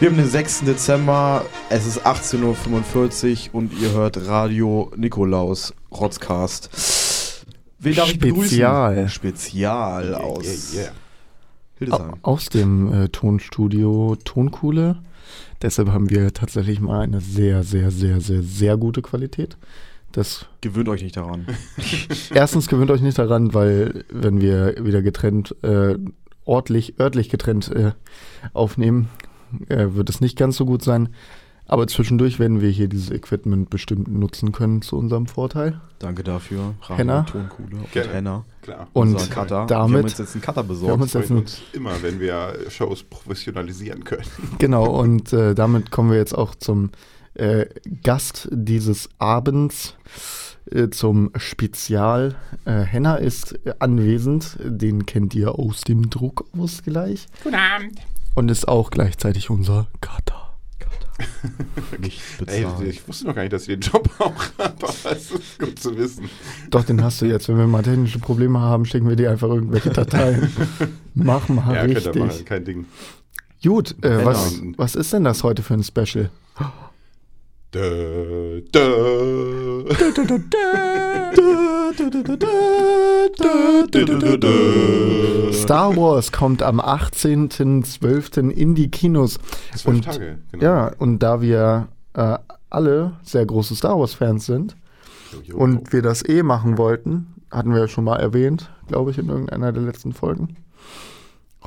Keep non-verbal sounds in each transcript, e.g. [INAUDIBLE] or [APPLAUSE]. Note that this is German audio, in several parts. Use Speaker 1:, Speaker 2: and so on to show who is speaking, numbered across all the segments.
Speaker 1: Wir haben den 6. Dezember, es ist 18.45 Uhr und ihr hört Radio Nikolaus Rotzcast. Wen darf ich
Speaker 2: Spezial.
Speaker 1: begrüßen? Spezial aus
Speaker 3: Yeah, yeah.
Speaker 1: Hildesheim.
Speaker 2: Aus dem äh, Tonstudio Tonkuhle. Deshalb haben wir tatsächlich mal eine sehr, sehr, sehr, sehr, sehr gute Qualität. Das
Speaker 1: Gewöhnt euch nicht daran. [LAUGHS]
Speaker 2: erstens gewöhnt euch nicht daran, weil wenn wir wieder getrennt, äh, ortlich, örtlich getrennt äh, aufnehmen, äh, wird es nicht ganz so gut sein. Aber zwischendurch werden wir hier dieses Equipment bestimmt nutzen können zu unserem Vorteil.
Speaker 1: Danke dafür. Radio
Speaker 2: Henna?
Speaker 1: Tonkuhle und
Speaker 3: Gerne.
Speaker 1: Henna.
Speaker 3: Klar.
Speaker 2: Und
Speaker 1: Cutter. wir haben
Speaker 2: damit-
Speaker 1: uns jetzt einen Cutter
Speaker 2: Wir haben
Speaker 1: besorgt.
Speaker 2: uns jetzt
Speaker 3: immer, wenn wir Shows professionalisieren können. [LAUGHS]
Speaker 2: Genau, und äh, damit kommen wir jetzt auch zum äh, Gast dieses Abends, äh, zum Spezial. Äh, Henna ist anwesend, den kennt ihr aus dem Druckausgleich. Guten Abend. Und ist auch gleichzeitig unser Kater.
Speaker 3: Ey, ich wusste noch gar nicht, dass ihr den Job auch habt, aber es ist gut zu wissen.
Speaker 2: Doch, den hast du jetzt. Wenn wir mal technische Probleme haben, schicken wir dir einfach irgendwelche Dateien. [LAUGHS] Mach mal
Speaker 3: ja,
Speaker 2: richtig.
Speaker 3: machen, kein Ding.
Speaker 2: Gut, äh, was, was ist denn das heute für ein Special? [GASPS]
Speaker 3: Dö, dö. [GASPS]
Speaker 2: Star Wars kommt am 18.12. in die Kinos.
Speaker 3: Zwölf
Speaker 2: Und-
Speaker 3: Tage, genau.
Speaker 2: Ja, und da wir äh, alle sehr große Star Wars-Fans sind
Speaker 3: Jo, jo,
Speaker 2: und wir das eh machen wollten, hatten wir ja schon mal erwähnt, glaube ich, in irgendeiner der letzten Folgen.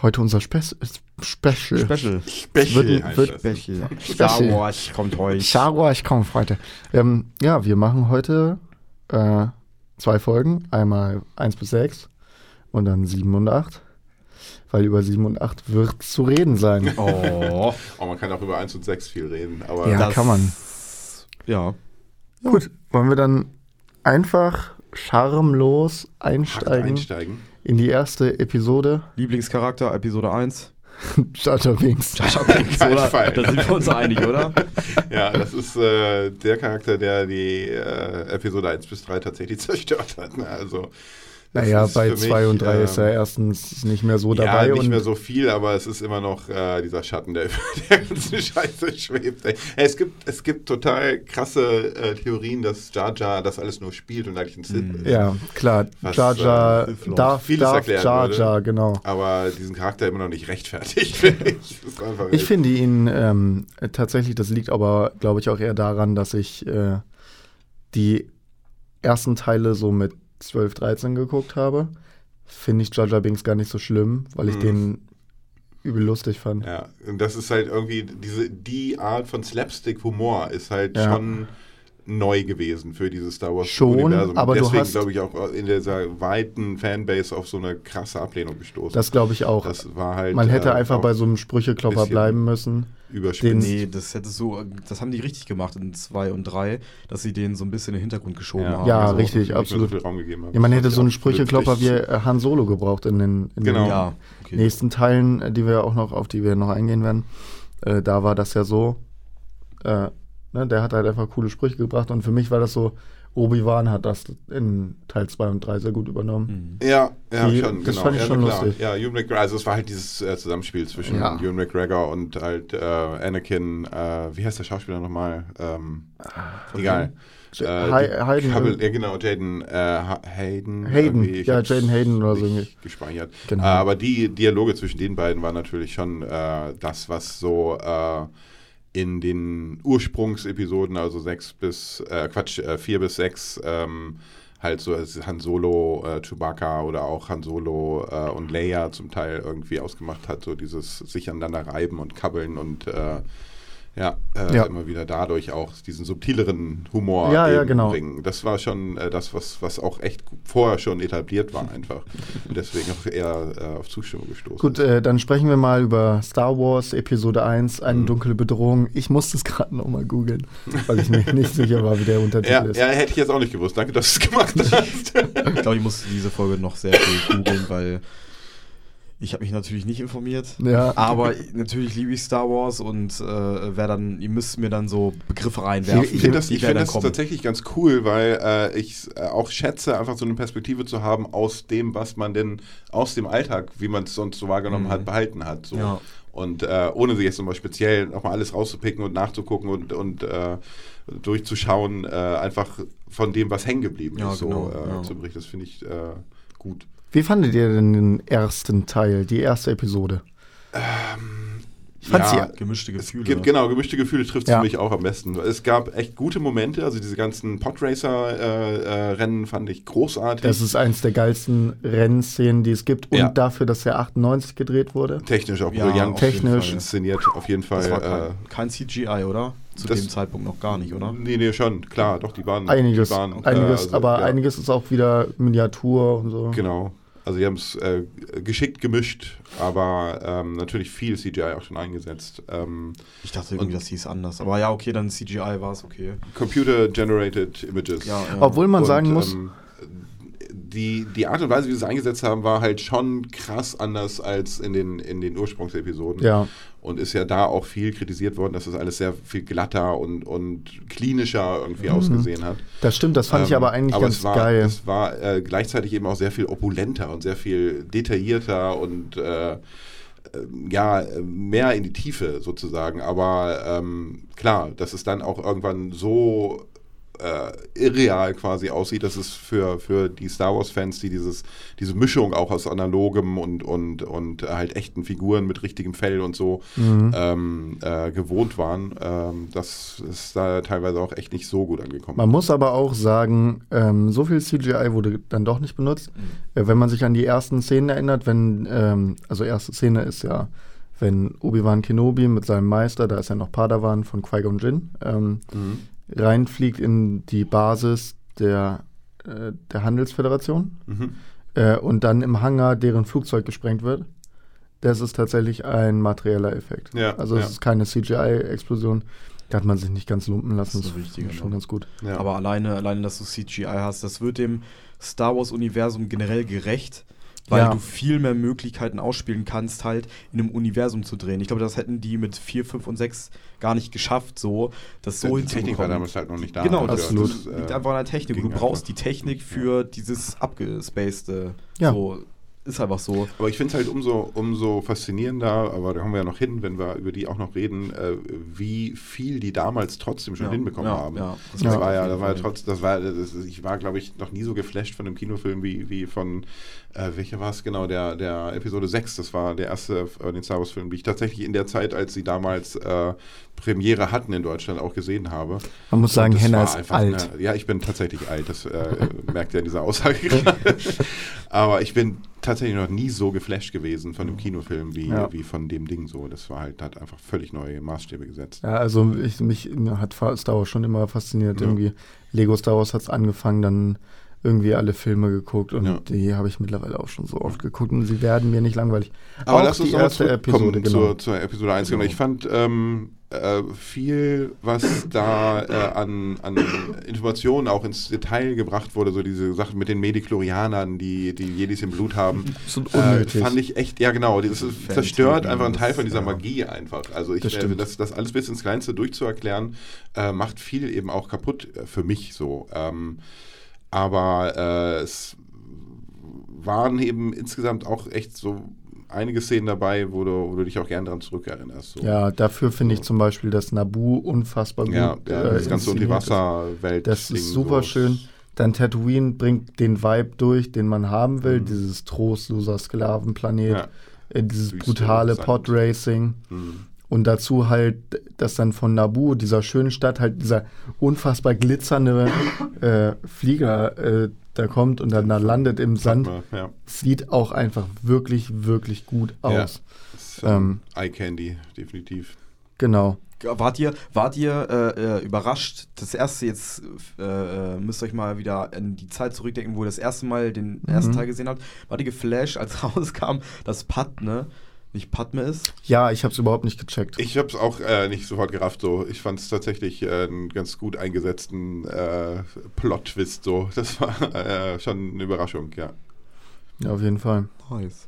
Speaker 2: Heute unser Spe Special.
Speaker 1: Special.
Speaker 3: Special
Speaker 2: wird- wird-.
Speaker 1: Special. Star Wars kommt heute.
Speaker 2: Star Wars kommt heute. Ähm, ja, wir machen heute äh, zwei Folgen. Einmal 1 bis 6 und dann 7 und 8. Weil über 7 und 8 wird zu reden sein.
Speaker 1: Oh. [LAUGHS]
Speaker 3: Oh, man kann auch über 1 und 6 viel reden, aber
Speaker 2: Ja,
Speaker 1: Das-
Speaker 2: kann man.
Speaker 1: Ja.
Speaker 2: Gut, wollen wir dann einfach schamlos
Speaker 3: Hackt
Speaker 2: einsteigen,
Speaker 3: einsteigen.
Speaker 2: in die erste Episode?
Speaker 1: Lieblingscharakter, Episode 1.
Speaker 2: Jar Binks.
Speaker 3: Kein
Speaker 1: oder?
Speaker 3: Fall.
Speaker 1: Da sind wir uns einig, oder? [LAUGHS]
Speaker 3: Ja, das ist äh, der Charakter, der die äh, Episode 1 bis 3 tatsächlich [LAUGHS] zerstört hat. Ne? Also,
Speaker 2: Naja, bei
Speaker 3: für
Speaker 2: 2
Speaker 3: mich,
Speaker 2: und 3 ist er
Speaker 3: ähm,
Speaker 2: erstens nicht mehr so dabei.
Speaker 3: ja, nicht mehr so viel, aber es ist immer noch äh, dieser Schatten, der über [LAUGHS] der ganzen Scheiße schwebt. Ey. Es, gibt, es gibt total krasse äh, Theorien, dass Jar Jar das alles nur spielt und eigentlich ein Sith ist.
Speaker 2: Ja, klar.
Speaker 3: Was,
Speaker 2: Jar Jar,
Speaker 3: äh,
Speaker 2: darf, darf Jar. Jar, genau.
Speaker 3: Aber diesen Charakter immer noch nicht rechtfertigt, [LAUGHS] finde ich.
Speaker 2: Ich finde ihn ähm, tatsächlich, das liegt aber, glaube ich, auch eher daran, dass ich äh, die ersten Teile so mit 12, 13 geguckt habe. Finde ich Jar Binks gar nicht so schlimm, weil ich
Speaker 3: Mhm.
Speaker 2: den übel lustig fand.
Speaker 3: Ja, und das ist halt irgendwie, diese, die Art von Slapstick-Humor ist halt
Speaker 2: Ja.
Speaker 3: schon neu gewesen für dieses Star Wars
Speaker 2: Schon,
Speaker 3: Universum.
Speaker 2: aber
Speaker 3: Deswegen glaube ich auch in dieser weiten Fanbase auf so eine krasse Ablehnung gestoßen.
Speaker 2: Das glaube ich auch.
Speaker 3: Das war halt.
Speaker 2: Man hätte
Speaker 3: äh,
Speaker 2: einfach bei so einem Sprücheklopper bleiben müssen.
Speaker 3: überspitzt.
Speaker 1: Nee, das hätte so, das haben die richtig gemacht in 2 und 3, dass sie den so ein bisschen in den Hintergrund geschoben haben.
Speaker 2: Ja,
Speaker 1: Also,
Speaker 2: richtig, absolut.
Speaker 3: So viel Raum gegeben haben.
Speaker 2: Ja, man
Speaker 3: Das
Speaker 2: hätte so einen Sprücheklopper wie äh, Han Solo gebraucht in den, in
Speaker 3: Genau.
Speaker 2: den
Speaker 1: Ja, okay.
Speaker 2: nächsten Teilen, äh, die wir auch noch, auf die wir noch eingehen werden. Äh, da war das ja so, äh, ne, der hat halt einfach coole Sprüche gebracht und für mich war das so, Obi-Wan hat das in Teil 2 und 3 sehr gut übernommen.
Speaker 1: Mhm.
Speaker 3: Ja, ja,
Speaker 2: Die-
Speaker 3: schon,
Speaker 2: das
Speaker 3: genau.
Speaker 2: fand ich
Speaker 3: ja,
Speaker 2: schon
Speaker 3: klar.
Speaker 2: lustig.
Speaker 3: Ja, Ewan McGregor, also es war halt dieses äh, Zusammenspiel zwischen
Speaker 2: Ja.
Speaker 3: Ewan McGregor und halt äh, Anakin, äh, wie heißt der Schauspieler nochmal? Ähm, egal.
Speaker 2: J-
Speaker 3: Äh,
Speaker 2: Hayden,
Speaker 3: Kabel, ja genau, Jaden äh, Ha- Hayden.
Speaker 2: Hayden, ja, Jaden Hayden oder so
Speaker 3: nicht
Speaker 2: irgendwie.
Speaker 3: gespeichert.
Speaker 2: Genau.
Speaker 3: Äh, aber die Dialoge zwischen den beiden waren natürlich schon äh, das, was so äh, in den Ursprungsepisoden, also sechs bis, äh, Quatsch, äh, vier bis sechs, ähm, halt so Han Solo, äh, Chewbacca oder auch Han Solo äh, und Leia zum Teil irgendwie ausgemacht hat, so dieses sich aneinander reiben und kabbeln und äh, ja, äh,
Speaker 2: Ja.
Speaker 3: immer wieder dadurch auch diesen subtileren Humor
Speaker 2: Ja, ja,
Speaker 3: eben
Speaker 2: genau.
Speaker 3: bringen. Das war schon äh, das, was, was auch echt vorher schon etabliert war einfach. Und deswegen auch eher äh, auf Zustimmung gestoßen.
Speaker 2: Gut, äh, dann sprechen wir mal über Star Wars Episode 1, eine
Speaker 3: Mhm.
Speaker 2: dunkle Bedrohung. Ich musste es [LAUGHS] gerade nochmal googeln, weil ich mir [LAUGHS] nicht sicher war, wie der Untertitel
Speaker 3: ja,
Speaker 2: ist.
Speaker 3: ja, hätte ich jetzt auch nicht gewusst. Danke, dass du es gemacht [LAUGHS] hast.
Speaker 1: Ich glaube, ich muss diese Folge noch sehr viel googeln, weil Ich habe mich natürlich nicht informiert.
Speaker 2: Ja.
Speaker 1: Aber natürlich liebe ich Star Wars und äh, wer dann, ihr müsst mir dann so Begriffe reinwerfen.
Speaker 3: Ich finde das, ich find das tatsächlich ganz cool, weil äh, ich äh, auch schätze, einfach so eine Perspektive zu haben aus dem, was man denn aus dem Alltag, wie man es sonst so wahrgenommen
Speaker 1: Mhm.
Speaker 3: hat, behalten hat. So.
Speaker 1: Ja.
Speaker 3: Und äh, ohne sich jetzt nochmal speziell nochmal alles rauszupicken und nachzugucken und, und äh, durchzuschauen, äh, einfach von dem, was hängen geblieben
Speaker 1: Ja,
Speaker 3: ist, so
Speaker 1: genau,
Speaker 3: äh,
Speaker 1: ja.
Speaker 3: zu berichten. Das finde ich äh, gut.
Speaker 2: Wie fandet ihr denn den ersten Teil, die erste Episode? Ich fand
Speaker 3: Ja,
Speaker 2: sie
Speaker 1: Gemischte
Speaker 3: Es
Speaker 1: Gefühle.
Speaker 3: gibt, genau, gemischte Gefühle trifft es
Speaker 2: Ja.
Speaker 3: für mich auch am besten. Es gab echt gute Momente, also diese ganzen Podracer-Rennen fand ich großartig.
Speaker 2: Das ist eins der geilsten Rennszenen, die es gibt. Und
Speaker 3: Ja.
Speaker 2: dafür, dass er 98 gedreht wurde.
Speaker 3: technisch auch
Speaker 1: Ja,
Speaker 3: brillant
Speaker 1: auf jeden
Speaker 2: Technisch.
Speaker 1: Fall.
Speaker 3: inszeniert, auf jeden Fall.
Speaker 1: Das war
Speaker 3: äh,
Speaker 1: kein, kein CGI, oder? Zu
Speaker 3: das-
Speaker 1: dem Zeitpunkt noch gar nicht, oder?
Speaker 3: Nee, nee, schon, klar, doch, die waren.
Speaker 2: Einiges,
Speaker 3: die waren, äh,
Speaker 2: einiges
Speaker 3: also,
Speaker 2: aber
Speaker 3: ja,
Speaker 2: einiges ist auch wieder Miniatur und so.
Speaker 3: Genau. Also, die haben es äh, geschickt gemischt, aber ähm, natürlich viel CGI auch schon eingesetzt. Ähm,
Speaker 1: Ich dachte irgendwie,
Speaker 3: Und-
Speaker 1: das hieß anders. Aber ja, okay, dann CGI war es okay.
Speaker 3: Computer-generated Images.
Speaker 1: Ja, ja.
Speaker 2: Obwohl man
Speaker 3: Und,
Speaker 2: sagen muss,
Speaker 3: ähm, die, die Art und Weise, wie sie es eingesetzt haben, war halt schon krass anders als in den, in den Ursprungsepisoden.
Speaker 2: ja,
Speaker 3: Und ist ja da auch viel kritisiert worden, dass es alles sehr viel glatter und, und klinischer irgendwie
Speaker 2: Mhm.
Speaker 3: ausgesehen hat.
Speaker 2: das stimmt, das fand ich
Speaker 3: Ähm,
Speaker 2: aber eigentlich
Speaker 3: aber
Speaker 2: ganz
Speaker 3: es war,
Speaker 2: geil.
Speaker 3: Es war äh, gleichzeitig eben auch sehr viel opulenter und sehr viel detaillierter und äh, äh, ja, mehr in die Tiefe sozusagen. Aber ähm, klar, dass es dann auch irgendwann so äh, irreal quasi aussieht, dass es für, für die Star Wars-Fans, die dieses, diese Mischung auch aus analogem und, und, und halt echten Figuren mit richtigem Fell und so
Speaker 2: Mhm.
Speaker 3: ähm, äh, gewohnt waren, ähm, das ist da teilweise auch echt nicht so gut angekommen.
Speaker 2: Man muss aber auch sagen, ähm, so viel CGI wurde dann doch nicht benutzt. Äh, wenn man sich an die ersten Szenen erinnert, wenn, ähm, also erste Szene ist ja, wenn Obi-Wan Kenobi mit seinem Meister, da ist ja noch Padawan von Qui-Gon Jinn, ähm,
Speaker 3: Mhm.
Speaker 2: Reinfliegt in die Basis der, äh, der Handelsföderation
Speaker 3: Mhm.
Speaker 2: äh, und dann im Hangar deren Flugzeug gesprengt wird. Das ist tatsächlich ein materieller Effekt.
Speaker 3: Ja,
Speaker 2: also es
Speaker 3: ja.
Speaker 2: ist keine CGI-Explosion. Da hat man sich nicht ganz lumpen lassen.
Speaker 1: Das ist
Speaker 2: Das ist schon ganz gut.
Speaker 3: Ja.
Speaker 1: Aber alleine, alleine, dass du CGI hast, das wird dem Star Wars-Universum generell gerecht, weil
Speaker 2: Ja.
Speaker 1: du viel mehr Möglichkeiten ausspielen kannst, halt in einem Universum zu drehen. Ich glaube, das hätten die mit 4, 5 und 6 gar nicht geschafft, so das so
Speaker 3: die Technik war damals halt noch nicht da.
Speaker 1: Genau,
Speaker 3: Also
Speaker 1: das
Speaker 2: absolut.
Speaker 3: das,
Speaker 1: liegt
Speaker 3: äh,
Speaker 1: einfach an der Technik. Du brauchst
Speaker 3: einfach.
Speaker 1: die Technik für dieses abgespacede.
Speaker 2: Ja.
Speaker 1: So, ist einfach so.
Speaker 3: Aber ich finde es halt umso, umso faszinierender, aber da kommen wir ja noch hin, wenn wir über die auch noch reden, äh, wie viel die damals trotzdem schon
Speaker 1: Ja,
Speaker 3: hinbekommen
Speaker 1: ja,
Speaker 3: haben.
Speaker 1: ja,
Speaker 3: das,
Speaker 1: das
Speaker 2: war
Speaker 3: ja, das war ja trotz, das war, das, ich war, glaube ich, noch nie so geflasht von einem Kinofilm wie, wie von, äh, welcher war es genau, der, der Episode 6, das war der erste äh, den Star Wars-Film, die ich tatsächlich in der Zeit, als sie damals äh, Premiere hatten in Deutschland, auch gesehen habe.
Speaker 2: Man muss sagen, Henna ist alt.
Speaker 3: Eine, ja, ich bin tatsächlich alt, das äh, [LAUGHS] merkt ihr in dieser Aussage gerade. [LAUGHS] Aber ich bin tatsächlich noch nie so geflasht gewesen von einem Kinofilm wie,
Speaker 2: Ja.
Speaker 3: wie von dem Ding so. Das war halt, hat einfach völlig neue Maßstäbe gesetzt.
Speaker 2: Ja, also ich, mich hat Star Wars schon immer fasziniert.
Speaker 3: Ja.
Speaker 2: Irgendwie Lego Star Wars hat es angefangen, dann irgendwie alle Filme geguckt und
Speaker 3: Ja.
Speaker 2: die habe ich mittlerweile auch schon so oft geguckt und sie werden mir nicht langweilig.
Speaker 3: Aber
Speaker 2: auch
Speaker 3: lass uns
Speaker 2: die erste Episode, genau.
Speaker 3: zur, zur Episode 1.
Speaker 1: Genau.
Speaker 3: Ich fand ähm, äh, viel, was da äh, an, an Informationen auch ins Detail gebracht wurde, so diese Sachen mit den Mediklorianern, die die Jedis im Blut haben. [LAUGHS] Äh, fand ich echt, ja genau, das zerstört einfach einen Teil von dieser. Magie einfach. Also ich,
Speaker 2: Das
Speaker 3: äh, das, das alles bis ins Kleinste durchzuerklären, äh, macht viel eben auch kaputt äh, für mich so. Ähm, aber es waren eben insgesamt auch echt so einige Szenen dabei, wo du, wo du dich auch gern dran zurückerinnerst. So.
Speaker 2: Ja, dafür finde ich zum Beispiel das Nabu unfassbar gut.
Speaker 3: ja, ja
Speaker 2: äh,
Speaker 3: das ganze
Speaker 2: inszeniert ist.
Speaker 3: Unterwasserwelt.
Speaker 2: Das ist super schön. Dann Tatooine bringt den Vibe durch, den man haben will.
Speaker 3: Mhm.
Speaker 2: Dieses trostloser Sklavenplanet,
Speaker 3: Ja.
Speaker 2: äh, dieses
Speaker 3: Wüste,
Speaker 2: brutale. Podracing.
Speaker 3: Mhm.
Speaker 2: Und dazu halt, dass dann von Nabu, dieser schönen Stadt, halt dieser unfassbar glitzernde äh, Flieger äh, da kommt und dann da landet im Sand.
Speaker 3: Ja,
Speaker 2: Sieht auch einfach wirklich, wirklich gut aus.
Speaker 3: Ja. das
Speaker 2: Ähm.
Speaker 3: Eye Candy, definitiv.
Speaker 2: Genau.
Speaker 1: Wart ihr, wart ihr äh, äh, überrascht? Das erste jetzt äh, äh, müsst ihr euch mal wieder in die Zeit zurückdenken, wo ihr das erste Mal den ersten
Speaker 2: Mhm.
Speaker 1: Teil gesehen habt. Wart ihr geflasht, als [LAUGHS] rauskam, dass Padme nicht Padme ist?
Speaker 2: Ja, ich habe es überhaupt nicht gecheckt.
Speaker 3: Ich habe es auch äh, nicht sofort gerafft. So. Ich fand es tatsächlich äh, einen ganz gut eingesetzten äh, Plot-Twist. So. Das war äh, schon eine Überraschung, ja.
Speaker 2: ja, auf jeden Fall.
Speaker 1: Nice.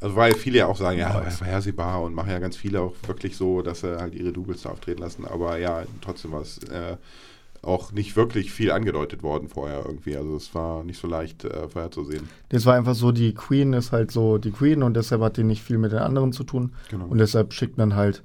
Speaker 3: Also weil viele ja auch sagen, ja, war vorhersehbar und machen ja ganz viele auch wirklich so, dass sie halt ihre Doubles da auftreten lassen. Aber ja, trotzdem war es äh, auch nicht wirklich viel angedeutet worden vorher irgendwie. Also es war nicht so leicht äh, vorherzusehen.
Speaker 2: Das war einfach so, die Queen ist halt so die Queen und deshalb hat die nicht viel mit den anderen zu tun.
Speaker 3: Genau.
Speaker 2: Und deshalb schickt man halt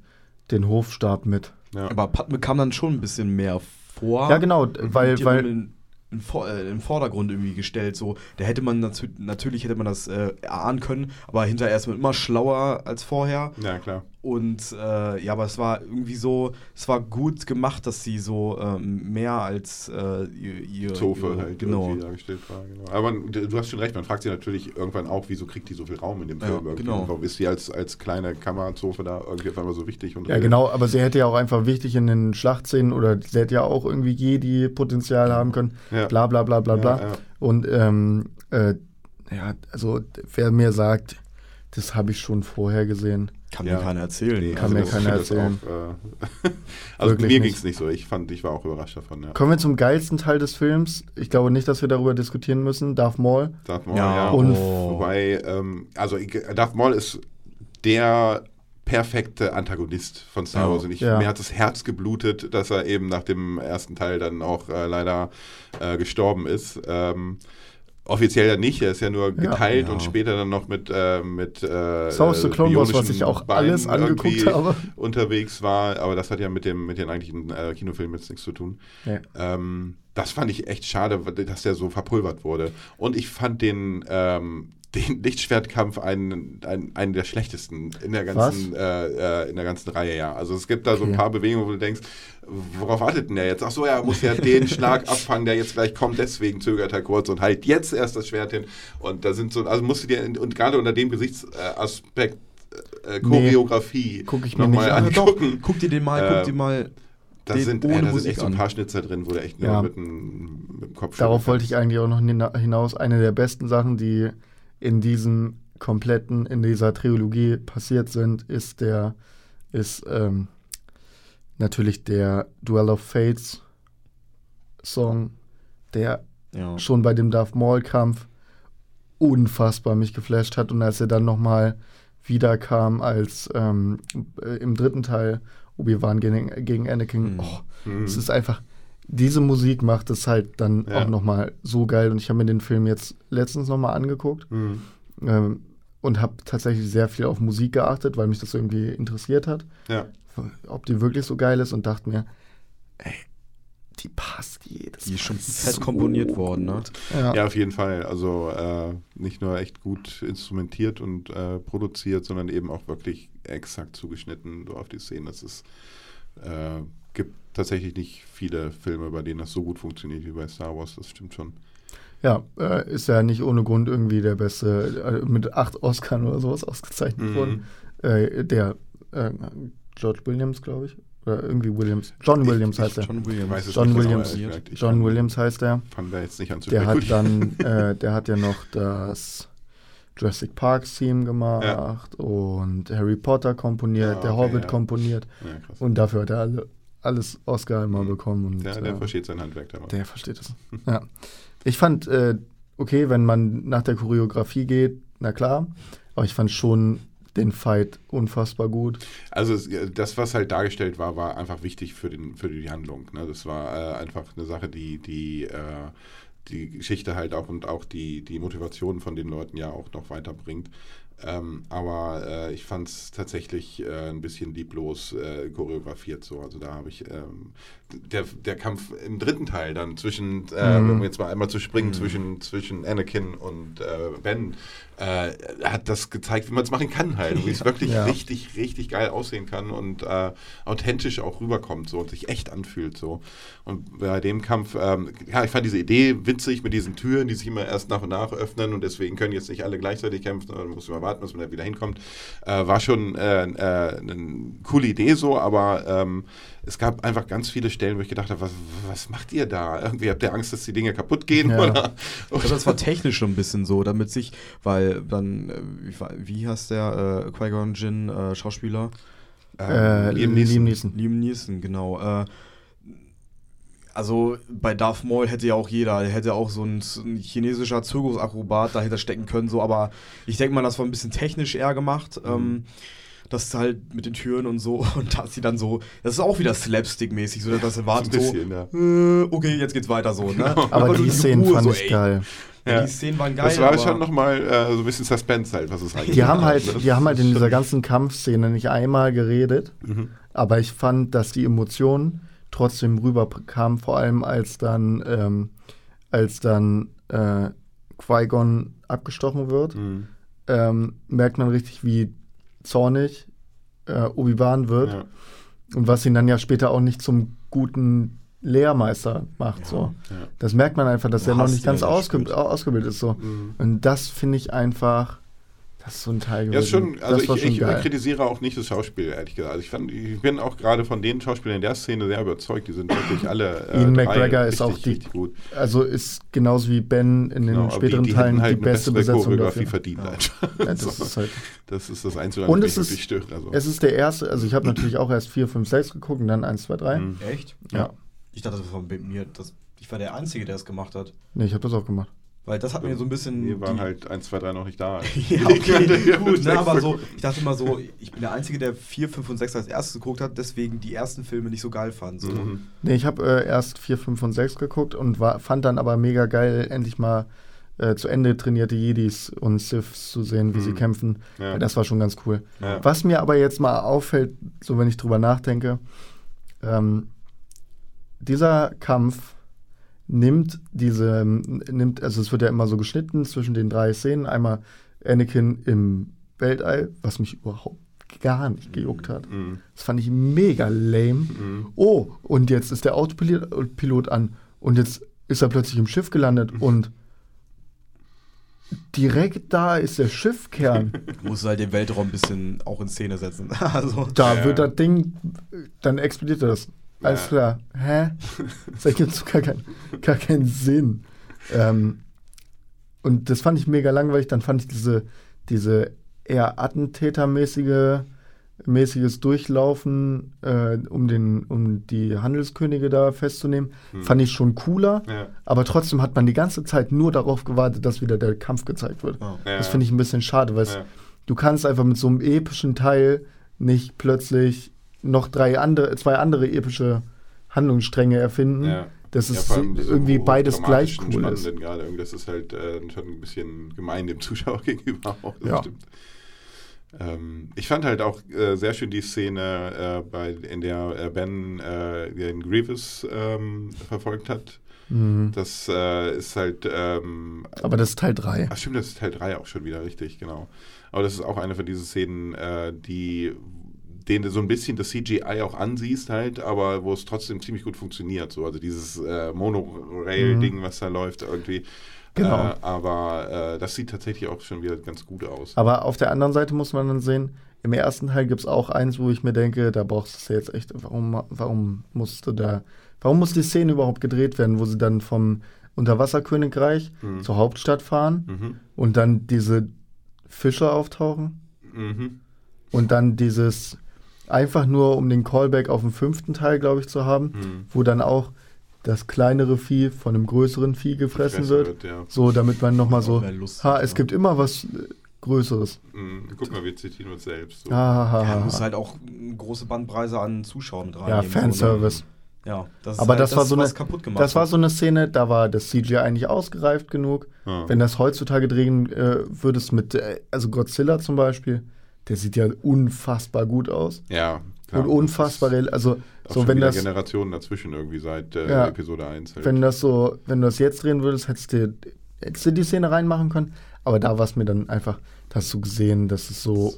Speaker 2: den Hofstab mit.
Speaker 3: Ja.
Speaker 1: Aber Padme kam dann schon ein bisschen mehr vor.
Speaker 2: Ja, genau, weil, weil
Speaker 1: in, in, Vor- äh, in Vordergrund irgendwie gestellt. So, da hätte man natü- natürlich hätte man das äh, erahnen können, aber hinterher ist man immer schlauer als vorher.
Speaker 3: ja, klar.
Speaker 1: Und äh, ja, aber es war irgendwie so, es war gut gemacht, dass sie so ähm, mehr als äh, ihr, ihr
Speaker 3: Zofe halt
Speaker 1: genau.
Speaker 3: irgendwie dargestellt war. Genau. Aber man, du hast schon recht, man fragt sich natürlich irgendwann auch, wieso kriegt die so viel Raum in dem
Speaker 1: Ja,
Speaker 3: Film? irgendwie?
Speaker 1: genau.
Speaker 3: Warum ist sie als, als kleine Kammerzofe da irgendwie auf einmal so wichtig? Und
Speaker 2: Ja, genau, aber sie hätte ja auch einfach wichtig in den Schlachtszenen oder sie hätte ja auch irgendwie Jedi-Potenzial haben können.
Speaker 3: Ja.
Speaker 2: Bla bla bla bla bla.
Speaker 3: Ja, ja.
Speaker 2: Und ähm, äh, ja, also wer mir sagt, das habe ich schon vorher gesehen.
Speaker 1: Kann
Speaker 3: Ja.
Speaker 1: mir keiner erzählen.
Speaker 3: Nee,
Speaker 2: Kann mir
Speaker 3: das-
Speaker 2: keiner erzählen.
Speaker 3: Auch, äh, [LAUGHS] also
Speaker 2: Wirklich
Speaker 3: mir
Speaker 2: nicht.
Speaker 3: ging es nicht so. Ich fand, ich war auch überrascht davon. Ja.
Speaker 2: Kommen wir zum geilsten Teil des Films. Ich glaube nicht, dass wir darüber diskutieren müssen. Darth Maul.
Speaker 3: Darth Maul,
Speaker 1: Ja,
Speaker 3: ja.
Speaker 2: und-
Speaker 3: Wobei, ähm, also ich- Darth Maul ist der perfekte Antagonist von Star. Wars. Und ich,
Speaker 2: Ja.
Speaker 3: mir hat das Herz geblutet, dass er eben nach dem ersten Teil dann auch äh, leider äh, gestorben ist. Ähm, offiziell ja nicht, er ist ja nur geteilt
Speaker 1: Ja.
Speaker 3: und später dann noch mit, äh, mit äh,
Speaker 2: Wars The Clone Wars, was ich auch alles
Speaker 3: Beinen
Speaker 2: angeguckt
Speaker 3: irgendwie
Speaker 2: habe.
Speaker 3: unterwegs war, aber das hat ja mit dem mit den eigentlichen äh, Kinofilmen jetzt nichts zu tun.
Speaker 2: Nee.
Speaker 3: Ähm, das fand ich echt schade, dass der so verpulvert wurde. Und ich fand den, ähm, den Lichtschwertkampf einen, einen, einen der schlechtesten in der ganzen, äh, äh, in der ganzen Reihe, ja. Also es gibt da so ein
Speaker 2: Okay.
Speaker 3: paar Bewegungen, wo du denkst, worauf wartet denn der jetzt? Ach so, ja, er muss ja den [LAUGHS] Schlag abfangen, der jetzt gleich kommt, deswegen zögert er kurz und halt jetzt erst das Schwert hin. Und da sind so, also musst du dir, und gerade unter dem Gesichtsaspekt, äh, Choreografie
Speaker 2: guck ich mir
Speaker 3: nochmal
Speaker 2: nicht an.
Speaker 1: Ja, doch,
Speaker 3: angucken.
Speaker 1: guck dir den mal, guck
Speaker 3: Äh,
Speaker 1: dir mal.
Speaker 3: Da sind,
Speaker 1: ohne
Speaker 3: äh, da sind echt so ein paar Schnitzer drin, wo der echt nur
Speaker 2: Ja.
Speaker 3: mit, dem, mit dem Kopf
Speaker 2: Darauf wollte ich eigentlich auch noch hina- hinaus. Eine der besten Sachen, die in diesem kompletten, in dieser Trilogie passiert sind, ist der, ist ähm, natürlich der Duel of Fates Song, der
Speaker 1: Ja.
Speaker 2: schon bei dem Darth Maul Kampf unfassbar mich geflasht hat und als er dann noch mal wiederkam als ähm, äh, im dritten Teil Obi-Wan gegen, gegen Anakin,
Speaker 1: Mhm.
Speaker 2: oh,
Speaker 3: Mhm.
Speaker 2: es ist einfach diese Musik macht es halt dann
Speaker 3: Ja.
Speaker 2: auch noch mal so geil und ich habe mir den Film jetzt letztens noch mal angeguckt
Speaker 3: Mhm.
Speaker 2: ähm, und habe tatsächlich sehr viel auf Musik geachtet, weil mich das irgendwie interessiert hat,
Speaker 3: Ja.
Speaker 2: ob die wirklich so geil ist und dachte mir, ey, die passt jedes
Speaker 1: Die ist schon fett
Speaker 2: so
Speaker 1: komponiert worden, ne?
Speaker 2: Ja.
Speaker 3: ja, auf jeden Fall. Also äh, nicht nur echt gut instrumentiert und äh, produziert, sondern eben auch wirklich exakt zugeschnitten so auf die Szene. Es ist, äh, gibt tatsächlich nicht viele Filme, bei denen das so gut funktioniert wie bei Star Wars. Das stimmt schon.
Speaker 2: Ja, äh, ist ja nicht ohne Grund irgendwie der beste, äh, mit acht Oscars oder sowas ausgezeichnet
Speaker 3: Mhm.
Speaker 2: worden. Äh, der äh, George Williams, glaube ich. Oder irgendwie Williams. John
Speaker 3: Ich-
Speaker 2: Williams
Speaker 3: ich
Speaker 2: heißt er.
Speaker 1: John Williams.
Speaker 2: John Williams.
Speaker 3: Ich
Speaker 2: John Williams heißt er.
Speaker 3: Fangen da jetzt nicht an zu
Speaker 2: Der hat dann, [LAUGHS] äh, der hat ja noch das Jurassic Park Theme gemacht und Harry Potter komponiert,
Speaker 3: Ja,
Speaker 2: der
Speaker 3: okay,
Speaker 2: Hobbit
Speaker 3: ja.
Speaker 2: komponiert
Speaker 3: Ja,
Speaker 2: und dafür hat er alle, alles Oscar immer
Speaker 3: Mhm.
Speaker 2: bekommen. Und,
Speaker 3: Ja, der
Speaker 2: äh,
Speaker 3: versteht sein Handwerk da mal.
Speaker 2: der versteht es. Ja. Ich fand, äh, okay, wenn man nach der Choreografie geht, na klar, aber ich fand schon den Fight unfassbar gut.
Speaker 3: Also das, was halt dargestellt war, war einfach wichtig für, den, für die Handlung. Ne? Das war äh, einfach eine Sache, die die, äh, die Geschichte halt auch und auch die, die Motivation von den Leuten ja auch noch weiterbringt. Ähm, aber äh, ich fand es tatsächlich äh, ein bisschen lieblos äh, choreografiert so. Also da habe ich ähm, der, der Kampf im dritten Teil dann zwischen, äh,
Speaker 2: Mhm.
Speaker 3: um jetzt mal einmal zu springen, zwischen, zwischen Anakin und äh, Ben, äh, hat das gezeigt, wie man es machen kann halt. Wie es wirklich
Speaker 2: Ja.
Speaker 3: richtig, richtig geil aussehen kann und äh, authentisch auch rüberkommt so und sich echt anfühlt so. Und bei dem Kampf, ähm, ja, ich fand diese Idee witzig mit diesen Türen, die sich immer erst nach und nach öffnen und deswegen können jetzt nicht alle gleichzeitig kämpfen, man muss immer warten, bis man da wieder hinkommt. Äh, war schon äh, äh, eine coole Idee so, aber ähm, es gab einfach ganz viele Stellen, wo ich gedacht habe, was, was macht ihr da? Irgendwie habt ihr Angst, dass die Dinge kaputt gehen?
Speaker 2: Ja.
Speaker 3: Oder?
Speaker 1: Ich glaube, das war technisch schon ein bisschen so, damit sich, weil dann, äh, wie, heißt der, äh, Qui-Gon Jinn, äh, Schauspieler?
Speaker 2: Äh,
Speaker 3: Liam
Speaker 2: Liam
Speaker 3: Neeson.
Speaker 2: Neeson.
Speaker 1: Liam Neeson, genau. Äh, Also bei Darth Maul hätte ja auch jeder, der hätte auch so ein, ein chinesischer Zirkusakrobat dahinter stecken können, so, aber ich denke mal, das war ein bisschen technisch eher gemacht.
Speaker 3: Mhm.
Speaker 1: Ähm, das ist halt mit den Türen und so [LAUGHS] und dass sie dann so, das ist auch wieder Slapstick-mäßig, so dass das erwartet
Speaker 3: ein
Speaker 1: so,
Speaker 3: bisschen, ja.
Speaker 1: äh, okay, jetzt geht's weiter so, ne?
Speaker 2: Aber
Speaker 1: Einfach nur
Speaker 2: die
Speaker 1: diese
Speaker 2: Szenen
Speaker 1: Ruhe,
Speaker 2: fand
Speaker 1: so,
Speaker 2: ich
Speaker 1: ey.
Speaker 2: geil.
Speaker 1: Ja, die Szenen waren geil.
Speaker 3: Das war
Speaker 1: aber
Speaker 3: schon nochmal äh, so ein bisschen Suspense halt, was es eigentlich
Speaker 2: Die haben halt,
Speaker 3: ne?
Speaker 2: die haben halt in dieser ganzen Kampfszene nicht einmal geredet,
Speaker 3: Mhm.
Speaker 2: aber ich fand, dass die Emotionen trotzdem rüberkamen, vor allem als dann, ähm, als dann äh, Qui-Gon abgestochen wird,
Speaker 3: Mhm.
Speaker 2: ähm, merkt man richtig, wie zornig äh, Obi-Wan wird
Speaker 3: Ja.
Speaker 2: und was ihn dann ja später auch nicht zum guten Lehrmeister macht. So.
Speaker 3: Ja.
Speaker 2: Das merkt man einfach, dass er noch nicht ganz
Speaker 1: ja
Speaker 2: ausge ausgebildet ist. So.
Speaker 3: Mhm.
Speaker 2: Und das finde ich einfach, das ist so ein Teil
Speaker 3: Ja,
Speaker 2: gewesen.
Speaker 3: schon, also ich,
Speaker 2: schon
Speaker 3: ich kritisiere auch nicht das Schauspiel, ehrlich gesagt. Also ich, fand, ich bin auch gerade von den Schauspielern in der Szene sehr überzeugt. Die sind wirklich alle. äh,
Speaker 2: Ian McGregor ist
Speaker 3: richtig,
Speaker 2: auch die-
Speaker 3: richtig gut.
Speaker 2: Also ist genauso wie Ben in den
Speaker 3: Genau,
Speaker 2: späteren
Speaker 3: die, die
Speaker 2: Teilen
Speaker 3: halt
Speaker 2: die beste
Speaker 3: bessere
Speaker 2: Besetzung
Speaker 3: Choreografie
Speaker 2: dafür.
Speaker 3: verdient.
Speaker 1: Ja.
Speaker 3: einfach.
Speaker 2: Ja, das,
Speaker 3: So.
Speaker 2: ist halt,
Speaker 3: das ist das Einzige,
Speaker 2: Und
Speaker 3: was
Speaker 2: es
Speaker 3: mich
Speaker 2: ist-
Speaker 3: wirklich stört. Also.
Speaker 2: es ist der erste, also ich habe natürlich auch erst 4, 5, 6 geguckt und dann 1, 2, 3.
Speaker 3: Mhm.
Speaker 1: Echt?
Speaker 2: Ja.
Speaker 1: Ich dachte, das war bei mir, das, ich war der Einzige, der es gemacht hat.
Speaker 2: Nee, ich habe das auch gemacht.
Speaker 1: Weil das hat mir so ein bisschen.
Speaker 3: Wir waren halt 1, 2, 3 noch nicht da. [LAUGHS]
Speaker 1: ja, okay, [LAUGHS] gut, ne, aber so, ich dachte immer so, ich bin der Einzige, der 4, 5 und 6 als erstes geguckt hat, deswegen die ersten Filme nicht so geil fand. So.
Speaker 3: Mhm.
Speaker 2: Nee, ich habe äh, erst 4, 5 und 6 geguckt und war, fand dann aber mega geil, endlich mal äh, zu Ende trainierte Jedis und Siths zu sehen, wie sie
Speaker 3: Mhm.
Speaker 2: kämpfen.
Speaker 3: Ja.
Speaker 2: Ja, das war schon ganz cool.
Speaker 3: Ja.
Speaker 2: Was mir aber jetzt mal auffällt, so wenn ich drüber nachdenke, ähm, dieser Kampf nimmt diese, nimmt, also es wird ja immer so geschnitten zwischen den drei Szenen. Einmal Anakin im Weltall, was mich überhaupt gar nicht gejuckt hat.
Speaker 3: Mhm.
Speaker 2: Das fand ich mega lame.
Speaker 3: Mhm.
Speaker 2: Oh, und jetzt ist der Autopilot Pilot an und jetzt ist er plötzlich im Schiff gelandet und direkt da ist der Schiffkern. [LAUGHS]
Speaker 1: Du musst halt den Weltraum ein bisschen auch in Szene setzen. [LAUGHS] also,
Speaker 2: Da
Speaker 3: Ja.
Speaker 2: wird das Ding, dann explodiert das. Alles
Speaker 3: Ja.
Speaker 2: klar. Hä? Das ergibt so gar, kein, gar keinen Sinn. Ähm, und das fand ich mega langweilig. Dann fand ich diese, diese eher attentätermäßige mäßiges Durchlaufen, äh, um, den, um die Handelskönige da festzunehmen,
Speaker 3: Hm.
Speaker 2: fand ich schon cooler.
Speaker 3: Ja.
Speaker 2: Aber trotzdem hat man die ganze Zeit nur darauf gewartet, dass wieder der Kampf gezeigt wird.
Speaker 1: ja.
Speaker 3: Ja.
Speaker 2: Das finde ich ein bisschen schade, weil
Speaker 3: Ja.
Speaker 2: du kannst einfach mit so einem epischen Teil nicht plötzlich noch drei andere, zwei andere epische Handlungsstränge erfinden.
Speaker 3: Ja.
Speaker 2: Das
Speaker 3: Ja,
Speaker 2: ist
Speaker 3: allem diese
Speaker 2: irgendwie beides gleich cool ist.
Speaker 3: Gerade irgendwie, das ist halt äh, schon ein bisschen gemein dem Zuschauer [LAUGHS] gegenüber auch. Das
Speaker 2: Ja.
Speaker 3: Ähm, ich fand halt auch äh, sehr schön die Szene, äh, bei, in der äh, Ben äh, den Grievous ähm, verfolgt hat.
Speaker 2: Mhm.
Speaker 3: Das äh, ist halt. Ähm,
Speaker 2: Aber das ist Teil 3.
Speaker 3: Ach stimmt, das ist Teil 3 auch schon wieder, richtig, genau. Aber das ist auch eine von diesen Szenen, die denen du so ein bisschen das CGI auch ansiehst halt, aber wo es trotzdem ziemlich gut funktioniert. So. Also dieses äh, Monorail-Ding, was da läuft irgendwie.
Speaker 2: Mhm. Genau.
Speaker 3: Äh, aber äh, das sieht tatsächlich auch schon wieder ganz gut aus.
Speaker 2: Aber auf der anderen Seite muss man dann sehen, im ersten Teil gibt es auch eins, wo ich mir denke, da brauchst du jetzt echt, warum, warum musste da, warum muss die Szene überhaupt gedreht werden, wo sie dann vom Unterwasserkönigreich
Speaker 3: Mhm.
Speaker 2: zur Hauptstadt fahren
Speaker 3: Mhm.
Speaker 2: und dann diese Fische auftauchen
Speaker 3: Mhm.
Speaker 2: und dann dieses einfach nur um den Callback auf den fünften Teil, glaube ich, zu haben,
Speaker 3: Mhm.
Speaker 2: wo dann auch das kleinere Vieh von einem größeren Vieh gefressen
Speaker 3: Gefressen
Speaker 2: wird.
Speaker 3: ja.
Speaker 2: So, damit man nochmal so,
Speaker 1: Lust,
Speaker 2: ha, es
Speaker 1: ja.
Speaker 2: gibt immer was äh, Größeres.
Speaker 3: Mhm. Guck mal, wir zitieren uns selbst. So.
Speaker 2: Ha, ha, ha,
Speaker 1: Ja,
Speaker 2: ha,
Speaker 1: du musst
Speaker 2: ha.
Speaker 1: halt auch eine große Bandbreite an Zuschauern mit
Speaker 2: Ja,
Speaker 1: reinnehmen. so,
Speaker 2: Fanservice.
Speaker 1: ne? Ja, das ist
Speaker 2: Aber
Speaker 1: halt
Speaker 2: das war so eine,
Speaker 1: was kaputt gemacht
Speaker 2: das war so eine Szene, da war das CGI eigentlich ausgereift genug.
Speaker 3: Ja.
Speaker 2: Wenn das heutzutage drehen äh, würdest mit, äh, also Godzilla zum Beispiel, der sieht ja unfassbar gut aus.
Speaker 3: ja, klar.
Speaker 2: und unfassbar, also
Speaker 3: Auch
Speaker 2: so
Speaker 3: schon
Speaker 2: wenn das,
Speaker 3: Generationen dazwischen irgendwie seit äh,
Speaker 2: Ja.
Speaker 3: Episode 1. Halt.
Speaker 2: wenn das so, wenn du das jetzt drehen würdest, hättest du, hättest du die Szene reinmachen können. Aber da war es mir dann einfach, da hast du gesehen, dass es so,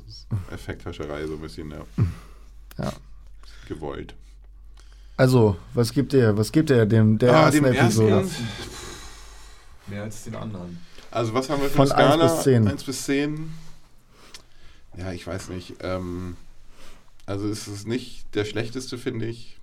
Speaker 3: Effekthascherei so ein bisschen, ja.
Speaker 2: ja.
Speaker 3: Gewollt.
Speaker 2: Also, was gibt ihr, was gibt ihr dem der
Speaker 3: Ah,
Speaker 2: ersten
Speaker 3: dem
Speaker 2: Episode?
Speaker 3: ersten-
Speaker 1: Mehr als den anderen.
Speaker 3: Also was haben wir für
Speaker 2: Von
Speaker 3: eine Skala?
Speaker 2: 1 bis 10.
Speaker 3: 1 bis 10. Ja, ich weiß nicht. Ähm, also es ist nicht der schlechteste, finde ich.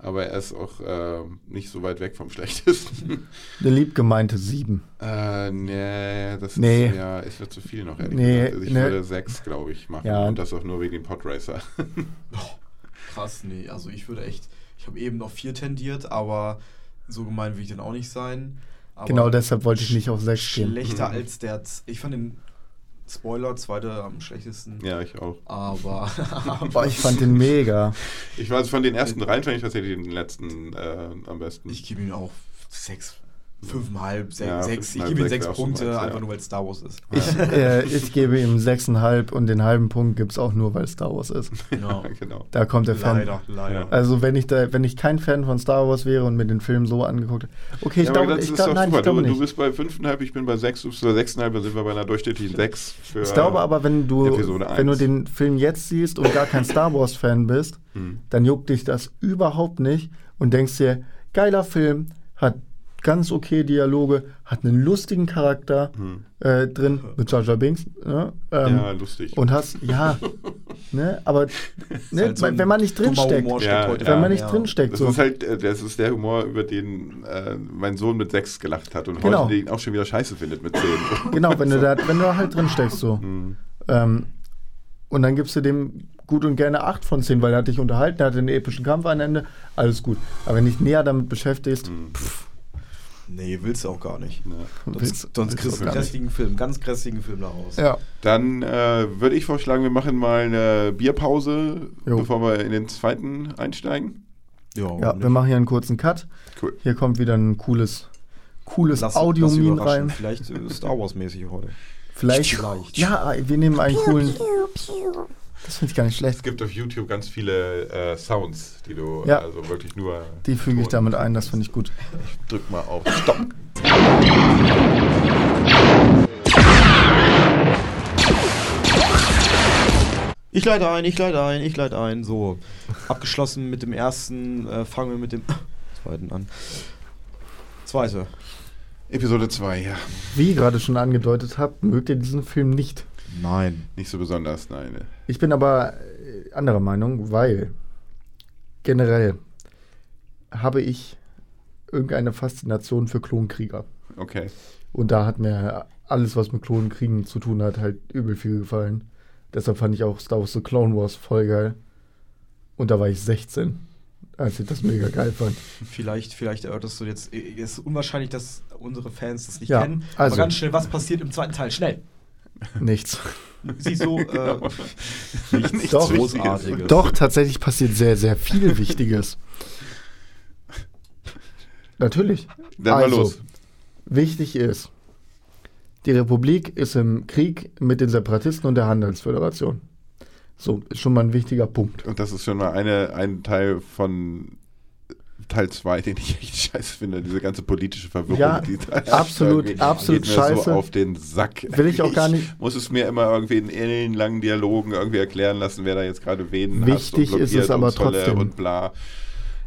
Speaker 3: Aber er ist auch äh, nicht so weit weg vom schlechtesten. [LAUGHS]
Speaker 2: Eine liebgemeinte 7.
Speaker 3: äh, nee, das
Speaker 2: Nee.
Speaker 3: ist ja, ist mir zu viel noch, ehrlich
Speaker 2: Nee,
Speaker 3: gesagt. Also ich
Speaker 2: ne.
Speaker 3: würde 6, glaube ich, machen.
Speaker 2: Ja.
Speaker 3: Und das auch nur wegen dem Podracer. [LAUGHS]
Speaker 1: Krass, nee, also ich würde echt, Ich habe eben auf 4 tendiert, aber so gemein will ich dann auch nicht sein. Aber
Speaker 2: Genau deshalb wollte ich nicht auf 6 gehen.
Speaker 1: Schlechter als der. Z- Ich fand den Spoiler, zweite am schlechtesten.
Speaker 3: Ja, ich auch.
Speaker 1: Aber. [LAUGHS]
Speaker 2: Boah, ich fand den mega.
Speaker 3: Ich weiß von den ersten dreien fand ich tatsächlich den letzten äh, am besten.
Speaker 1: ich gebe ihm auch 6, 5,5, 6.
Speaker 3: Ja,
Speaker 1: sechs. Ich
Speaker 3: 5,5,
Speaker 1: gebe ihm
Speaker 3: sechs
Speaker 1: 6
Speaker 3: wäre auch so
Speaker 1: Punkte,
Speaker 3: meins, ja.
Speaker 1: einfach nur weil es Star Wars ist.
Speaker 2: Ich, [LAUGHS] äh, ich gebe ihm 6,5 und den halben Punkt gibt es auch nur, weil es Star Wars ist. [LAUGHS]
Speaker 1: Genau. [LAUGHS]
Speaker 3: genau.
Speaker 2: Da kommt der Fan.
Speaker 1: Leider, leider.
Speaker 2: Also wenn ich da, wenn ich kein Fan von Star Wars wäre und mir den Film so angeguckt hätte. Okay, ich
Speaker 3: ja,
Speaker 2: glaube, ich
Speaker 3: doch
Speaker 2: nein, ich glaube
Speaker 3: du, du
Speaker 2: nicht.
Speaker 3: bist bei 5,5, ich bin bei 6, du bist bei 6,5, dann sind wir bei einer durchschnittlichen 6. Für,
Speaker 2: Ich glaube aber, wenn du, wenn du
Speaker 3: 1.
Speaker 2: den Film jetzt siehst und gar kein Star Wars-Fan bist,
Speaker 3: Hm.
Speaker 2: dann juckt dich das überhaupt nicht und denkst dir, geiler Film, hat ganz okay Dialoge, hat einen lustigen Charakter äh, drin mit Jar Jar Binks. Ne? Ähm,
Speaker 3: Hm. ja, lustig.
Speaker 2: Und hast, ja, [LAUGHS] ne, aber ne,
Speaker 1: halt so
Speaker 2: wenn man nicht drinsteckt,
Speaker 3: Ja,
Speaker 2: wenn
Speaker 3: ja.
Speaker 2: man nicht
Speaker 1: Ja.
Speaker 2: drinsteckt,
Speaker 3: das
Speaker 2: so.
Speaker 3: ist halt, äh, das ist der Humor, über den äh, mein Sohn mit 6 gelacht hat und
Speaker 2: Genau.
Speaker 3: heute den auch schon wieder scheiße findet mit 10. [LAUGHS]
Speaker 2: Genau, wenn du da, wenn du da halt drin steckst so.
Speaker 3: Hm.
Speaker 2: Ähm, und dann gibst du dem gut und gerne 8 von 10, weil er hat dich unterhalten, er hatte einen epischen Kampf am Ende, alles gut. Aber wenn du dich näher damit beschäftigst,
Speaker 3: Hm.
Speaker 1: Nee, willst du auch gar nicht.
Speaker 3: Ja.
Speaker 1: Sonst,
Speaker 2: Willst-
Speaker 1: sonst kriegst
Speaker 2: du
Speaker 1: einen
Speaker 2: nicht.
Speaker 1: grässigen Film, ganz grässigen Film daraus.
Speaker 2: ja.
Speaker 3: Dann äh, würde ich vorschlagen, wir machen mal eine Bierpause,
Speaker 2: Jo.
Speaker 3: bevor wir in den zweiten einsteigen.
Speaker 1: Ja,
Speaker 2: Ja, wir machen hier einen kurzen Cut.
Speaker 3: Cool.
Speaker 2: Hier kommt wieder ein cooles, cooles
Speaker 1: Lass- lass
Speaker 2: Audio-Meme
Speaker 1: überraschen.
Speaker 2: rein.
Speaker 1: Vielleicht äh, Star Wars-mäßig heute.
Speaker 2: Vielleicht.
Speaker 1: Vielleicht.
Speaker 2: Ja, wir nehmen einen coolen. Das finde ich gar nicht
Speaker 3: Es
Speaker 2: schlecht.
Speaker 3: gibt auf YouTube ganz viele äh, Sounds, die du
Speaker 2: Ja.
Speaker 3: also wirklich nur.
Speaker 2: Die füge ich damit ein, das finde ich gut.
Speaker 3: Drück mal auf Stopp.
Speaker 1: Ich leite ein, ich leite ein, ich leite ein. So, abgeschlossen mit dem ersten, äh, fangen wir mit dem zweiten an. Zweite.
Speaker 3: Episode 2, ja.
Speaker 2: Wie ihr gerade schon angedeutet habt, mögt ihr diesen Film nicht.
Speaker 1: Nein.
Speaker 3: Nicht so besonders, nein.
Speaker 2: Ich bin aber äh, anderer Meinung, weil generell habe ich irgendeine Faszination für Klonkrieger.
Speaker 3: Okay.
Speaker 2: Und da hat mir alles, was mit Klonkriegen zu tun hat, halt übel viel gefallen. Deshalb fand ich auch Star Wars The Clone Wars voll geil. Und da war ich 16, als ich das mega geil fand.
Speaker 1: Vielleicht, vielleicht erörterst du jetzt. äh, Es ist unwahrscheinlich, dass unsere Fans das nicht
Speaker 2: Ja,
Speaker 1: kennen.
Speaker 2: also-
Speaker 1: Aber ganz schnell, was passiert im zweiten Teil? Schnell.
Speaker 2: Nichts.
Speaker 1: Siehst du, [LAUGHS] äh,
Speaker 3: Nichts
Speaker 1: nichts
Speaker 2: Doch.
Speaker 1: Großartiges.
Speaker 2: Doch, tatsächlich passiert sehr, sehr viel [LAUGHS] Wichtiges. Natürlich.
Speaker 3: Dann mal
Speaker 2: Also,
Speaker 3: los.
Speaker 2: Wichtig ist, die Republik ist im Krieg mit den Separatisten und der Handelsföderation. So, ist schon mal ein wichtiger Punkt.
Speaker 3: Und das ist schon mal eine, ein Teil von Teil 2, den ich echt scheiße finde. Diese ganze politische Verwirrung.
Speaker 2: Ja,
Speaker 3: die da [LAUGHS]
Speaker 2: absolut, absolut
Speaker 3: geht mir
Speaker 2: scheiße.
Speaker 3: so auf den Sack.
Speaker 2: Will ich auch gar nicht-
Speaker 3: Ich muss es mir immer irgendwie in ellenlangen Dialogen irgendwie erklären lassen, wer da jetzt gerade wen
Speaker 2: Wichtig ist es aber trotzdem.
Speaker 3: Und bla.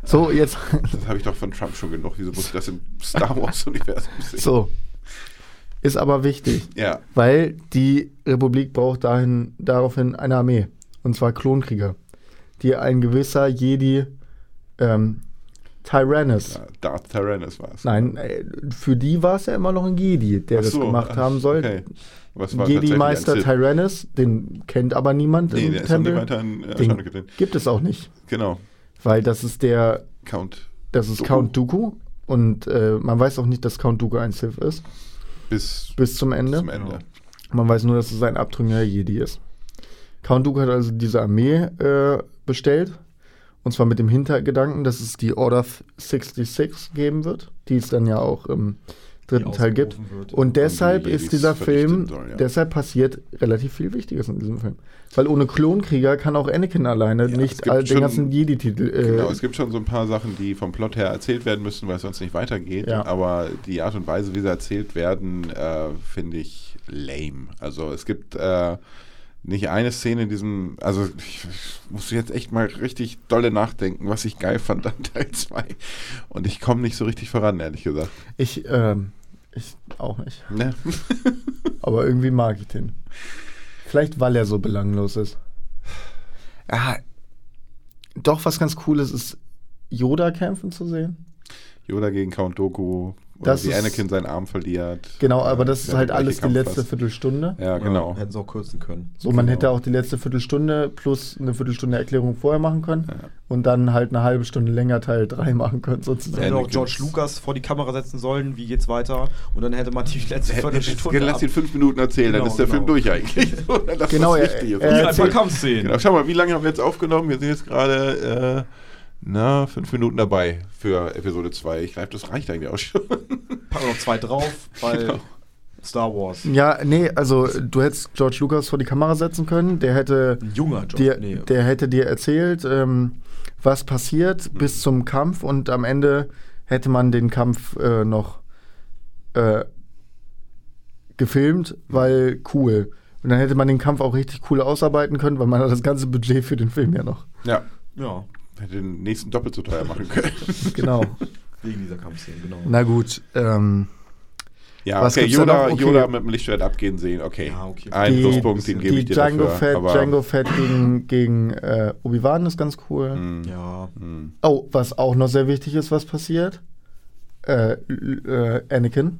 Speaker 2: So, jetzt, [LAUGHS]
Speaker 3: Das habe ich doch von Trump schon genug. Wieso muss ich das im Star Wars-Universum sehen?
Speaker 2: so. Ist aber wichtig,
Speaker 3: Ja,
Speaker 2: weil die Republik braucht dahin, daraufhin eine Armee. Und zwar Klonkrieger, die ein gewisser Jedi ähm, Tyrannus
Speaker 3: ja, Darth Tyrannus war es.
Speaker 2: Nein, äh, für die war es ja immer noch ein Jedi, der
Speaker 3: Ach
Speaker 2: das
Speaker 3: so,
Speaker 2: gemacht
Speaker 3: ach,
Speaker 2: haben soll.
Speaker 3: Okay. Was war tatsächlich ein
Speaker 2: Jedi-Meister? Tyrannus, den kennt aber niemand
Speaker 3: Nee,
Speaker 2: im
Speaker 3: der ist noch nicht
Speaker 2: Tempel.
Speaker 3: weiter in äh,
Speaker 2: den gibt es auch nicht,
Speaker 3: Genau.
Speaker 2: weil das ist der,
Speaker 3: Count
Speaker 2: das ist
Speaker 3: Dooku.
Speaker 2: Count Dooku und äh, man weiß auch nicht, dass Count Dooku ein Sith ist,
Speaker 3: bis
Speaker 2: bis zum Ende.
Speaker 3: zum Ende.
Speaker 2: Man weiß nur, dass es ein abtrünniger Jedi ist. Count Dooku hat also diese Armee äh, bestellt. Und zwar mit dem Hintergedanken, dass es die Order 66 geben wird, die es dann ja auch im dritten Teil gibt.
Speaker 1: wird.
Speaker 2: Und deshalb
Speaker 3: die
Speaker 2: ist dieser Film,
Speaker 3: soll, ja.
Speaker 2: deshalb passiert relativ viel Wichtiges in diesem Film. Weil ohne Klonkrieger kann auch Anakin alleine
Speaker 3: Ja,
Speaker 2: nicht all, den ganzen Jedi-Titel. Äh,
Speaker 3: Genau, es gibt schon so ein paar Sachen, die vom Plot her erzählt werden müssen, weil es sonst nicht weitergeht.
Speaker 2: Ja.
Speaker 3: Aber die Art und Weise, wie sie erzählt werden, äh, finde ich lame. Also es gibt äh, nicht eine Szene in diesem, also ich, ich muss jetzt echt mal richtig dolle nachdenken, was ich geil fand an Teil 2. Und ich komme nicht so richtig voran, ehrlich gesagt.
Speaker 2: ich, ähm, ich auch nicht.
Speaker 3: Ne? [LAUGHS]
Speaker 2: Aber irgendwie mag ich den. Vielleicht, weil er so belanglos ist. Ja, doch was ganz Cooles ist, Yoda kämpfen zu sehen.
Speaker 3: Yoda gegen Count Doku. Oder
Speaker 2: Das
Speaker 3: wie
Speaker 2: ist-
Speaker 3: Anakin seinen Arm verliert.
Speaker 2: Genau, aber das ist halt alles die
Speaker 3: Kampf
Speaker 2: letzte
Speaker 3: fast.
Speaker 2: Viertelstunde.
Speaker 3: Ja, genau.
Speaker 1: Hätten sie auch kürzen können.
Speaker 2: So, man
Speaker 3: Genau.
Speaker 2: hätte auch die letzte Viertelstunde plus eine Viertelstunde Erklärung vorher machen können
Speaker 3: Ja.
Speaker 2: und dann halt eine halbe Stunde länger Teil 3 machen können,
Speaker 1: Dann
Speaker 2: sozusagen.
Speaker 1: hätte auch George
Speaker 3: ist-
Speaker 1: Lucas vor die Kamera setzen sollen, wie geht's weiter? Und dann hätte man die letzte
Speaker 3: Hätte-
Speaker 1: Viertelstunde.
Speaker 3: Lass ihn fünf Minuten erzählen, dann
Speaker 1: Genau,
Speaker 3: ist der Film
Speaker 1: genau.
Speaker 3: durch eigentlich. [LAUGHS] Dann
Speaker 2: Genau,
Speaker 3: was
Speaker 2: er- er-
Speaker 1: Kampfszenen.
Speaker 3: Genau, schau mal, wie lange haben wir jetzt aufgenommen? Wir sind jetzt gerade, äh, na, fünf Minuten dabei für Episode 2. Ich glaube, das reicht eigentlich auch schon. [LAUGHS]
Speaker 1: Packen noch zwei drauf, weil
Speaker 3: Genau.
Speaker 1: Star Wars.
Speaker 2: Ja, nee, also du hättest George Lucas vor die Kamera setzen können, der hätte
Speaker 1: Ein junger George.
Speaker 2: dir,
Speaker 1: nee.
Speaker 2: der hätte dir erzählt, ähm, was passiert bis zum Kampf und am Ende hätte man den Kampf äh, noch äh, gefilmt, weil cool. Und dann hätte man den Kampf auch richtig cool ausarbeiten können, weil man hat das ganze Budget für den Film ja noch.
Speaker 3: Ja,
Speaker 1: ja,
Speaker 3: hätte den nächsten doppelt so teuer machen können. [LAUGHS]
Speaker 2: Genau.
Speaker 1: wegen dieser Kampfszenen, genau.
Speaker 2: Na gut, ähm,
Speaker 3: Ja,
Speaker 2: Was
Speaker 3: okay, Yoda?
Speaker 2: Okay.
Speaker 3: Yoda mit dem Lichtschwert abgehen sehen, okay.
Speaker 1: Ja, okay.
Speaker 3: Ein
Speaker 2: Die-
Speaker 3: Pluspunkt, den gebe
Speaker 2: die
Speaker 3: ich dir
Speaker 2: Django
Speaker 3: dafür.
Speaker 2: Fett,
Speaker 3: aber,
Speaker 2: Django Fett gegen, gegen äh, Obi-Wan ist ganz cool.
Speaker 3: mh,
Speaker 1: Ja.
Speaker 3: mh.
Speaker 2: Oh, was auch noch sehr wichtig ist, was passiert. Äh, äh, Anakin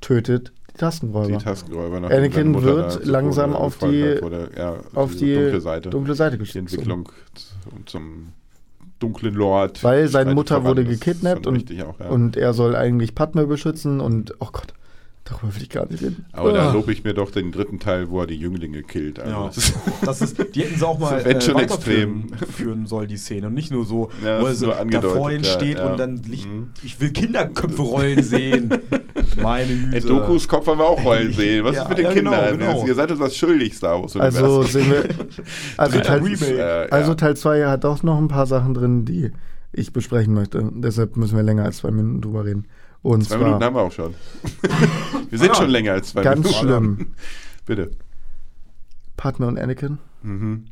Speaker 2: tötet Tastenräuber.
Speaker 3: Die Tastenräuber.
Speaker 2: Anakin wird langsam auf die-
Speaker 3: wurde, ja,
Speaker 2: auf die
Speaker 3: dunkle Seite.
Speaker 2: dunkle Seite
Speaker 3: die. Entwicklung zum, zum dunklen Lord.
Speaker 2: Weil seine Mutter wurde gekidnappt und,
Speaker 3: auch, ja.
Speaker 2: und er soll eigentlich Padme beschützen und, oh Gott, darüber will ich gar nicht reden.
Speaker 3: Aber da
Speaker 2: Ah.
Speaker 3: lobe ich mir doch den dritten Teil, wo er die Jünglinge killt. Also
Speaker 1: Ja.
Speaker 3: das ist-
Speaker 1: ist, die hätten sie auch [LAUGHS] mal
Speaker 3: wird schon
Speaker 1: weiterführen
Speaker 3: extrem.
Speaker 1: führen sollen, die Szene. Und nicht nur so,
Speaker 3: Ja,
Speaker 1: wo er
Speaker 3: ist
Speaker 1: so
Speaker 3: nur
Speaker 1: da
Speaker 3: angedeutet,
Speaker 1: vor ihnen
Speaker 3: ja,
Speaker 1: steht
Speaker 3: ja.
Speaker 1: und dann Licht,
Speaker 3: Mhm.
Speaker 1: ich will Kinderköpfe rollen sehen. [LAUGHS] Meine Güte.
Speaker 3: Ey, Dokus Kopf haben wir auch rollen sehen. Was [LAUGHS]
Speaker 1: Ja,
Speaker 3: ist mit den
Speaker 1: ja, genau,
Speaker 3: Kindern?
Speaker 1: genau.
Speaker 3: Ihr seid uns was schuldig, Star Wars.
Speaker 2: Also sehen wir. Also
Speaker 1: Dritter
Speaker 2: Teil,
Speaker 1: Remake.
Speaker 3: Äh,
Speaker 2: also
Speaker 3: ja.
Speaker 2: Teil 2 hat auch noch ein paar Sachen drin, die ich besprechen möchte. Deshalb müssen wir länger als zwei Minuten drüber reden. Und
Speaker 3: Zwei Minuten haben wir auch schon. [LAUGHS] wir sind
Speaker 1: Ah,
Speaker 3: schon länger als zwei
Speaker 2: ganz
Speaker 3: Minuten.
Speaker 2: schlimm. [LAUGHS]
Speaker 3: Bitte.
Speaker 2: Padme und Anakin.
Speaker 3: Mhm.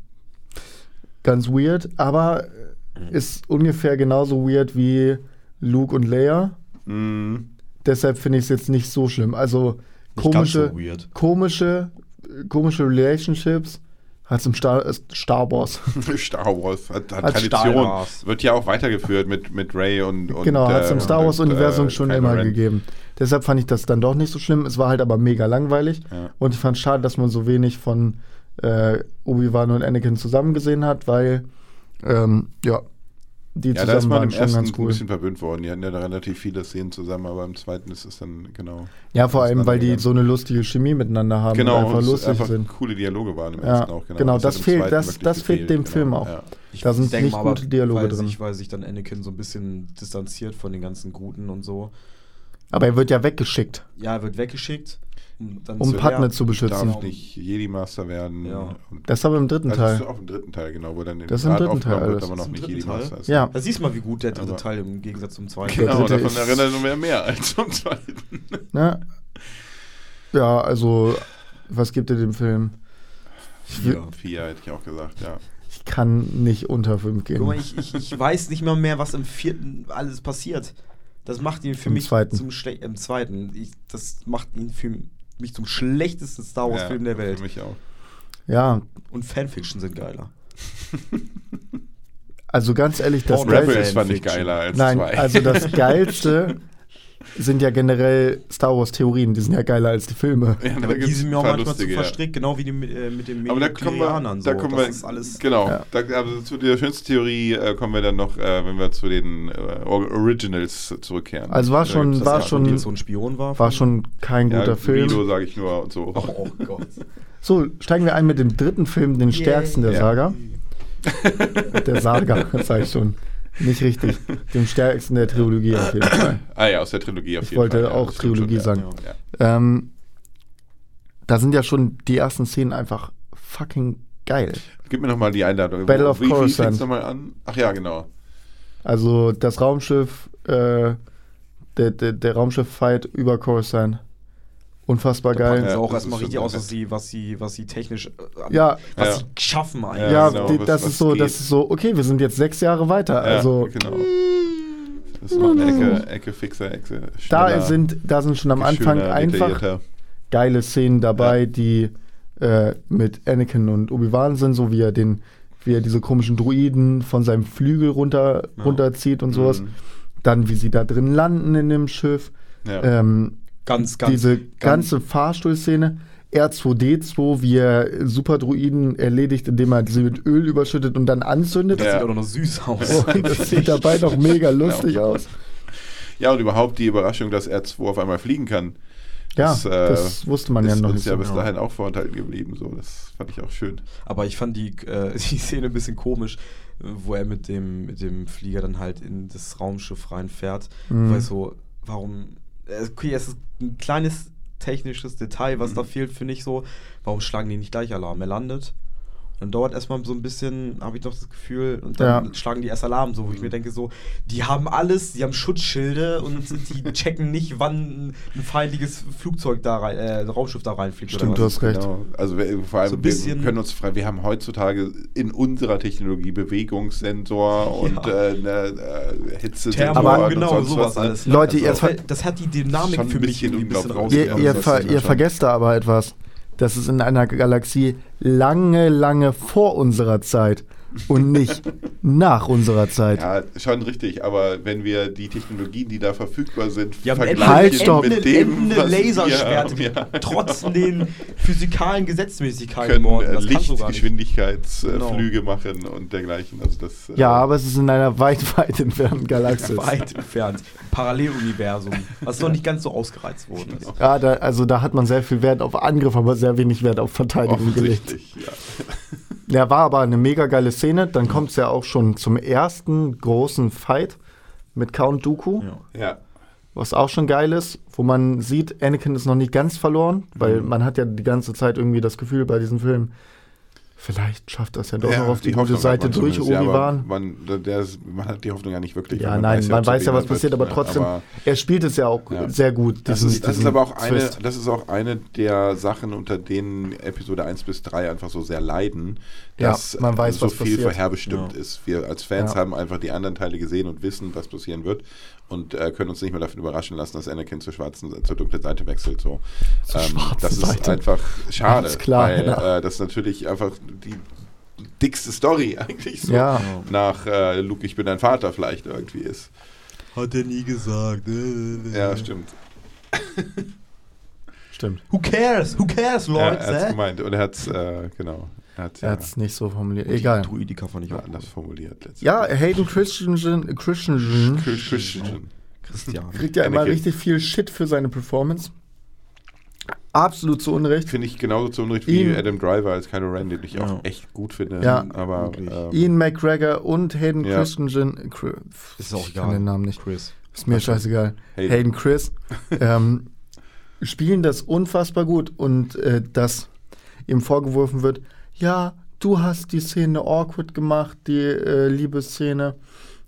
Speaker 2: Ganz weird, aber ist ungefähr genauso weird wie Luke und Leia.
Speaker 3: Mhm.
Speaker 2: Deshalb finde ich es jetzt nicht so schlimm. Also
Speaker 1: ganz so
Speaker 2: komische,
Speaker 1: weird.
Speaker 2: komische, komische Relationships hat im Star, äh, Star Wars. [LAUGHS]
Speaker 3: Star Wars hat, hat
Speaker 2: Als
Speaker 1: Star
Speaker 3: Tradition.
Speaker 1: Wars.
Speaker 3: Wird ja auch weitergeführt mit, mit Ray und, und
Speaker 2: genau, hat es im
Speaker 3: äh,
Speaker 2: Star
Speaker 3: und,
Speaker 2: Wars-Universum
Speaker 3: äh,
Speaker 2: schon immer
Speaker 3: Ren.
Speaker 2: gegeben. Deshalb fand ich das dann doch nicht so schlimm. Es war halt aber mega langweilig.
Speaker 3: Ja.
Speaker 2: Und ich fand es schade, dass man so wenig von äh, Obi-Wan und Anakin zusammen gesehen hat, weil ähm, ja, die
Speaker 3: Ja, da ist man
Speaker 2: waren
Speaker 3: im ersten
Speaker 2: ganz
Speaker 3: ein
Speaker 2: cool.
Speaker 3: bisschen verwöhnt worden. Die hatten ja da relativ viele Szenen zusammen, aber im zweiten ist es dann genau.
Speaker 2: Ja, vor allem, weil die so eine lustige Chemie miteinander haben
Speaker 3: genau,
Speaker 2: und einfach
Speaker 3: es
Speaker 2: lustig
Speaker 3: einfach
Speaker 2: sind.
Speaker 3: coole Dialoge waren im
Speaker 2: Ja,
Speaker 3: ersten auch.
Speaker 2: genau, das
Speaker 3: hat im
Speaker 2: fehlt- das- das fehlt dem
Speaker 3: gefehlt,
Speaker 2: Film
Speaker 3: genau,
Speaker 2: auch.
Speaker 3: Ja.
Speaker 1: Ich
Speaker 2: Da sind nicht
Speaker 1: mal, aber
Speaker 2: gute Dialoge
Speaker 1: weil
Speaker 2: drin.
Speaker 1: Sich, weil sich dann Anakin so ein bisschen distanziert von den ganzen Guten und so.
Speaker 2: Aber er wird ja weggeschickt,
Speaker 1: Ja, er wird weggeschickt. Um, dann
Speaker 2: um
Speaker 1: zu
Speaker 2: Padme
Speaker 1: lernen.
Speaker 2: zu beschützen.
Speaker 3: Darf nicht Jedi-Master werden.
Speaker 1: Ja.
Speaker 2: Das ist aber im dritten
Speaker 3: also
Speaker 2: Teil.
Speaker 3: ist auch im dritten Teil, genau, wo dann
Speaker 2: Das ist im dritten Teil
Speaker 3: wird,
Speaker 2: alles.
Speaker 3: aber noch nicht
Speaker 1: dritten
Speaker 3: Jedi-Master
Speaker 1: Teil?
Speaker 3: ist.
Speaker 2: Ja.
Speaker 1: Da siehst du mal, wie gut der dritte
Speaker 3: Aber-
Speaker 1: Teil im Gegensatz zum zweiten
Speaker 3: Genau,
Speaker 2: dritte
Speaker 3: davon
Speaker 2: ist-
Speaker 3: erinnert er mehr, mehr als zum zweiten.
Speaker 2: Ne? Ja, also, was gibt ihr dem Film?
Speaker 1: Ja.
Speaker 3: Vier hätte ich auch gesagt, ja.
Speaker 2: ich kann nicht unter fünf gehen.
Speaker 1: Guck mal, ich, ich, ich weiß nicht mal mehr, was im vierten alles passiert. Das macht ihn für
Speaker 2: Im
Speaker 1: mich
Speaker 2: zweiten.
Speaker 1: zum Schle im zweiten. Ich, das macht ihn für mich zum schlechtesten Star Wars Film
Speaker 3: ja,
Speaker 1: der Welt.
Speaker 3: Für mich auch.
Speaker 2: Ja,
Speaker 1: Und Fanfiction sind geiler.
Speaker 2: also ganz ehrlich, das Geilste.
Speaker 3: Rebels fand ich geiler als
Speaker 2: Nein,
Speaker 3: zwei.
Speaker 2: also das [LAUGHS] Geilste sind ja generell Star Wars Theorien, die sind ja geiler als die Filme.
Speaker 3: ja,
Speaker 1: Aber die sind mir auch manchmal zu
Speaker 3: lustige, ja.
Speaker 1: verstrickt, genau wie die, mit, äh, mit den
Speaker 3: Aber da kommen wir,
Speaker 1: Mediklerianern
Speaker 3: da
Speaker 1: so.
Speaker 3: kommen
Speaker 1: das
Speaker 3: wir,
Speaker 1: ist alles.
Speaker 3: genau,
Speaker 2: Ja.
Speaker 3: da, also zu der schönsten Theorie äh, kommen wir dann noch, äh, wenn wir zu den äh, Or- Originals zurückkehren.
Speaker 2: Also war schon- war
Speaker 3: ja.
Speaker 2: schon-
Speaker 1: so ein Spion war.
Speaker 2: War schon kein
Speaker 3: ja,
Speaker 2: guter Film.
Speaker 3: Guido sage ich nur und so.
Speaker 1: Oh Gott.
Speaker 2: So, steigen wir ein mit dem dritten Film, den stärksten der
Speaker 3: Ja.
Speaker 2: Saga. [LAUGHS] Der Saga, sag ich schon. Nicht richtig. Dem stärksten der Trilogie auf jeden Fall.
Speaker 3: Ah ja, aus der Trilogie auf
Speaker 2: Ich
Speaker 3: jeden
Speaker 2: wollte
Speaker 3: Fall. ja,
Speaker 2: auch
Speaker 3: das stimmt
Speaker 2: Trilogie
Speaker 3: schon,
Speaker 2: sagen.
Speaker 3: Ja.
Speaker 2: Ähm, da sind ja schon die ersten Szenen einfach fucking geil.
Speaker 3: Gib mir nochmal die Einladung.
Speaker 2: Battle of
Speaker 3: wie, wie
Speaker 2: Coruscant.
Speaker 3: fängt's nochmal an? Ach ja, genau.
Speaker 2: Also das Raumschiff, äh, der, der, der Raumschiff-Fight über Coruscant. Unfassbar
Speaker 1: Da
Speaker 2: geil.
Speaker 3: Ja,
Speaker 1: auch
Speaker 3: das
Speaker 1: erstmal richtig aus, was sie, was sie, was sie technisch, äh,
Speaker 2: Ja,
Speaker 1: was
Speaker 3: Ja.
Speaker 1: sie schaffen eigentlich.
Speaker 2: ja,
Speaker 3: genau,
Speaker 2: die, das
Speaker 3: was
Speaker 2: ist so,
Speaker 3: geht.
Speaker 2: das ist so, okay, wir sind jetzt sechs Jahre weiter.
Speaker 3: Ja,
Speaker 2: also
Speaker 3: genau. Das ist noch eine Ecke, Ecke fixer, Ecke
Speaker 2: da sind, da sind schon am Anfang einfach geile Szenen dabei,
Speaker 3: Ja.
Speaker 2: die äh, mit Anakin und Obi-Wan sind, so wie er den, wie er diese komischen Druiden von seinem Flügel runter,
Speaker 1: Ja.
Speaker 2: runterzieht und sowas.
Speaker 3: Mhm.
Speaker 2: Dann, wie sie da drin landen in dem Schiff.
Speaker 3: Ja.
Speaker 2: Ähm,
Speaker 1: Ganz, ganz.
Speaker 2: diese
Speaker 1: ganz-
Speaker 2: ganze Fahrstuhlszene. R2D2, wie er Superdruiden erledigt, indem er sie mit Öl überschüttet und dann anzündet.
Speaker 1: Das
Speaker 3: Ja.
Speaker 1: sieht auch noch süß aus. [LAUGHS]
Speaker 2: Und das sieht dabei doch mega lustig aus.
Speaker 3: ja, und überhaupt die Überraschung, dass R2 auf einmal fliegen kann.
Speaker 2: Ja,
Speaker 3: Das, äh,
Speaker 2: das wusste man ja
Speaker 3: ist
Speaker 2: noch nicht
Speaker 3: ja
Speaker 2: so
Speaker 3: bis
Speaker 2: genau.
Speaker 3: dahin auch vorenthalten geblieben. So, das fand ich auch schön.
Speaker 1: Aber ich fand die, äh, [LAUGHS] die Szene ein bisschen komisch, wo er mit dem, mit dem Flieger dann halt in das Raumschiff reinfährt.
Speaker 2: Mhm.
Speaker 1: Weil so, warum. Okay, es ist ein kleines technisches Detail, was da fehlt, finde ich so. Warum schlagen die nicht gleich Alarm? Er landet. Dann dauert erstmal so ein bisschen, habe ich doch das Gefühl, und dann
Speaker 2: Ja.
Speaker 1: schlagen die erst Alarm, so wo ich mir denke, so, die haben alles, die haben Schutzschilde und die [LAUGHS] checken nicht, wann ein feindliches Flugzeug da rein, äh, Raumschiff da reinfliegt.
Speaker 2: Stimmt,
Speaker 1: oder
Speaker 2: du
Speaker 1: was.
Speaker 2: hast recht.
Speaker 3: Genau. Also wir, vor allem,
Speaker 1: So ein
Speaker 3: wir
Speaker 1: bisschen-
Speaker 3: können uns frei, wir haben heutzutage in unserer Technologie Bewegungssensor und
Speaker 1: Ja.
Speaker 3: äh, ne, äh, Hitzesensor
Speaker 1: Thermo,
Speaker 2: Aber-
Speaker 3: und
Speaker 1: genau, sowas
Speaker 3: was, ne?
Speaker 1: alles. ne?
Speaker 2: Leute,
Speaker 1: also,
Speaker 2: ihr
Speaker 1: das, hat die Dynamik für mich
Speaker 3: bisschen
Speaker 1: ein bisschen.
Speaker 2: Ihr,
Speaker 1: rausgenommen.
Speaker 2: ihr,
Speaker 3: das
Speaker 2: ver, ihr vergesst da aber etwas. Das ist in einer Galaxie lange, lange vor unserer Zeit und nicht nach unserer Zeit.
Speaker 3: Ja, schon richtig, aber wenn wir die Technologien, die da verfügbar sind,
Speaker 1: Die haben
Speaker 2: Halt, stopp.
Speaker 3: mit dem, was wir
Speaker 1: Laserschwerte,
Speaker 3: haben,
Speaker 1: die
Speaker 3: ja.
Speaker 1: trotz den physikalen Gesetzmäßigkeiten
Speaker 3: können
Speaker 1: morden. Das.
Speaker 3: Lichtgeschwindigkeitsflüge machen und dergleichen. Also das, äh,
Speaker 2: Ja, aber es ist in einer weit, weit entfernten Galaxis.
Speaker 1: Weit entfernt. Paralleluniversum. Was noch nicht ganz so ausgereizt worden ist.
Speaker 2: Ja, da, also da hat man sehr viel Wert auf Angriff, aber sehr wenig Wert auf Verteidigung gelegt.
Speaker 3: ja.
Speaker 2: Ja, war aber eine mega geile Szene. Dann kommt es ja auch schon zum ersten großen Fight mit Count Dooku,
Speaker 1: Ja.
Speaker 3: ja.
Speaker 2: was auch schon geil ist, wo man sieht, Anakin ist noch nicht ganz verloren, weil man hat ja die ganze Zeit irgendwie das Gefühl bei diesem Film, vielleicht schafft das ja doch noch auf die, gute
Speaker 3: Hoffnung
Speaker 2: Seite
Speaker 3: man
Speaker 2: durch,
Speaker 3: zumindest, ja,
Speaker 2: Obi-Wan.
Speaker 3: Man, der ist, man hat die Hoffnung ja nicht wirklich.
Speaker 2: Ja,
Speaker 3: weil
Speaker 2: nein, man weiß ja, was
Speaker 3: Obi-Wan
Speaker 2: passiert,
Speaker 3: wird,
Speaker 2: aber
Speaker 3: ne?
Speaker 2: trotzdem,
Speaker 3: Aber
Speaker 2: er spielt es ja auch
Speaker 3: Ja.
Speaker 2: sehr gut.
Speaker 3: das, ist, das ist aber auch eine,
Speaker 2: Twist.
Speaker 3: das ist auch eine der Sachen, unter denen Episode 1 bis 3 einfach so sehr leiden,
Speaker 2: Ja,
Speaker 3: dass
Speaker 2: man weiß,
Speaker 3: so
Speaker 2: was
Speaker 3: viel
Speaker 2: passiert.
Speaker 3: vorherbestimmt
Speaker 1: Ja.
Speaker 3: ist. Wir als Fans
Speaker 2: Ja.
Speaker 3: haben einfach die anderen Teile gesehen und wissen, was passieren wird und äh, können uns nicht mehr davon überraschen lassen, dass Anakin zur schwarzen, zur dunklen Seite wechselt. So. Ähm, das ist
Speaker 2: Seite.
Speaker 3: einfach schade,
Speaker 2: Alles klar,
Speaker 3: weil
Speaker 2: ja.
Speaker 3: äh, das natürlich einfach die dickste Story [LAUGHS] eigentlich so
Speaker 2: Ja.
Speaker 3: nach äh, Luke, ich bin dein Vater vielleicht irgendwie ist.
Speaker 1: Hat er nie gesagt.
Speaker 3: Ja, stimmt.
Speaker 2: Stimmt.
Speaker 1: Who cares? Who cares,
Speaker 3: Ja,
Speaker 1: Leute?
Speaker 3: er hat es gemeint und er hat es, äh, genau, er hat
Speaker 2: Er
Speaker 3: ja
Speaker 2: hat es nicht so formuliert. Egal.
Speaker 1: Druidika fand ich auch
Speaker 3: anders formuliert.
Speaker 2: Ja, Hayden Christensen, Christensen
Speaker 3: Christian.
Speaker 1: Christian.
Speaker 2: kriegt ja immer richtig viel Shit für seine Performance. Absolut zu Unrecht.
Speaker 3: Finde ich genauso zu Unrecht wie
Speaker 2: Ihn-
Speaker 3: Adam Driver als Kylo Ren, den ich
Speaker 1: Ja.
Speaker 3: auch echt gut finde.
Speaker 2: Ja.
Speaker 3: aber ähm,
Speaker 2: Ian McGregor und Hayden
Speaker 3: Ja.
Speaker 2: Christensen. Chri-
Speaker 1: Ist auch
Speaker 2: ich
Speaker 1: egal.
Speaker 2: kann den Namen nicht.
Speaker 1: Chris.
Speaker 2: Ist mir scheißegal.
Speaker 3: Hayden.
Speaker 2: Hayden, Chris [LAUGHS] ähm, spielen das unfassbar gut und äh, dass ihm vorgeworfen wird, ja, du hast die Szene awkward gemacht, die äh, Liebesszene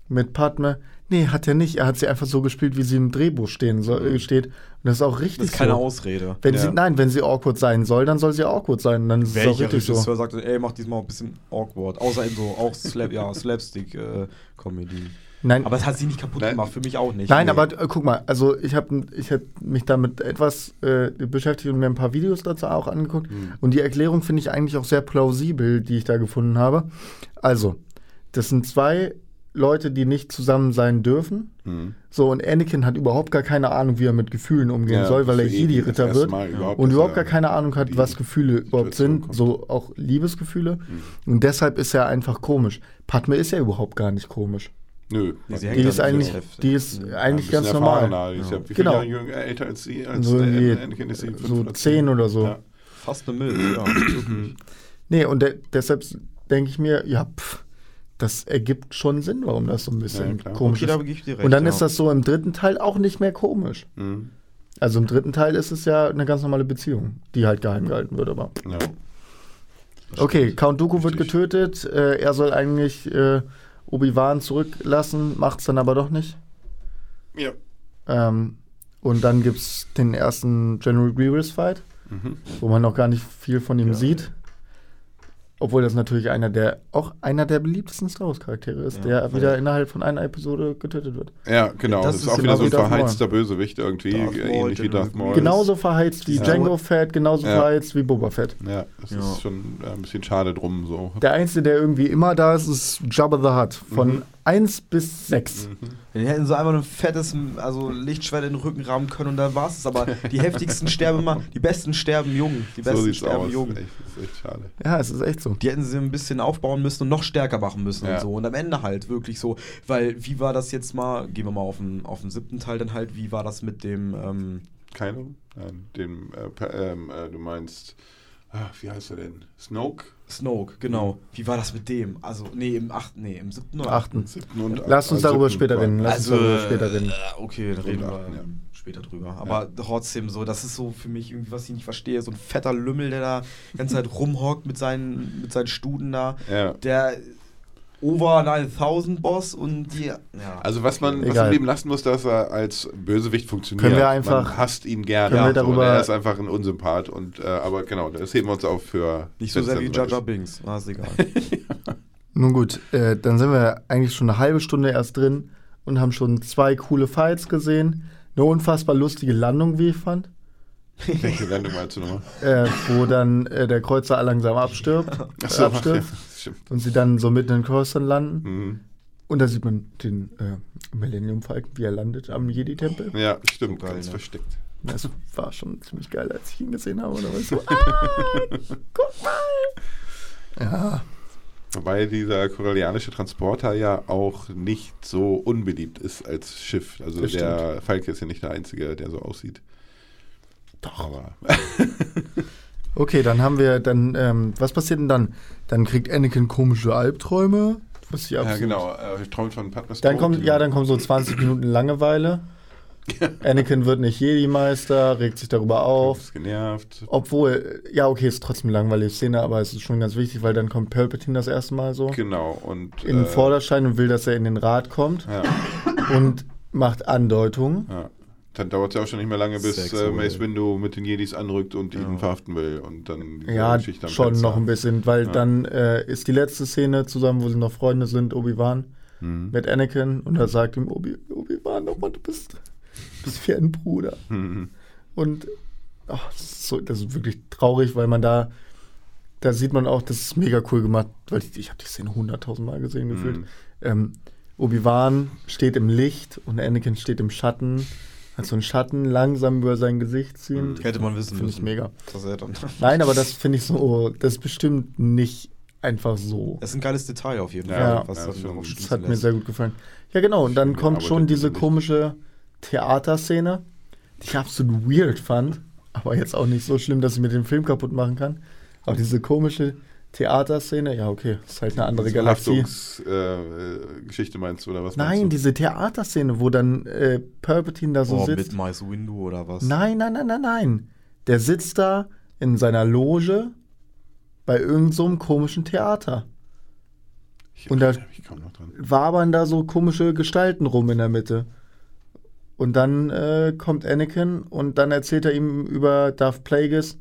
Speaker 2: mit Padme. Nee, hat er nicht. Er hat sie einfach so gespielt, wie sie im Drehbuch stehen so, äh, steht. Und das ist auch richtig
Speaker 1: Das ist keine
Speaker 2: so.
Speaker 1: Ausrede.
Speaker 2: Wenn
Speaker 3: Ja.
Speaker 2: sie, nein, wenn sie awkward sein soll, dann soll sie awkward sein. Dann ist es auch
Speaker 1: Welcher
Speaker 2: richtig so.
Speaker 1: Regisseur sagt, ey, mach diesmal ein bisschen awkward. Außer in so auch Slap, ja, Slapstick-Comedy.
Speaker 2: Nein,
Speaker 1: aber es hat sie nicht kaputt
Speaker 3: Nein.
Speaker 1: gemacht, für mich auch nicht.
Speaker 2: Nein,
Speaker 1: Nee.
Speaker 2: aber äh, guck mal, also ich habe ich hab mich damit etwas äh, beschäftigt und mir ein paar Videos dazu auch angeguckt.
Speaker 3: Hm.
Speaker 2: Und die Erklärung finde ich eigentlich auch sehr plausibel, die ich da gefunden habe. Also, das sind zwei Leute, die nicht zusammen sein dürfen.
Speaker 3: hm.
Speaker 2: So, und Anakin hat überhaupt gar keine Ahnung, wie er mit Gefühlen umgehen
Speaker 3: Ja,
Speaker 2: soll, weil er Jedi-Ritter wird.
Speaker 3: Überhaupt,
Speaker 2: Und überhaupt
Speaker 3: er
Speaker 2: gar keine Ahnung hat, was Gefühle überhaupt sind,
Speaker 3: kommt.
Speaker 2: so auch Liebesgefühle. Und deshalb ist er einfach komisch. Padme ist ja überhaupt gar nicht komisch.
Speaker 3: Nö.
Speaker 1: Nee, sie
Speaker 3: Ja,
Speaker 1: hängt
Speaker 2: Die
Speaker 1: da
Speaker 2: ist
Speaker 1: so
Speaker 2: eigentlich, die ist
Speaker 1: Ja,
Speaker 3: ein
Speaker 2: eigentlich ganz normal.
Speaker 3: erfahrener. Die ist ja, wie viele
Speaker 2: Genau.
Speaker 3: Jahre jünger, älter als sie? Als
Speaker 2: So
Speaker 3: der
Speaker 2: irgendwie
Speaker 3: Anakin ist sie
Speaker 2: so
Speaker 3: oder
Speaker 2: zehn oder so.
Speaker 3: Ja.
Speaker 1: Fast eine Milch, ja. [CLEARS THROAT]
Speaker 2: Nee, und de deshalb denke ich mir, ja, pff, das ergibt schon Sinn, warum das so ein bisschen
Speaker 3: Ja,
Speaker 2: komisch
Speaker 1: Okay,
Speaker 2: ist.
Speaker 1: ich recht.
Speaker 2: Und dann
Speaker 1: ja.
Speaker 2: ist das so im dritten Teil auch nicht mehr komisch.
Speaker 3: Mhm.
Speaker 2: Also im dritten Teil ist es ja eine ganz normale Beziehung, die halt geheim gehalten wird, aber.
Speaker 3: Ja.
Speaker 2: Okay, Count Dooku wird
Speaker 3: Richtig.
Speaker 2: getötet, äh, er soll eigentlich äh, Obi-Wan zurücklassen, macht es dann aber doch nicht.
Speaker 3: ja.
Speaker 2: Ähm, und dann gibt es den ersten General Grievous-Fight,
Speaker 3: Mhm.
Speaker 2: wo man noch gar nicht viel von ihm
Speaker 1: Ja.
Speaker 2: sieht. Obwohl das natürlich einer der, auch einer der beliebtesten Star Wars-Charaktere ist,
Speaker 1: Ja.
Speaker 2: der wieder innerhalb von einer Episode getötet wird.
Speaker 3: Ja, genau.
Speaker 1: Das
Speaker 3: Das, ist
Speaker 1: ist
Speaker 3: auch wieder so ein verheizter Bösewicht irgendwie,
Speaker 1: Darth Maul,
Speaker 3: ähnlich wie Darth Maul.
Speaker 2: Genauso verheizt wie
Speaker 3: Ja.
Speaker 2: Django Fett, genauso
Speaker 3: Ja.
Speaker 2: verheizt wie Boba Fett.
Speaker 3: Ja, das
Speaker 1: Ja.
Speaker 3: ist schon äh, ein bisschen schade drum so.
Speaker 2: Der Einzige, der irgendwie immer da ist, ist Jabba the Hutt. Von
Speaker 3: Mhm.
Speaker 2: 1 bis 6.
Speaker 1: Den hätten sie einfach ein fettes also Lichtschwert in den Rücken rammen können und dann war es. Aber die heftigsten [LAUGHS] sterben immer, die besten sterben jung. Die besten
Speaker 3: so
Speaker 1: sterben
Speaker 3: aus.
Speaker 1: jung.
Speaker 3: Echt, das ist echt schade.
Speaker 2: Ja, es ist echt so.
Speaker 1: Die hätten sie ein bisschen aufbauen müssen und noch stärker machen müssen
Speaker 3: Ja.
Speaker 1: und so. Und am Ende halt wirklich so, weil wie war das jetzt mal, gehen wir mal auf den, auf den siebten Teil dann halt, wie war das mit dem, ähm,
Speaker 3: Keine? Nein, dem, äh, per- ähm, äh, du meinst, ah, wie heißt er denn? Snoke?
Speaker 1: Snoke, genau. Wie war das mit dem? Also, nee, im achten, nee, im siebten oder
Speaker 2: Achten.
Speaker 3: Siebten und
Speaker 2: Lass uns
Speaker 3: äh,
Speaker 2: darüber
Speaker 3: siebten
Speaker 2: später reden. Lass uns
Speaker 1: Also,
Speaker 2: darüber später reden.
Speaker 1: okay, dann reden wir
Speaker 3: ja.
Speaker 1: später drüber. Aber trotzdem so, das ist so für mich irgendwie, was ich nicht verstehe, so ein fetter Lümmel, der da die ganze Zeit rumhockt mit seinen, mit seinen Studen da.
Speaker 3: Ja.
Speaker 1: Der Over 9000 Boss und die, ja.
Speaker 3: Also was man was
Speaker 2: Egal.
Speaker 3: im Leben lassen muss, dass er als Bösewicht funktioniert.
Speaker 2: Können wir einfach-
Speaker 3: man hasst ihn gerne.
Speaker 2: können wir darüber-
Speaker 3: er ist einfach ein Unsympath. Und, äh, aber genau, das heben wir uns auf für...
Speaker 1: nicht so sehr wie
Speaker 3: soweit
Speaker 1: Binks. Ah, ist egal. [LAUGHS]
Speaker 2: Nun gut, äh, dann sind wir eigentlich schon eine halbe Stunde erst drin und haben schon zwei coole Fights gesehen. Eine unfassbar lustige Landung, wie ich fand.
Speaker 3: Welche Landung meinst du nochmal?
Speaker 2: Äh, wo dann äh, der Kreuzer langsam abstirbt,
Speaker 3: Ach so,
Speaker 2: abstürzt
Speaker 3: ja, stimmt.
Speaker 2: und sie dann so mitten in den Kreuzern landen.
Speaker 3: Mhm.
Speaker 2: Und da sieht man den äh, Millennium Falcon, wie er landet am Jedi-Tempel.
Speaker 3: Ja, stimmt,
Speaker 1: So geil,
Speaker 3: ganz
Speaker 1: ne?
Speaker 3: versteckt.
Speaker 2: Das war schon ziemlich geil, als ich ihn gesehen habe. Und da war ich so, ah, guck mal. Ja,
Speaker 3: Wobei dieser korellianische Transporter ja auch nicht so unbeliebt ist als Schiff. Also
Speaker 2: Das
Speaker 3: der Falke ist ja nicht der Einzige, der so aussieht. Doch. Aber [LAUGHS]
Speaker 2: okay, dann haben wir dann, ähm, was passiert denn dann? Dann kriegt Anakin komische Albträume. Was ich
Speaker 3: ja, genau. Äh, träumt von Padmas
Speaker 2: Dann kommt, ja, dann kommen so 20 Minuten Langeweile. [LAUGHS] Anakin wird nicht Jedi-Meister, regt sich darüber auf.
Speaker 3: Ist genervt.
Speaker 2: Obwohl, ja, okay, ist trotzdem eine langweilige Szene, aber es ist schon ganz wichtig, weil dann kommt Palpatine das erste Mal so
Speaker 3: Genau. Und,
Speaker 2: in den
Speaker 3: äh,
Speaker 2: Vorderschein und will, dass er in den Rat kommt
Speaker 3: Ja,
Speaker 2: und macht Andeutungen.
Speaker 3: ja. Dann dauert es ja auch schon nicht mehr lange, bis äh? Mace Windu mit den Jedis anrückt und ihn
Speaker 1: Ja.
Speaker 3: verhaften will. Und dann
Speaker 2: Ja, schon
Speaker 3: Fenster.
Speaker 2: noch ein bisschen, weil
Speaker 3: Ja.
Speaker 2: dann äh, ist die letzte Szene zusammen, wo sie noch Freunde sind, Obi-Wan
Speaker 3: Mhm.
Speaker 2: mit Anakin und da sagt ihm Obi- Obi-Wan, oh Mann, du bist, bist wie ein Bruder.
Speaker 3: Mhm.
Speaker 2: Und ach, das, ist so, das ist wirklich traurig, weil man da, da sieht man auch, das ist mega cool gemacht, weil ich, ich habe die Szene hunderttausend Mal gesehen gefühlt.
Speaker 3: Mhm.
Speaker 2: Ähm, Obi-Wan steht im Licht und Anakin steht im Schatten, hat so einen Schatten langsam über sein Gesicht ziehend.
Speaker 3: Mhm.
Speaker 1: Hätte man wissen
Speaker 2: Finde ich
Speaker 1: müssen.
Speaker 2: mega. Nein, aber das finde ich so, das ist bestimmt nicht einfach so.
Speaker 1: Das ist ein geiles Detail auf jeden Fall,
Speaker 2: ja,
Speaker 1: was
Speaker 3: ja, Das
Speaker 2: Das hat mir
Speaker 1: lässt.
Speaker 2: sehr gut gefallen. Ja, genau, und dann
Speaker 3: Schön
Speaker 2: kommt schon diese komische Theaterszene, die ich absolut weird fand, aber jetzt auch nicht so schlimm, dass ich mir den Film kaputt machen kann. Aber diese komische Theaterszene, ja, okay, ist halt eine andere Galaxie.
Speaker 3: Geschichte äh, Geschichte meinst du oder was
Speaker 2: Nein,
Speaker 3: meinst du?
Speaker 2: diese Theaterszene, wo dann äh, Palpatine da so
Speaker 1: oh,
Speaker 2: sitzt.
Speaker 1: mit Mace Windu oder was?
Speaker 2: Nein, nein, nein, nein, nein. Der sitzt da in seiner Loge bei irgendeinem so einem komischen Theater.
Speaker 3: Ich
Speaker 2: und da-
Speaker 3: erinnere mich kaum noch dran.
Speaker 2: wabern da so komische Gestalten rum in der Mitte. Und dann äh, kommt Anakin und dann erzählt er ihm über Darth Plagueis,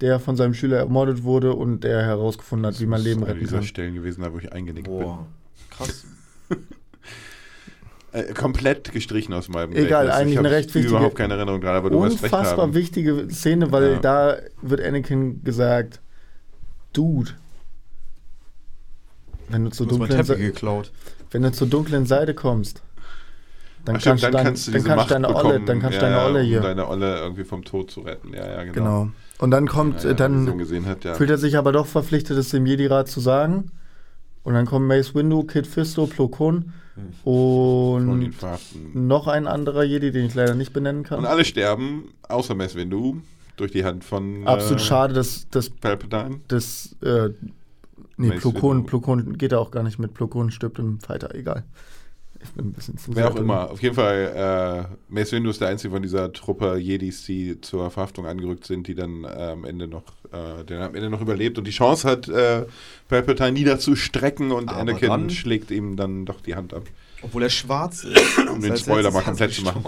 Speaker 2: der von seinem Schüler ermordet wurde und der herausgefunden hat, wie man
Speaker 3: Das
Speaker 2: Leben
Speaker 3: ist eine
Speaker 2: retten
Speaker 3: dieser
Speaker 2: kann.
Speaker 3: Stellen gewesen, da wo ich eingenickt
Speaker 1: Boah, krass.
Speaker 3: bin. [LAUGHS] Äh, komplett gestrichen aus meinem
Speaker 2: Egal,
Speaker 3: Gedächtnis.
Speaker 2: eigentlich
Speaker 3: ich
Speaker 2: eine recht wichtige-
Speaker 3: überhaupt keine Erinnerung dran, aber du wirst recht
Speaker 2: Unfassbar
Speaker 3: haben.
Speaker 2: wichtige Szene, weil
Speaker 3: Ja.
Speaker 2: da wird Anakin gesagt, Dude, wenn du zur
Speaker 1: Du hast
Speaker 2: dunklen,
Speaker 1: Teppich
Speaker 2: Se
Speaker 1: geklaut.
Speaker 2: wenn du zur dunklen Seite kommst, dann
Speaker 3: Ach stimmt,
Speaker 2: kannst, du
Speaker 3: dann
Speaker 2: dein,
Speaker 3: kannst du
Speaker 2: dann
Speaker 3: diese
Speaker 2: kannst
Speaker 3: Macht
Speaker 2: deine Olle,
Speaker 3: bekommen,
Speaker 2: dann kannst
Speaker 3: ja,
Speaker 2: deine Olle
Speaker 3: um
Speaker 2: hier.
Speaker 3: deine Olle irgendwie vom Tod zu retten. Ja, ja, genau.
Speaker 2: Genau. Und dann kommt,
Speaker 3: Ja, ja,
Speaker 2: äh, dann
Speaker 3: hat, ja.
Speaker 2: fühlt er sich aber doch verpflichtet, es dem Jedi-Rat zu sagen. Und dann kommen Mace Windu, Kid Fisto, Plo Koon [LAUGHS]
Speaker 3: und
Speaker 2: noch ein anderer Jedi, den ich leider nicht benennen kann.
Speaker 3: Und alle sterben, außer Mace Windu, durch die Hand von
Speaker 2: Absolut
Speaker 3: äh,
Speaker 2: schade, dass das,
Speaker 3: Palpatine.
Speaker 2: das äh, nee, Plo Koon. Plo Koon geht da auch gar nicht mit. Plo Koon stirbt im Fighter, egal. Ich bin ein bisschen zu
Speaker 3: Wer
Speaker 2: sehr
Speaker 3: auch
Speaker 2: drin.
Speaker 3: immer. Auf jeden Fall, äh, Mace Windu ist der einzige von dieser Truppe Jedis, die zur Verhaftung angerückt sind, die dann äh, am Ende noch, äh, der am Ende noch überlebt und die Chance hat, äh, Palpatine niederzustrecken und
Speaker 1: Aber
Speaker 3: Anakin
Speaker 1: dann-
Speaker 3: schlägt ihm dann doch die Hand ab.
Speaker 1: Obwohl er schwarz ist.
Speaker 3: Um den Spoiler mal komplett zu machen.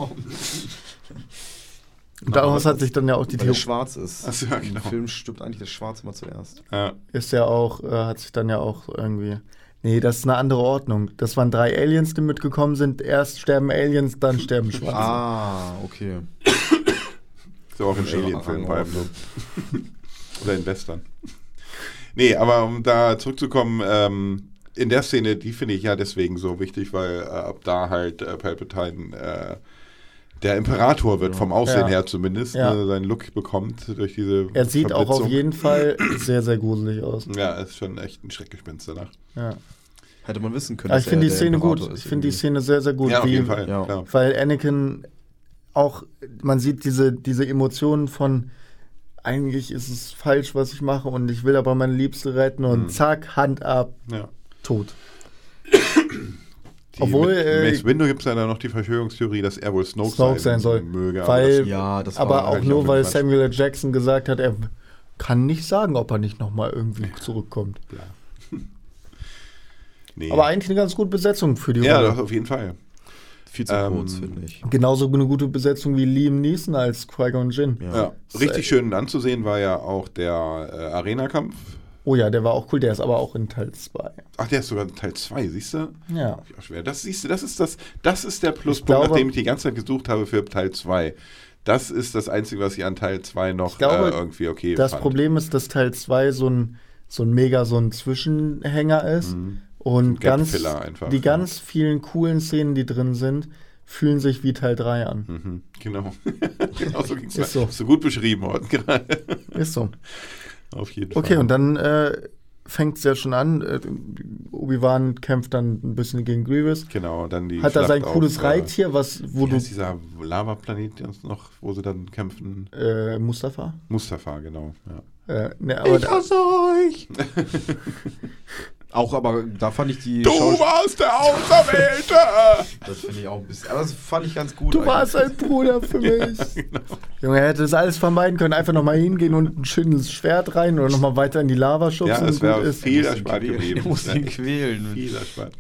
Speaker 2: Und daraus hat sich dann ja auch die
Speaker 1: Weil er
Speaker 2: Theorie,
Speaker 1: schwarz ist.
Speaker 3: Ach so, ja, genau.
Speaker 1: Im Film stirbt eigentlich der Schwarze mal zuerst.
Speaker 3: Ja.
Speaker 2: ist ja auch, äh, hat sich dann ja auch irgendwie. Nee, das ist eine andere Ordnung. Das waren drei Aliens, die mitgekommen sind. Erst sterben Aliens, dann sterben Schwarze.
Speaker 1: Ah, okay. [COUGHS]
Speaker 3: So auch in
Speaker 1: Schon
Speaker 3: Alien-Filmen
Speaker 1: Rang-
Speaker 3: vor allem so. Oder in Western. Nee, aber um da zurückzukommen, ähm, in der Szene, die finde ich ja deswegen so wichtig, weil äh, ab da halt äh, Palpatine äh, der Imperator wird, vom Aussehen
Speaker 2: Ja.
Speaker 3: her zumindest,
Speaker 2: Ja.
Speaker 3: ne, seinen Look bekommt durch diese
Speaker 2: Er sieht auch auf jeden Fall sehr, sehr gruselig aus.
Speaker 3: Ja, ist schon echt ein Schreckgespenst danach.
Speaker 2: Ja.
Speaker 1: Hätte man wissen können.
Speaker 2: Aber ich finde die Szene gut.
Speaker 1: Imperator ist
Speaker 2: Ich finde die. Szene sehr, sehr gut.
Speaker 3: ja, auf
Speaker 2: wie,
Speaker 3: jeden Fall,
Speaker 1: ja.
Speaker 2: Weil Anakin auch, man sieht diese, diese Emotionen von, eigentlich ist es falsch, was ich mache und ich will aber meine Liebste retten und
Speaker 3: Mhm.
Speaker 2: zack, Hand ab,
Speaker 3: Ja.
Speaker 2: tot.
Speaker 3: Die,
Speaker 2: Obwohl,
Speaker 3: mit
Speaker 2: äh,
Speaker 3: Mace Windu gibt es ja dann noch die Verschwörungstheorie, dass er wohl Snoke,
Speaker 2: Snoke sein soll.
Speaker 3: möge.
Speaker 2: Weil-
Speaker 3: das-
Speaker 1: Ja, das
Speaker 2: aber auch nur, weil
Speaker 3: Quatsch.
Speaker 2: Samuel L. Jackson gesagt hat, er kann nicht sagen, ob er nicht nochmal irgendwie zurückkommt.
Speaker 3: Bla. [LAUGHS] nee.
Speaker 2: Aber eigentlich eine ganz gute Besetzung für die
Speaker 3: ja,
Speaker 2: Rolle.
Speaker 3: doch, auf jeden Fall.
Speaker 1: viel zu
Speaker 3: ähm,
Speaker 1: kurz, finde ich.
Speaker 2: Genauso eine gute Besetzung wie Liam Neeson als Qui-Gon Jinn.
Speaker 1: Ja.
Speaker 3: Ja. Richtig schön anzusehen war ja auch der äh, Arena-Kampf.
Speaker 2: Oh ja, der war auch cool, der ist aber auch in Teil 2.
Speaker 3: Ach, der ist sogar Teil 2, siehst du?
Speaker 2: Ja.
Speaker 3: Hab ich auch schwer. Das siehst du, das ist das, das ist der Pluspunkt,
Speaker 2: glaube-
Speaker 3: nachdem ich die ganze Zeit gesucht habe für Teil 2. Das ist das Einzige, was ich an Teil 2 noch
Speaker 2: glaube,
Speaker 3: äh, irgendwie okay
Speaker 2: Das
Speaker 3: fand.
Speaker 2: Problem ist, dass Teil 2 so ein, so ein mega so ein Zwischenhänger ist.
Speaker 3: Mhm.
Speaker 2: Und ganz,
Speaker 3: einfach,
Speaker 2: die
Speaker 3: ja.
Speaker 2: ganz vielen coolen Szenen, die drin sind, fühlen sich wie Teil 3 an.
Speaker 3: Mhm, genau. [LAUGHS] genau so ging es
Speaker 2: Ist so.
Speaker 3: Du gut beschrieben heute [LAUGHS] gerade.
Speaker 2: Ist so.
Speaker 3: Auf jeden Fall.
Speaker 2: Okay, und dann äh, fängt es ja schon an. Äh, Obi-Wan kämpft dann ein bisschen gegen Grievous.
Speaker 3: Genau, dann die
Speaker 2: Hat er sein
Speaker 3: Schlacht
Speaker 2: cooles
Speaker 3: auf, äh,
Speaker 2: Reittier, was, wo
Speaker 3: Wie
Speaker 2: du.
Speaker 3: heißt dieser Lava-Planet noch, wo sie dann kämpfen?
Speaker 2: Äh, Mustafa?
Speaker 3: Mustafa, genau. Ja.
Speaker 2: Äh, ne, da,
Speaker 1: hasse euch! [LAUGHS] auch, aber da fand ich die
Speaker 3: Du
Speaker 1: Schausch-
Speaker 3: warst der Auserwählte! [LAUGHS]
Speaker 1: Das finde ich auch ein bisschen. Aber das fand ich ganz gut.
Speaker 2: du warst ein Bruder für mich. Junge, er hätte das alles vermeiden können. Einfach nochmal hingehen und ein schönes Schwert rein oder nochmal weiter in die Lava schubsen.
Speaker 3: Ja, es
Speaker 2: und
Speaker 3: wäre viel
Speaker 1: Er muss ihn
Speaker 3: erspart
Speaker 1: quälen.
Speaker 3: geblieben.
Speaker 1: Er muss ihn quälen.
Speaker 3: Viel erspart.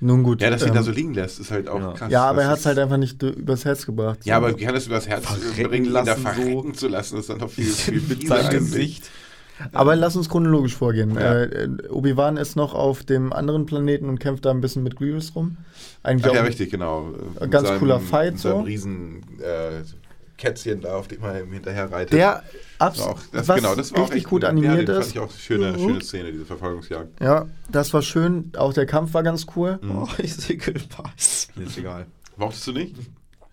Speaker 2: Nun gut.
Speaker 3: Ja, dass ihn
Speaker 2: ähm,
Speaker 3: da so liegen lässt, ist halt auch
Speaker 1: Ja.
Speaker 3: krass.
Speaker 2: ja, aber er hat es halt einfach nicht übers Herz gebracht.
Speaker 3: Ja, aber wie kann das übers Herz
Speaker 1: Verrecken
Speaker 3: bringen, ihn da
Speaker 1: lassen, so.
Speaker 3: verrecken zu lassen? Das ist dann doch viel, [LAUGHS] viel
Speaker 1: seinem
Speaker 3: eigentlich.
Speaker 1: Gesicht.
Speaker 2: Aber lass uns chronologisch vorgehen.
Speaker 3: Ja.
Speaker 2: Äh, Obi-Wan ist noch auf dem anderen Planeten und kämpft da ein bisschen mit Grievous rum. Eigentlich
Speaker 3: Ach ja, richtig, genau.
Speaker 2: Ein ganz cooler Fight
Speaker 3: Mit seinem
Speaker 2: so.
Speaker 3: riesen äh, Kätzchen da, auf dem er hinterher reitet.
Speaker 2: Der
Speaker 3: Das war
Speaker 2: abs
Speaker 3: auch, das,
Speaker 2: was
Speaker 3: genau, das war
Speaker 2: richtig gut animiert
Speaker 3: ja,
Speaker 2: ist.
Speaker 3: fand ich auch eine schöne,
Speaker 2: Mhm.
Speaker 3: schöne Szene, diese Verfolgungsjagd.
Speaker 2: Ja, das war schön. Auch der Kampf war ganz cool.
Speaker 1: Oh, Iciclepass. Ist egal.
Speaker 3: Mochtest du nicht?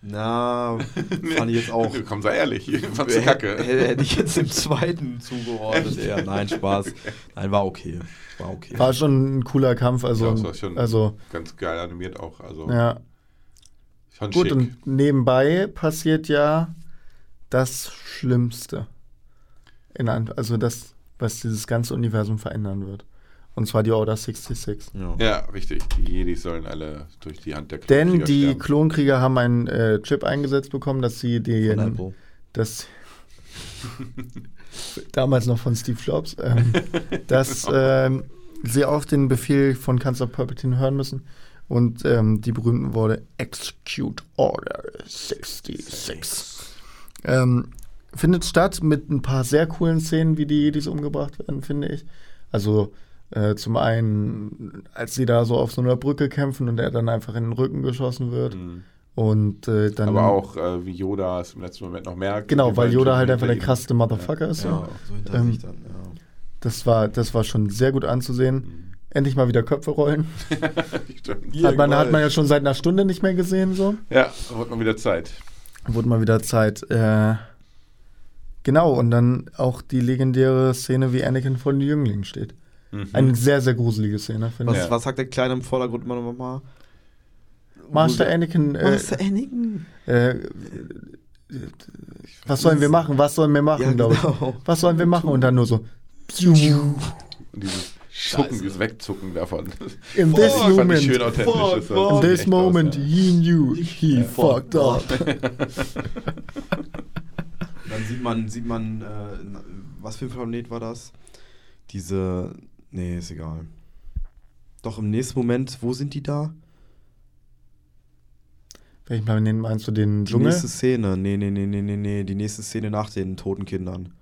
Speaker 1: Na, [LAUGHS] fand ich jetzt auch.
Speaker 3: Komm, sei ehrlich. Fandst du kacke. [LAUGHS]
Speaker 1: Hätte, hätte ich jetzt im zweiten zugeordnet eher. Nein, Spaß. Nein, war okay. War okay.
Speaker 2: War schon ein cooler Kampf. Also,
Speaker 3: Ja, das war schon
Speaker 2: also
Speaker 3: ganz geil animiert auch. Also,
Speaker 2: ja.
Speaker 3: schon
Speaker 2: Gut,
Speaker 3: schick.
Speaker 2: und nebenbei passiert ja das Schlimmste. In, also das, was dieses ganze Universum verändern wird. Und zwar die Order 66.
Speaker 1: Ja.
Speaker 3: Ja, richtig. Die Jedis sollen alle durch die Hand der
Speaker 2: Denn
Speaker 3: Klonkrieger
Speaker 2: die
Speaker 3: sterben.
Speaker 2: Klonkrieger haben einen äh, Chip eingesetzt bekommen, dass sie
Speaker 1: Von
Speaker 2: den,
Speaker 1: Apple.
Speaker 2: das [LAUGHS] damals noch von Steve Jobs, ähm, [LAUGHS] dass ähm, sie auf den Befehl von Kanzler Palpatine hören müssen und ähm, die berühmten Worte Execute Order 66 ähm, findet statt mit ein paar sehr coolen Szenen, wie die Jedis umgebracht werden, finde ich. Also äh, zum einen, als sie da so auf so einer Brücke kämpfen und er dann einfach in den Rücken geschossen wird
Speaker 3: Mhm.
Speaker 2: und äh, dann
Speaker 3: Aber auch, äh, wie Yoda es im letzten Moment noch merkt.
Speaker 2: Genau, weil Yoda halt einfach der krasseste Motherfucker ist.
Speaker 1: Ja,
Speaker 2: So.
Speaker 1: hinter
Speaker 2: Ähm,
Speaker 1: sich dann, ja.
Speaker 2: Das, war, das war schon sehr gut anzusehen.
Speaker 3: Mhm.
Speaker 2: Endlich mal wieder Köpfe rollen. [LAUGHS] Hat man, hat man ja schon seit einer Stunde nicht mehr gesehen. So.
Speaker 3: Ja, wird mal wieder Zeit.
Speaker 2: Wurde mal wieder Zeit. Äh, genau, und dann auch die legendäre Szene, wie Anakin vor den Jünglingen steht.
Speaker 3: Mhm.
Speaker 2: Eine sehr, sehr gruselige Szene, finde
Speaker 1: Was,
Speaker 2: ich.
Speaker 3: Ja.
Speaker 1: was sagt der Kleine im Vordergrund immer noch mal?
Speaker 2: Master Anakin, äh,
Speaker 1: Master Anakin.
Speaker 2: äh, was sollen wir machen? Was sollen wir machen,
Speaker 1: Ja,
Speaker 2: glaube ich.
Speaker 1: genau.
Speaker 2: Was sollen wir machen? Und dann nur so.
Speaker 3: Und dieses Zucken, dieses Wegzucken davon.
Speaker 2: In
Speaker 3: Oh,
Speaker 2: this
Speaker 3: fand ich
Speaker 2: moment,
Speaker 3: schön authentisch.
Speaker 1: fuck, fuck.
Speaker 2: in this
Speaker 3: aus,
Speaker 2: moment,
Speaker 3: ja.
Speaker 2: he knew he [LAUGHS] fucked up. [LAUGHS]
Speaker 1: Dann sieht man, sieht man, äh, was für ein Planet war das? Diese, nee, ist egal. Doch im nächsten Moment, wo sind die da?
Speaker 2: Welchen Planeten meinst du, den
Speaker 1: Die
Speaker 2: Dschungel?
Speaker 1: nächste Szene, nee, nee, nee, nee, nee, nee, die nächste Szene nach den toten Kindern.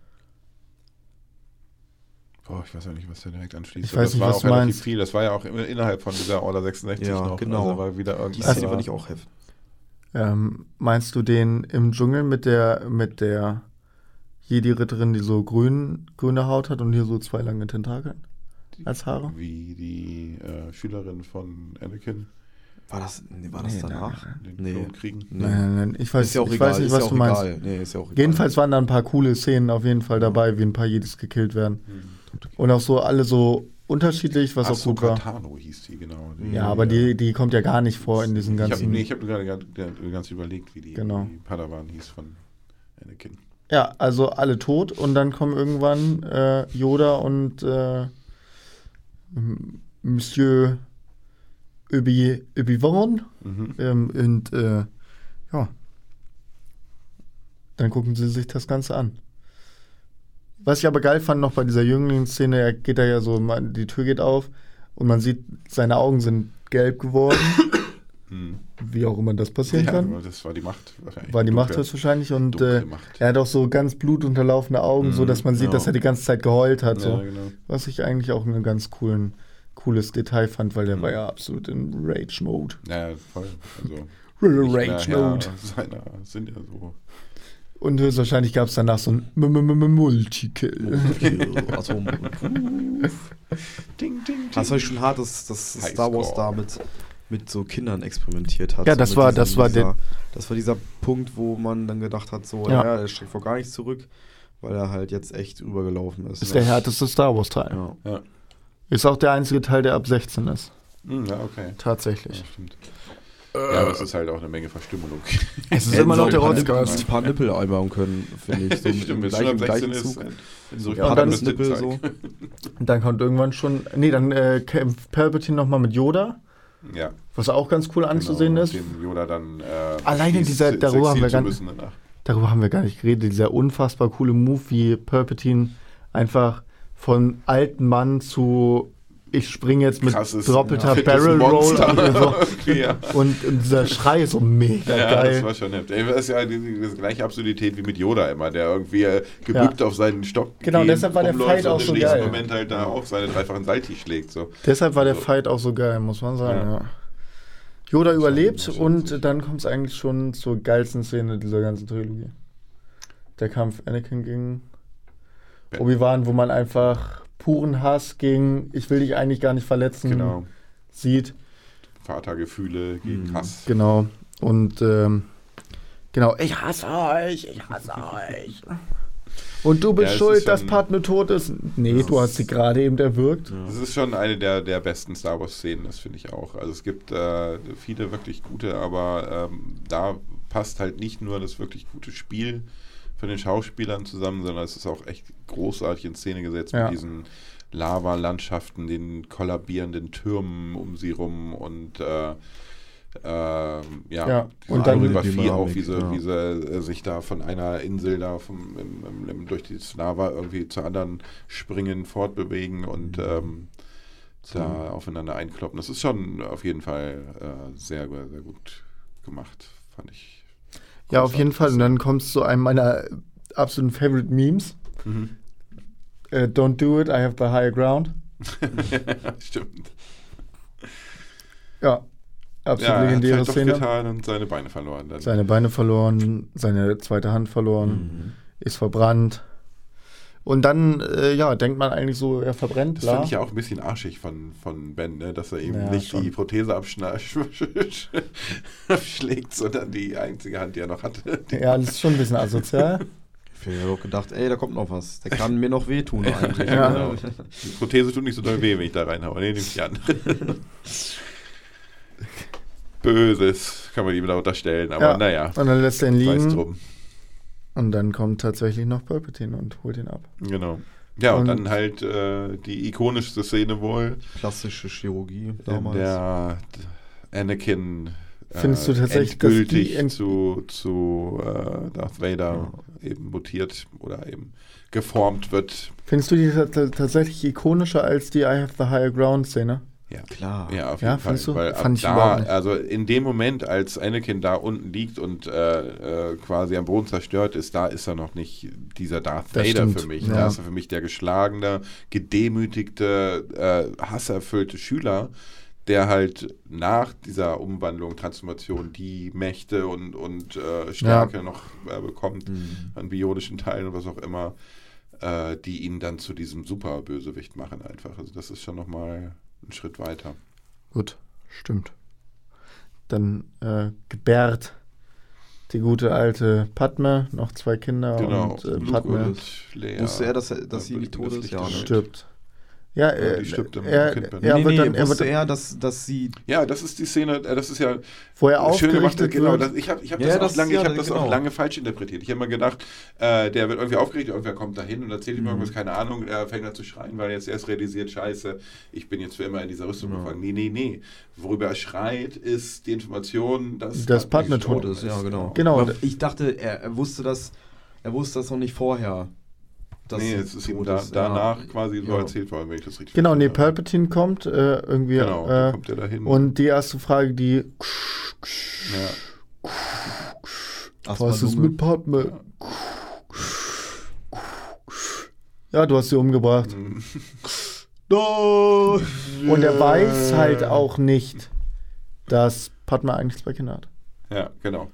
Speaker 3: Boah, ich weiß ja nicht, was da direkt anschließt.
Speaker 2: Ich weiß
Speaker 3: das
Speaker 2: nicht,
Speaker 3: war
Speaker 2: was
Speaker 3: auch
Speaker 2: du
Speaker 3: relativ
Speaker 2: meinst.
Speaker 3: viel. Das war ja auch immer innerhalb von dieser Order 66
Speaker 1: Ja,
Speaker 3: noch.
Speaker 1: genau.
Speaker 3: Also war wieder
Speaker 1: Die
Speaker 3: irgendwas
Speaker 1: Szene fand ich auch heftig.
Speaker 2: Ähm, meinst du den im Dschungel mit der mit der Jedi-Ritterin, die so grün, grüne Haut hat und hier so zwei lange Tentakeln? Als Haare?
Speaker 3: Wie die äh, Schülerin von Anakin
Speaker 1: War das, nee, war das
Speaker 2: Nee,
Speaker 1: danach?
Speaker 3: den
Speaker 1: Nee.
Speaker 3: Klon kriegen.
Speaker 1: Nee.
Speaker 2: Nein, nein, nein, ich weiß,
Speaker 1: ist ja auch
Speaker 2: ich
Speaker 1: egal,
Speaker 2: weiß nicht,
Speaker 1: ist
Speaker 2: was
Speaker 1: ja auch
Speaker 2: du meinst.
Speaker 1: Nee, ist ja auch egal.
Speaker 2: Jedenfalls waren da ein paar coole Szenen auf jeden Fall dabei, wie ein paar Jedis gekillt werden. Und auch so alle so unterschiedlich, was auch gut war.
Speaker 3: Tano hieß die, genau. Die,
Speaker 2: Ja, aber die, die kommt ja gar nicht vor in diesen
Speaker 3: Ich habe
Speaker 2: ganzen.
Speaker 3: nee, ich hab gerade ganz, ganz überlegt, wie die,
Speaker 2: Genau.
Speaker 3: die Padawan hieß von Anakin.
Speaker 2: Ja, also alle tot und dann kommen irgendwann äh, Yoda und äh, Monsieur Obi- Obi-Wan
Speaker 3: Mhm.
Speaker 2: ähm, und äh, ja, dann gucken sie sich das Ganze an. Was ich aber geil fand noch bei dieser Jünglingsszene, er geht da ja so, man, die Tür geht auf und man sieht, seine Augen sind gelb geworden, [COUGHS]
Speaker 3: Mhm.
Speaker 2: wie auch immer das passieren
Speaker 3: Ja,
Speaker 2: kann.
Speaker 3: das war die Macht. wahrscheinlich.
Speaker 2: War die Macht
Speaker 3: Dunkle-
Speaker 2: höchstwahrscheinlich und äh,
Speaker 3: Macht.
Speaker 2: er hat auch so ganz blutunterlaufene Augen, so
Speaker 3: Mhm,
Speaker 2: dass man sieht,
Speaker 3: ja.
Speaker 2: dass er die ganze Zeit geheult hat. So.
Speaker 3: Ja, genau.
Speaker 2: Was ich eigentlich auch ein ganz coolen, cooles Detail fand, weil der
Speaker 3: Mhm.
Speaker 2: war ja absolut in Rage-Mode.
Speaker 3: Ja, voll. Also, [LAUGHS]
Speaker 2: Rage-Mode.
Speaker 3: Seiner sind ja so.
Speaker 2: Und höchstwahrscheinlich gab es danach so ein Multikill. [LAUGHS]
Speaker 1: also,
Speaker 3: Ding, ding, ding.
Speaker 1: das war schon hart, dass,
Speaker 3: Highscore.
Speaker 1: Star Wars da mit, so Kindern experimentiert hat.
Speaker 2: Ja, das war- das war
Speaker 1: dieser,
Speaker 2: der-
Speaker 1: Das war dieser Punkt, wo man dann gedacht hat, so,
Speaker 2: Ja.
Speaker 1: ja, er streckt vor gar nichts zurück, weil er halt jetzt echt übergelaufen ist.
Speaker 2: ist der härteste Star Wars-Teil.
Speaker 1: Ja.
Speaker 3: Ja.
Speaker 2: Ist auch der einzige Teil, der ab 16 ist.
Speaker 3: Hm, ja, okay. Ja,
Speaker 2: Tatsächlich.
Speaker 3: stimmt. Ja, aber es ist halt auch eine Menge Verstümmelung. [LAUGHS]
Speaker 2: Es ist immer noch der
Speaker 1: auch ein paar. Nippel- ein paar Nippel einbauen können, finde ich. So [LAUGHS]
Speaker 3: Stimmt, wenn es schon
Speaker 1: gleichen,
Speaker 3: am 16
Speaker 1: gleichen
Speaker 3: ist,
Speaker 1: Zug.
Speaker 3: wenn so
Speaker 1: Ja,
Speaker 2: und
Speaker 1: dann
Speaker 2: dann
Speaker 1: ist Nippel so.
Speaker 2: Und dann kommt irgendwann schon. Nee, dann äh, kämpft Palpatine nochmal mit Yoda,
Speaker 3: Ja.
Speaker 2: was auch ganz cool anzusehen
Speaker 3: genau,
Speaker 2: ist.
Speaker 3: Den Yoda dann. Äh,
Speaker 2: Alleine dieser-
Speaker 3: se-
Speaker 2: darüber haben wir gar-. Darüber haben wir gar nicht geredet. Dieser unfassbar coole Move, wie Palpatine einfach von alten Mann zu ich springe jetzt mit
Speaker 3: Krasses,
Speaker 2: doppelter
Speaker 3: fettes
Speaker 2: Barrel Roll so. [LAUGHS]
Speaker 3: Ja.
Speaker 2: und, und dieser Schrei ist so mega
Speaker 3: Ja, das
Speaker 2: geil.
Speaker 3: war schon. Ey, Das ist ja die, die, das gleiche Absurdität wie mit Yoda immer, der irgendwie äh, gebückt auf seinen Stock
Speaker 2: Genau, deshalb war der Fight auch so geil.
Speaker 3: Moment halt da auch seine dreifachen Salti schlägt. So.
Speaker 2: Deshalb war der
Speaker 3: Also-
Speaker 2: Fight auch so geil, muss man sagen.
Speaker 3: Ja.
Speaker 2: Ja. Yoda überlebt und dann kommt es eigentlich schon zur geilsten Szene dieser ganzen Trilogie. Der Kampf Anakin gegen. Obi-Wan, wo man einfach puren Hass gegen ich will dich eigentlich gar nicht verletzen
Speaker 3: Genau.
Speaker 2: sieht.
Speaker 3: Vatergefühle gegen
Speaker 1: Mhm.
Speaker 3: Hass.
Speaker 2: Genau. Und ähm, genau, ich hasse euch, ich hasse euch. Und du bist
Speaker 3: Ja,
Speaker 2: schuld, dass Padme tot ist. Nee,
Speaker 3: Das
Speaker 2: du hast sie gerade eben erwürgt.
Speaker 3: Das ist schon eine der, der besten Star Wars-Szenen, das finde ich auch. Also es gibt äh, viele wirklich gute, aber ähm, da passt halt nicht nur das wirklich gute Spiel von den Schauspielern zusammen, sondern es ist auch echt großartig in Szene gesetzt
Speaker 2: Ja.
Speaker 3: mit diesen Lava-Landschaften, den kollabierenden Türmen um sie rum und äh, ähm, ja,
Speaker 2: Ja, und dann-
Speaker 3: Choreografie
Speaker 1: Die
Speaker 3: auch, wie sie,
Speaker 1: ja.
Speaker 3: wie sie äh, sich da von einer Insel da vom, im, im, im, durch die Lava irgendwie zur anderen springen, fortbewegen und
Speaker 1: Mhm.
Speaker 3: ähm, da aufeinander einkloppen. Das ist schon auf jeden Fall äh, sehr, sehr gut gemacht, fand ich.
Speaker 2: Ja, auf jeden Fall. Und dann kommt es zu einem meiner absoluten Favorite Memes.
Speaker 3: Mhm.
Speaker 2: Äh, Don't do it, I have the higher ground. [LAUGHS]
Speaker 3: Stimmt.
Speaker 2: Ja, absolut
Speaker 3: Ja, er hat
Speaker 2: legendäre
Speaker 3: halt doch
Speaker 2: Szene.
Speaker 3: getan und seine Beine verloren. Dann.
Speaker 2: Seine Beine verloren, seine zweite Hand verloren,
Speaker 1: Mhm.
Speaker 2: ist verbrannt. Und dann, äh, ja, denkt man eigentlich so, er verbrennt,
Speaker 3: Das fand ich ja auch ein bisschen arschig von, von Ben, ne? dass er eben
Speaker 2: Ja,
Speaker 3: nicht
Speaker 2: schon.
Speaker 3: die Prothese abschlägt, [LAUGHS] sondern die einzige Hand, die er noch hatte.
Speaker 2: Ja, das ist schon ein bisschen asozial.
Speaker 1: Ich hätte auch gedacht, ey, da kommt noch was. Der kann mir noch wehtun eigentlich.
Speaker 2: Ja.
Speaker 3: Genau. Die Prothese tut nicht so doll weh, wenn ich da reinhaue. Nee, nehme ich die an. [LAUGHS] Böses kann man ihm da unterstellen, aber
Speaker 2: Ja.
Speaker 3: naja,
Speaker 2: Und dann lässt er ihn
Speaker 3: weiß
Speaker 2: liegen.
Speaker 3: drum.
Speaker 2: Und dann kommt tatsächlich noch Palpatine und holt ihn ab.
Speaker 3: Genau. Ja, und,
Speaker 2: Und-
Speaker 3: dann halt äh, die ikonischste Szene wohl,
Speaker 1: Plastische Chirurgie
Speaker 3: in
Speaker 1: damals.
Speaker 3: der Anakin äh,
Speaker 2: Findest du tatsächlich, dass
Speaker 3: endgültig
Speaker 2: die
Speaker 3: zu, zu äh, Darth Vader eben mutiert oder eben geformt wird.
Speaker 2: Findest du die ta- ta- tatsächlich ikonischer als die I have the higher ground Szene?
Speaker 3: Ja.
Speaker 1: Klar.
Speaker 3: Ja, auf
Speaker 2: Ja,
Speaker 3: jeden Fall.
Speaker 2: findest du?
Speaker 3: Weil
Speaker 2: Fand ich
Speaker 3: da, also in dem Moment, als Anakin da unten liegt und äh, äh, quasi am Boden zerstört ist, da ist er noch nicht dieser Darth
Speaker 2: Das
Speaker 3: Vader
Speaker 2: stimmt,
Speaker 3: für mich.
Speaker 2: ja.
Speaker 3: Da ist er für mich der geschlagene, gedemütigte, äh, hasserfüllte Schüler, der halt nach dieser Umwandlung, Transformation die Mächte und, und äh, Stärke noch äh, bekommt
Speaker 1: Mhm.
Speaker 3: an bionischen Teilen und was auch immer. äh, die ihn dann zu diesem Superbösewicht machen einfach. Also das ist schon nochmal ein Schritt weiter.
Speaker 2: Gut, stimmt. Dann äh, gebärt die gute alte Padme, noch zwei Kinder
Speaker 3: Genau.
Speaker 2: und äh, Padme.
Speaker 1: Wusste er, dass, er, dass sie nicht tot ist? Ja, ne?
Speaker 2: stirbt. Ja,
Speaker 3: Ja,
Speaker 2: er,
Speaker 3: die stirbt im
Speaker 2: er,
Speaker 3: Kindbett.
Speaker 2: er
Speaker 1: nee,
Speaker 2: wird
Speaker 1: nee,
Speaker 2: dann, er
Speaker 1: wusste
Speaker 2: wird,
Speaker 1: er, dass, dass sie
Speaker 3: Ja, das ist die Szene, äh, das ist ja
Speaker 2: wo er
Speaker 3: schön gemacht.
Speaker 2: aufgerichtet
Speaker 3: Genau,
Speaker 2: wird.
Speaker 3: das, ich habe ich hab
Speaker 1: Ja,
Speaker 3: das,
Speaker 1: das-
Speaker 3: auch lange,
Speaker 1: ja,
Speaker 3: ich hab das
Speaker 1: genau.
Speaker 3: auch lange falsch interpretiert. Ich habe immer gedacht, äh, der wird irgendwie aufgerichtet, irgendwer kommt da hin und erzählt ihm
Speaker 1: Mhm.
Speaker 3: irgendwas, keine Ahnung, er fängt an zu schreien, weil er jetzt erst realisiert, scheiße, ich bin jetzt für immer in dieser Rüstung gefangen. Nee, nee, nee. Worüber er schreit, ist die Information, dass
Speaker 2: Dass Padme
Speaker 3: gestorben
Speaker 2: tot
Speaker 1: ist, ja, genau.
Speaker 2: Genau.
Speaker 1: Ich dachte, er, er wusste das, er wusste das noch nicht vorher. Dass
Speaker 3: nee, es ist ihm da, danach
Speaker 1: Ja.
Speaker 3: quasi so
Speaker 1: Ja.
Speaker 3: erzählt worden, wenn ich das richtig
Speaker 2: Genau, nee. Palpatine kommt äh, irgendwie.
Speaker 3: Genau,
Speaker 2: äh,
Speaker 3: kommt er dahin.
Speaker 2: und die erste Frage, die.
Speaker 3: ja.
Speaker 2: Was ist mit Padme? Ja, du hast sie umgebracht.
Speaker 3: Mhm. [LAUGHS]
Speaker 1: No!
Speaker 2: Und er weiß halt auch nicht, dass Padme eigentlich zwei Kinder hat.
Speaker 3: ja, genau.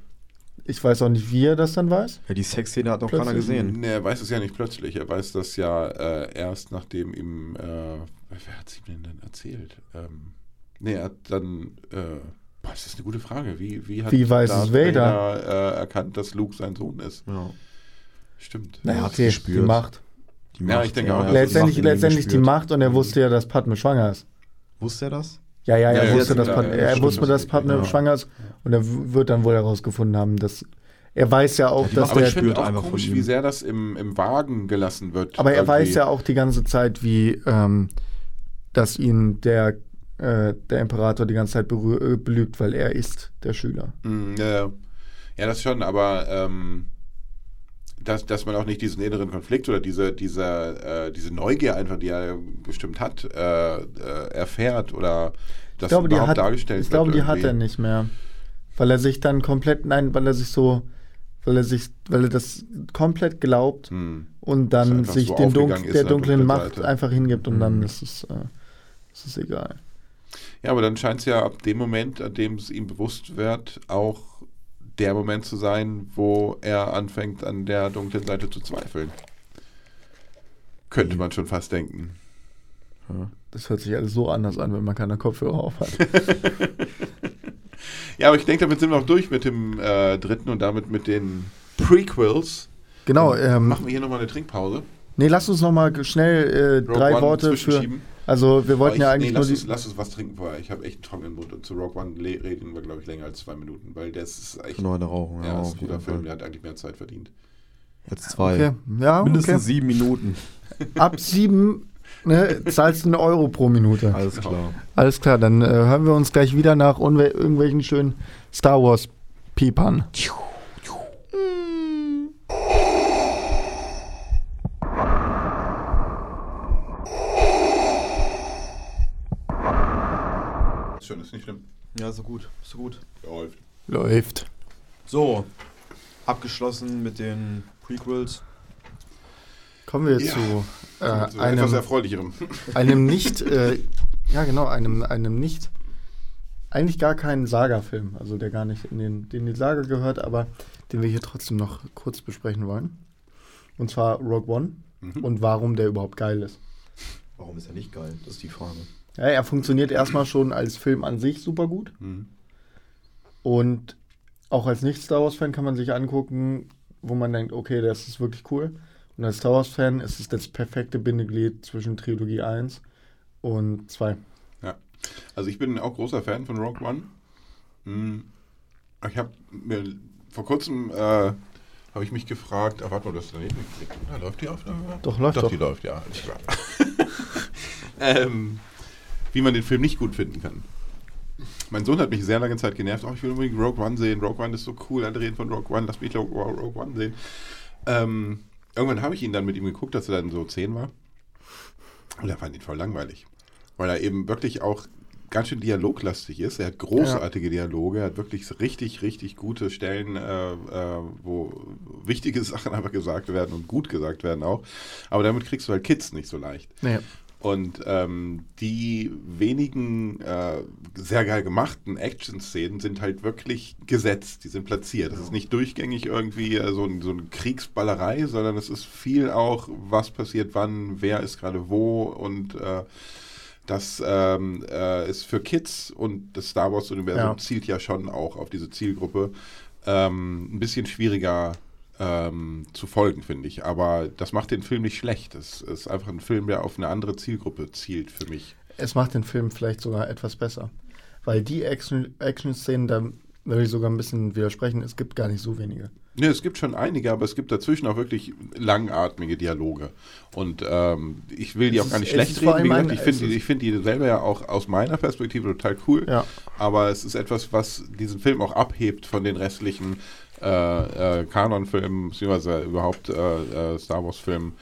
Speaker 2: Ich weiß auch nicht, wie er das dann weiß.
Speaker 1: Ja, die Sexszene hat noch keiner gesehen.
Speaker 3: Nee, er weiß es ja nicht plötzlich. Er weiß das ja äh, erst, nachdem ihm. Äh, wer hat es ihm denn dann erzählt? Ähm, nee, er hat dann. Äh, boah, das ist eine gute Frage. Wie, wie hat
Speaker 2: Wie weiß es
Speaker 3: Darth
Speaker 2: Vader?
Speaker 3: äh, erkannt, dass Luke sein Sohn ist?
Speaker 1: Ja.
Speaker 3: Stimmt.
Speaker 1: Naja, hat's
Speaker 2: okay, die
Speaker 1: gespürt.
Speaker 2: Macht.
Speaker 1: Die
Speaker 3: Ja, ich denke auch,
Speaker 1: er hat
Speaker 3: das
Speaker 2: letztendlich
Speaker 1: die Macht
Speaker 2: letztendlich die. Macht und er wusste ja, dass Padme schwanger ist.
Speaker 1: Wusste er das?
Speaker 2: Ja, ja,
Speaker 3: Ja,
Speaker 2: er
Speaker 3: ja,
Speaker 2: wusste, dass
Speaker 3: ja,
Speaker 2: Padme,
Speaker 3: ja,
Speaker 2: er
Speaker 3: stimmt,
Speaker 2: wusste,
Speaker 3: das
Speaker 2: dass
Speaker 1: richtig, ja.
Speaker 2: schwanger ist und er wird dann wohl herausgefunden haben, dass er weiß ja auch,
Speaker 1: Ja,
Speaker 2: dass
Speaker 3: Aber
Speaker 2: der
Speaker 3: ich
Speaker 1: spürt
Speaker 3: auch komisch, wie sehr das im, im Wagen gelassen wird.
Speaker 2: Aber er
Speaker 3: irgendwie.
Speaker 2: weiß ja auch die ganze Zeit, wie, ähm, dass ihn der, äh, der Imperator die ganze Zeit äh, belügt, weil er ist der Schüler.
Speaker 3: Mm, ja, ja. ja, das schon, aber ähm, dass, dass man auch nicht diesen inneren Konflikt oder diese, diese, äh, diese Neugier einfach, die er bestimmt hat, äh, äh, erfährt oder das
Speaker 2: ich glaube, die
Speaker 3: überhaupt
Speaker 2: hat,
Speaker 3: dargestellt
Speaker 2: ich glaube, die hat er nicht mehr. Weil er sich dann komplett, nein, weil er sich so, weil er sich, weil er das komplett glaubt
Speaker 3: Hm.
Speaker 2: und dann sich
Speaker 3: so
Speaker 2: den Dunk
Speaker 3: aufgegangen ist
Speaker 2: der
Speaker 3: der
Speaker 2: dunklen Macht
Speaker 3: Seite.
Speaker 2: einfach hingibt und dann
Speaker 1: Mhm.
Speaker 2: ist es, äh, ist es egal.
Speaker 3: Ja, aber dann scheint es ja ab dem Moment, an dem es ihm bewusst wird, auch der Moment zu sein, wo er anfängt, an der dunklen Seite zu zweifeln. Könnte man schon fast denken.
Speaker 2: Das hört sich alles so anders an, wenn man keine Kopfhörer auf hat. [LAUGHS]
Speaker 3: Ja, aber ich denke, damit sind wir auch durch mit dem äh, dritten und damit mit den Prequels.
Speaker 2: Genau,
Speaker 3: Dann
Speaker 2: ähm,
Speaker 3: machen wir hier nochmal eine Trinkpause.
Speaker 2: nee, lass uns noch mal schnell äh, drei
Speaker 3: One
Speaker 2: Worte für. Also wir wollten
Speaker 3: Aber
Speaker 2: ja
Speaker 3: ich-
Speaker 2: eigentlich
Speaker 3: nee,
Speaker 2: nur
Speaker 3: lass,
Speaker 2: die,
Speaker 3: uns, lass uns was trinken vorher. Ich habe echt einen trockenen Mund und zu Rogue One reden wir, glaube ich, länger als zwei Minuten, weil das ist echt
Speaker 1: Nur eine Rauchung.
Speaker 3: ja,
Speaker 1: Ja,
Speaker 3: ist
Speaker 1: auf
Speaker 3: ein guter
Speaker 1: jeden
Speaker 3: Film,
Speaker 1: Fall.
Speaker 3: der hat eigentlich mehr Zeit verdient.
Speaker 1: Jetzt zwei.
Speaker 2: okay, ja,
Speaker 1: Mindestens
Speaker 2: okay.
Speaker 1: sieben Minuten. [LAUGHS]
Speaker 2: ab sieben ne, zahlst du einen Euro pro Minute.
Speaker 1: Alles klar.
Speaker 2: Alles klar, dann äh, hören wir uns gleich wieder nach irgendwelchen schönen Star Wars Piepern.
Speaker 3: Schön, ist nicht schlimm.
Speaker 1: Ja, so gut. So gut.
Speaker 3: Läuft.
Speaker 2: Läuft.
Speaker 1: So. Abgeschlossen mit den Prequels.
Speaker 2: Kommen wir
Speaker 3: Ja.
Speaker 2: zu äh,
Speaker 3: Zu etwas
Speaker 2: einem,
Speaker 3: Erfreulicherem. [LAUGHS]
Speaker 2: einem nicht, äh, ja genau, einem, einem nicht, eigentlich gar keinen Saga-Film, also der gar nicht in den, den die Saga gehört, aber den wir hier trotzdem noch kurz besprechen wollen. Und zwar Rogue One
Speaker 3: Mhm.
Speaker 2: und warum der überhaupt geil ist.
Speaker 1: Warum ist er nicht geil? Das ist die Frage.
Speaker 2: Ja, er funktioniert erstmal schon als Film an sich super gut.
Speaker 3: Mhm.
Speaker 2: Und auch als Nicht-Star Wars-Fan kann man sich angucken, wo man denkt, okay, das ist wirklich cool. Und als Star Wars-Fan ist es das perfekte Bindeglied zwischen Trilogie 1 und 2.
Speaker 3: Also ich bin auch großer Fan von Rogue One. Hm, Ich habe mir vor kurzem äh, habe ich mich gefragt, ah, warte mal, das daneben geklickt? Läuft die Aufnahme?
Speaker 2: Doch, läuft
Speaker 3: doch.
Speaker 2: doch.
Speaker 3: die läuft, ja. [LAUGHS] ähm, wie man den Film nicht gut finden kann. Mein Sohn hat mich sehr lange Zeit genervt. Oh, ich will unbedingt Rogue One sehen. Rogue One ist so cool. Alle reden von Rogue One. Lass mich Rogue, Rogue One sehen. Ähm, irgendwann habe ich ihn dann mit ihm geguckt, dass er dann so 10 war. Und er fand ihn voll langweilig. Weil er eben wirklich auch ganz schön dialoglastig ist. Er hat großartige Dialoge. Er hat wirklich richtig, richtig gute Stellen, äh, äh, wo wichtige [LAUGHS] Sachen einfach gesagt werden und gut gesagt werden auch. Aber damit kriegst du halt Kids nicht so leicht.
Speaker 2: Nee.
Speaker 3: Und ähm, die wenigen äh, sehr geil gemachten Action-Szenen sind halt wirklich gesetzt, die sind platziert. Das ist nicht durchgängig irgendwie äh, so, ein, so eine Kriegsballerei, sondern es ist viel auch, was passiert wann, wer ist gerade wo und äh, das ähm, äh, ist für Kids und das Star Wars-Universum
Speaker 2: Ja.
Speaker 3: zielt ja schon auch auf diese Zielgruppe ähm, ein bisschen schwieriger ähm, zu folgen, finde ich. Aber das macht den Film nicht schlecht. Es ist einfach ein Film, der auf eine andere Zielgruppe zielt für mich.
Speaker 2: Es macht den Film vielleicht sogar etwas besser. Weil die Action- Action-Szenen, da würde ich sogar ein bisschen widersprechen, es gibt gar nicht so wenige.
Speaker 3: Ne, es gibt schon einige, aber es gibt dazwischen auch wirklich langatmige Dialoge. Und ähm, ich will die
Speaker 2: Es
Speaker 3: auch gar nicht schlecht
Speaker 2: ist vor
Speaker 3: reden. Wie gesagt, ich finde die, find die selber ja auch aus meiner Perspektive total cool.
Speaker 2: Ja.
Speaker 3: Aber es ist etwas, was diesen Film auch abhebt von den restlichen äh, äh, Kanon-Filmen, beziehungsweise überhaupt äh, äh, Star Wars-Filmen.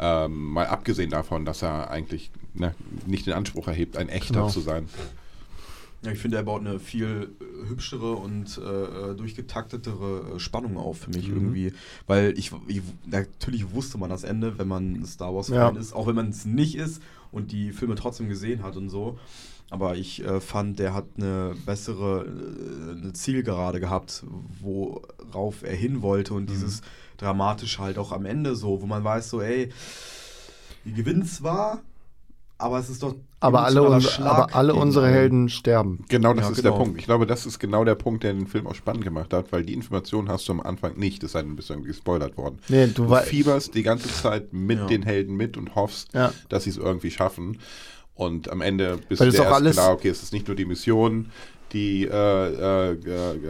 Speaker 3: Ähm, mal abgesehen davon, dass er eigentlich ne, nicht den Anspruch erhebt, ein echter
Speaker 2: Genau.
Speaker 3: zu sein.
Speaker 1: Ja, ich finde, er baut eine viel äh, hübschere und äh, äh, durchgetaktetere Spannung auf für mich
Speaker 3: Mhm.
Speaker 1: irgendwie. Weil ich, ich, natürlich wusste man das Ende, wenn man ein Star Wars-Fan
Speaker 2: Ja.
Speaker 1: ist, auch wenn man es nicht ist und die Filme trotzdem gesehen hat und so. Aber ich äh, fand, der hat eine bessere äh, eine Zielgerade gehabt, worauf er hin wollte und dieses dramatische halt auch am Ende so, wo man weiß so, ey, die gewinnen zwar, aber es ist doch
Speaker 2: Aber alle, unser, aber alle unsere. Helden sterben.
Speaker 3: Genau, das
Speaker 1: Ja,
Speaker 3: ist
Speaker 1: genau.
Speaker 3: der Punkt. Ich glaube, das ist genau der Punkt, der den Film auch spannend gemacht hat, weil die Informationen hast du am Anfang nicht, es sei denn, du bist irgendwie gespoilert worden.
Speaker 2: Nee, du
Speaker 3: Du fieberst die ganze Zeit mit
Speaker 1: Ja.
Speaker 3: den Helden mit und hoffst,
Speaker 2: Ja.
Speaker 3: dass sie es irgendwie schaffen. Und am Ende bist
Speaker 2: Weil
Speaker 3: du erst
Speaker 2: alles-
Speaker 3: klar, okay, es ist nicht nur die Mission, die äh, äh,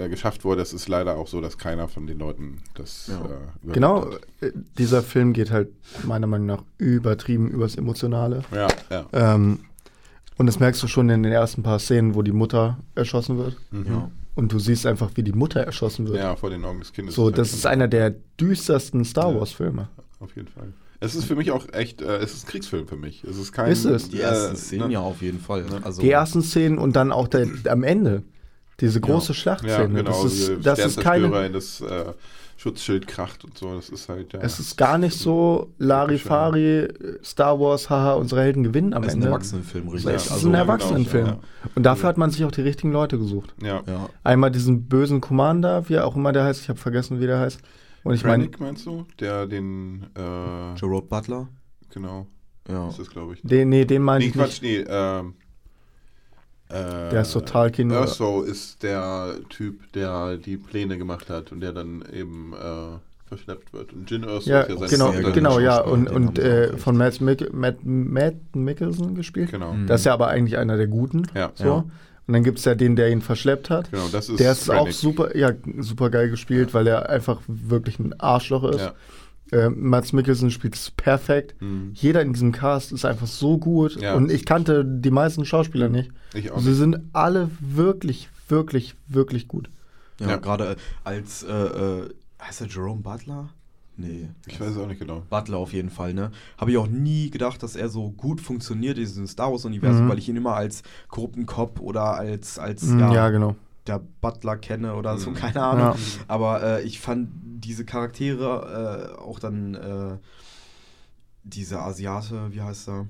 Speaker 3: äh, geschafft wurde, es ist leider auch so, dass keiner von den Leuten das
Speaker 1: Ja.
Speaker 3: äh,
Speaker 2: Genau,
Speaker 3: hat.
Speaker 2: äh, dieser Film geht halt meiner Meinung nach übertrieben übers Emotionale.
Speaker 3: Ja, ja.
Speaker 2: Ähm, und das merkst du schon in den ersten paar Szenen, wo die Mutter erschossen wird.
Speaker 3: Mhm.
Speaker 1: Ja.
Speaker 2: Und du siehst einfach, wie die Mutter erschossen wird.
Speaker 3: ja, vor den Augen des Kindes.
Speaker 2: so,
Speaker 3: halt
Speaker 2: das ist einer der düstersten Star
Speaker 3: Ja.
Speaker 2: Wars-Filme.
Speaker 3: Auf jeden Fall. Es ist für mich auch echt, äh, es ist ein Kriegsfilm für mich. Es ist kein.
Speaker 2: Ist es?
Speaker 1: Die ersten
Speaker 3: äh,
Speaker 1: Szenen
Speaker 3: ne?
Speaker 1: ja auf jeden Fall. Ne? Also,
Speaker 2: Die ersten Szenen und dann auch der, am Ende. Diese große
Speaker 3: Ja,
Speaker 2: Schlachtszene.
Speaker 3: genau.
Speaker 2: das ist, das ist keine.
Speaker 3: in das äh, Schutzschild kracht und so. Das ist halt, ja.
Speaker 2: Es ist gar nicht so Larifari, Star Wars, haha, unsere Helden gewinnen am
Speaker 1: das ist ein
Speaker 2: Ende.
Speaker 1: Erwachsenenfilm, richtig.
Speaker 2: Es ist
Speaker 1: also,
Speaker 2: ein
Speaker 3: ja,
Speaker 2: Erwachsenenfilm.
Speaker 3: genau,
Speaker 2: Und dafür hat man sich auch die richtigen Leute gesucht.
Speaker 3: Ja.
Speaker 1: Ja.
Speaker 2: Einmal diesen bösen Commander, wie er auch immer der heißt, ich habe vergessen, wie der heißt. Und ich meine,
Speaker 3: meinst du? Der den, äh,
Speaker 1: Gerard Butler.
Speaker 3: genau,
Speaker 1: Ja.
Speaker 3: ist das, glaube ich.
Speaker 2: den, nee, den meine
Speaker 3: Nee,
Speaker 2: ich
Speaker 3: Quatsch,
Speaker 2: nicht.
Speaker 3: nee, ähm, äh,
Speaker 2: Der ist total Kino-
Speaker 3: Erso ist der Typ, der die Pläne gemacht hat und der dann eben äh, verschleppt wird. Und Jin Erso
Speaker 2: Ja,
Speaker 3: ist ja sein
Speaker 2: genau,
Speaker 3: Vater.
Speaker 2: genau, ja. Und, und äh, von Matt, Mick, Matt, Matt Mickelson gespielt.
Speaker 3: Genau.
Speaker 1: Mhm.
Speaker 2: Das ist ja aber eigentlich einer der Guten.
Speaker 3: Ja.
Speaker 2: So.
Speaker 1: Ja.
Speaker 2: Und dann gibt es ja den, der ihn verschleppt hat.
Speaker 3: Genau, das ist
Speaker 2: Der ist auch
Speaker 3: Krennic.
Speaker 2: super, ja, super geil gespielt, weil er einfach wirklich ein Arschloch ist.
Speaker 3: Ja.
Speaker 2: Äh, Mats Mikkelsen spielt es perfekt.
Speaker 3: Mhm.
Speaker 2: Jeder in diesem Cast ist einfach so gut.
Speaker 3: Ja.
Speaker 2: Und ich kannte die meisten Schauspieler nicht.
Speaker 3: Ich auch.
Speaker 2: Sie sind alle wirklich, wirklich, wirklich gut.
Speaker 1: Ja,
Speaker 3: Ja.
Speaker 1: gerade äh, als, äh, äh, heißt er Jerome Butler? Nee.
Speaker 3: Ich weiß es auch nicht genau.
Speaker 1: Butler auf jeden Fall, ne? Habe ich auch nie gedacht, dass er so gut funktioniert in diesem Star Wars-Universum,
Speaker 2: Mhm.
Speaker 1: weil ich ihn immer als korrupten Cop oder als, als
Speaker 2: Mm,
Speaker 1: ja,
Speaker 2: ja, genau.
Speaker 1: der Butler kenne oder so,
Speaker 3: Mhm.
Speaker 1: keine Ahnung.
Speaker 2: Ja.
Speaker 1: Aber äh, ich fand diese Charaktere äh, auch dann äh, dieser Asiate, wie heißt er?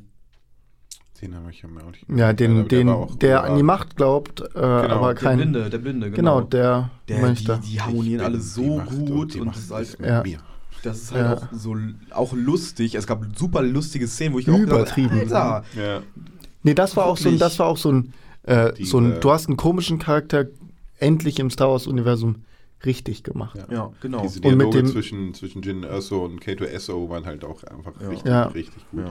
Speaker 3: Den habe ich ja auch nicht
Speaker 2: Ja, den,
Speaker 3: der
Speaker 2: den, der
Speaker 3: war-
Speaker 2: an die Macht glaubt, äh, aber
Speaker 1: Der
Speaker 2: kein.
Speaker 1: Blinde, der Blinde,
Speaker 2: Genau,
Speaker 1: genau.
Speaker 2: der,
Speaker 1: der, die, die harmonieren alle so gut und
Speaker 3: Macht
Speaker 1: das ist halt,
Speaker 2: Ja.
Speaker 3: mir.
Speaker 1: Das ist halt
Speaker 2: Ja.
Speaker 1: auch so auch lustig. Es gab super lustige Szenen, wo ich auch
Speaker 2: Übertrieben.
Speaker 1: gedacht habe, Alter,
Speaker 3: Ja.
Speaker 2: Nee, das war auch so ein,
Speaker 1: Wirklich?
Speaker 2: das war auch so ein, äh,
Speaker 3: Die,
Speaker 2: so ein,
Speaker 3: äh,
Speaker 2: du hast einen komischen Charakter endlich im Star Wars-Universum richtig gemacht.
Speaker 3: Ja.
Speaker 1: ja, genau.
Speaker 3: Diese
Speaker 2: Und mit
Speaker 3: Dialoge
Speaker 2: dem-
Speaker 3: zwischen, zwischen Jin Erso und K2SO waren halt auch einfach
Speaker 1: Ja.
Speaker 3: richtig,
Speaker 2: Ja.
Speaker 3: richtig gut.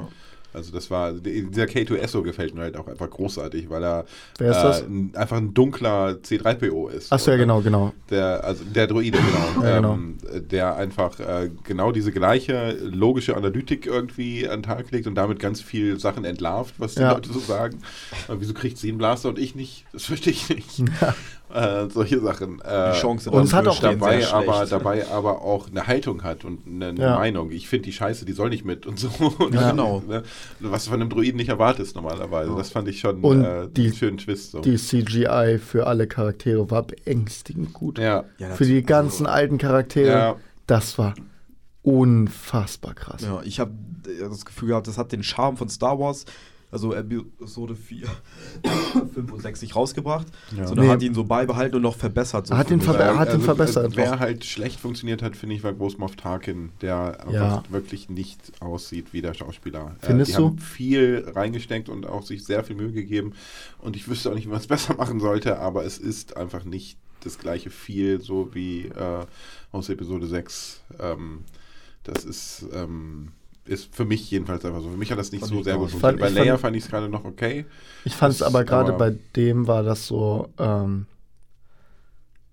Speaker 1: Ja.
Speaker 3: Also das war, dieser K2SO gefällt mir halt auch einfach großartig, weil er
Speaker 2: Wer ist das?
Speaker 3: ein, einfach ein dunkler C3PO ist.
Speaker 2: Achso, ja, genau, genau.
Speaker 3: Der, also der Droide, genau.
Speaker 2: Ja, genau.
Speaker 3: ähm, der einfach äh, genau diese gleiche logische Analytik irgendwie an den Tag legt und damit ganz viel Sachen entlarvt, was die
Speaker 2: Ja.
Speaker 3: Leute so sagen. Und wieso kriegt sie einen Blaster und ich nicht? Das verstehe ich nicht. Äh, solche Sachen. Äh,
Speaker 1: Die Chancen
Speaker 2: Und es hat auch
Speaker 3: dabei
Speaker 1: sehr
Speaker 3: aber, dabei aber auch eine Haltung hat und eine, eine
Speaker 2: Ja.
Speaker 3: Meinung. Ich finde die Scheiße, die soll nicht mit und so. Und
Speaker 1: Ja, genau.
Speaker 3: Ne, was du von einem Druiden nicht erwartest normalerweise. Das fand ich schon
Speaker 2: Und
Speaker 3: äh,
Speaker 2: die-
Speaker 3: einen schönen Twist. So.
Speaker 2: Die CGI für alle Charaktere war beängstigend gut.
Speaker 3: ja.
Speaker 1: Ja,
Speaker 2: Für die ganzen alten Charaktere,
Speaker 3: Ja.
Speaker 2: das war unfassbar krass.
Speaker 1: Ja, ich habe das Gefühl gehabt, das hat den Charme von Star Wars also Episode 4, 5 [COUGHS] und 6 nicht rausgebracht,
Speaker 3: Ja.
Speaker 1: sondern
Speaker 2: Nee.
Speaker 1: hat ihn so beibehalten und noch verbessert. So
Speaker 2: Hat ihn verbe- hat ihn verbessert.
Speaker 3: Also, wer halt schlecht funktioniert hat, finde ich, war Großmoff Tarkin, der einfach
Speaker 2: Ja.
Speaker 3: wirklich nicht aussieht wie der Schauspieler.
Speaker 2: Findest
Speaker 3: die
Speaker 2: du?
Speaker 3: haben viel reingesteckt und auch sich sehr viel Mühe gegeben. Und ich wüsste auch nicht, wie man es [LAUGHS] besser machen sollte, aber es ist einfach nicht das gleiche viel, so wie äh, aus Episode 6. Ähm, das ist, ähm, ist für mich jedenfalls einfach so. Für mich hat das nicht so sehr gut funktioniert. Bei Leia
Speaker 2: fand-
Speaker 3: ich es gerade noch okay.
Speaker 2: Ich fand es aber gerade bei dem war das so, ähm,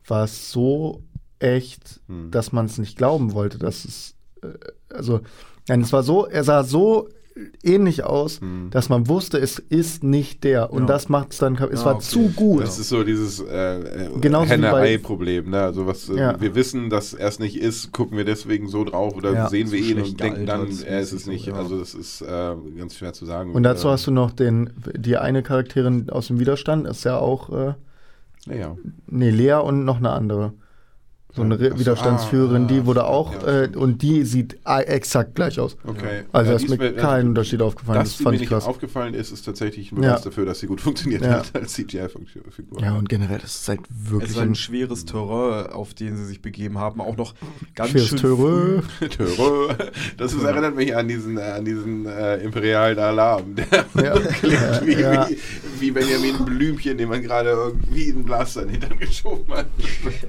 Speaker 2: war es so echt,
Speaker 3: Hm.
Speaker 2: dass man es nicht glauben wollte, dass es, äh, also, nein, es war so, er sah so ähnlich aus,
Speaker 3: Hm.
Speaker 2: dass man wusste, es ist nicht der. Und
Speaker 1: Ja.
Speaker 2: das macht es dann, es
Speaker 1: Ja,
Speaker 2: war
Speaker 1: okay.
Speaker 2: zu gut.
Speaker 3: Das ist so dieses äh, äh, Henne-Ei-Problem. Ne? Also was, äh,
Speaker 2: Ja.
Speaker 3: wir wissen, dass er es nicht ist, gucken wir deswegen so drauf oder
Speaker 2: Ja.
Speaker 3: sehen wir ihn und denken dann, er ist es nicht. Also das ist äh, ganz schwer zu sagen.
Speaker 2: Und dazu
Speaker 3: äh,
Speaker 2: hast du noch den, die eine Charakterin aus dem Widerstand, ist ja auch, äh,
Speaker 3: ja.
Speaker 2: nee, Lea und noch eine andere. So eine Re
Speaker 3: so,
Speaker 2: Widerstandsführerin,
Speaker 3: ah,
Speaker 2: die wurde auch,
Speaker 3: ja,
Speaker 2: äh, und die sieht exakt gleich aus.
Speaker 3: Okay.
Speaker 2: Also
Speaker 3: Ja,
Speaker 2: da ist mir kein Unterschied aufgefallen.
Speaker 3: Dass
Speaker 2: Das
Speaker 3: die
Speaker 2: fand
Speaker 3: mir
Speaker 2: ich
Speaker 3: nicht
Speaker 2: krass.
Speaker 3: aufgefallen ist, ist tatsächlich ein Beweis
Speaker 2: Ja.
Speaker 3: dafür, dass sie gut funktioniert
Speaker 2: Ja.
Speaker 3: hat als CGI-Figur.
Speaker 2: Ja, und generell, das ist halt
Speaker 1: Es
Speaker 2: wirklich
Speaker 1: ist ein
Speaker 2: ein
Speaker 1: schweres Terrain, auf den sie sich begeben haben. Auch noch ganz
Speaker 2: schweres
Speaker 1: schön
Speaker 2: Terrain. [LAUGHS]
Speaker 3: Töre. Das ist, erinnert mich an diesen, äh, an diesen äh, imperialen Alarm, der
Speaker 2: Ja. [LAUGHS]
Speaker 3: klingt wie,
Speaker 2: Ja.
Speaker 3: wie, wie Benjamin Blümchen, den man gerade irgendwie in ein Blaster in den Hintern geschoben hat.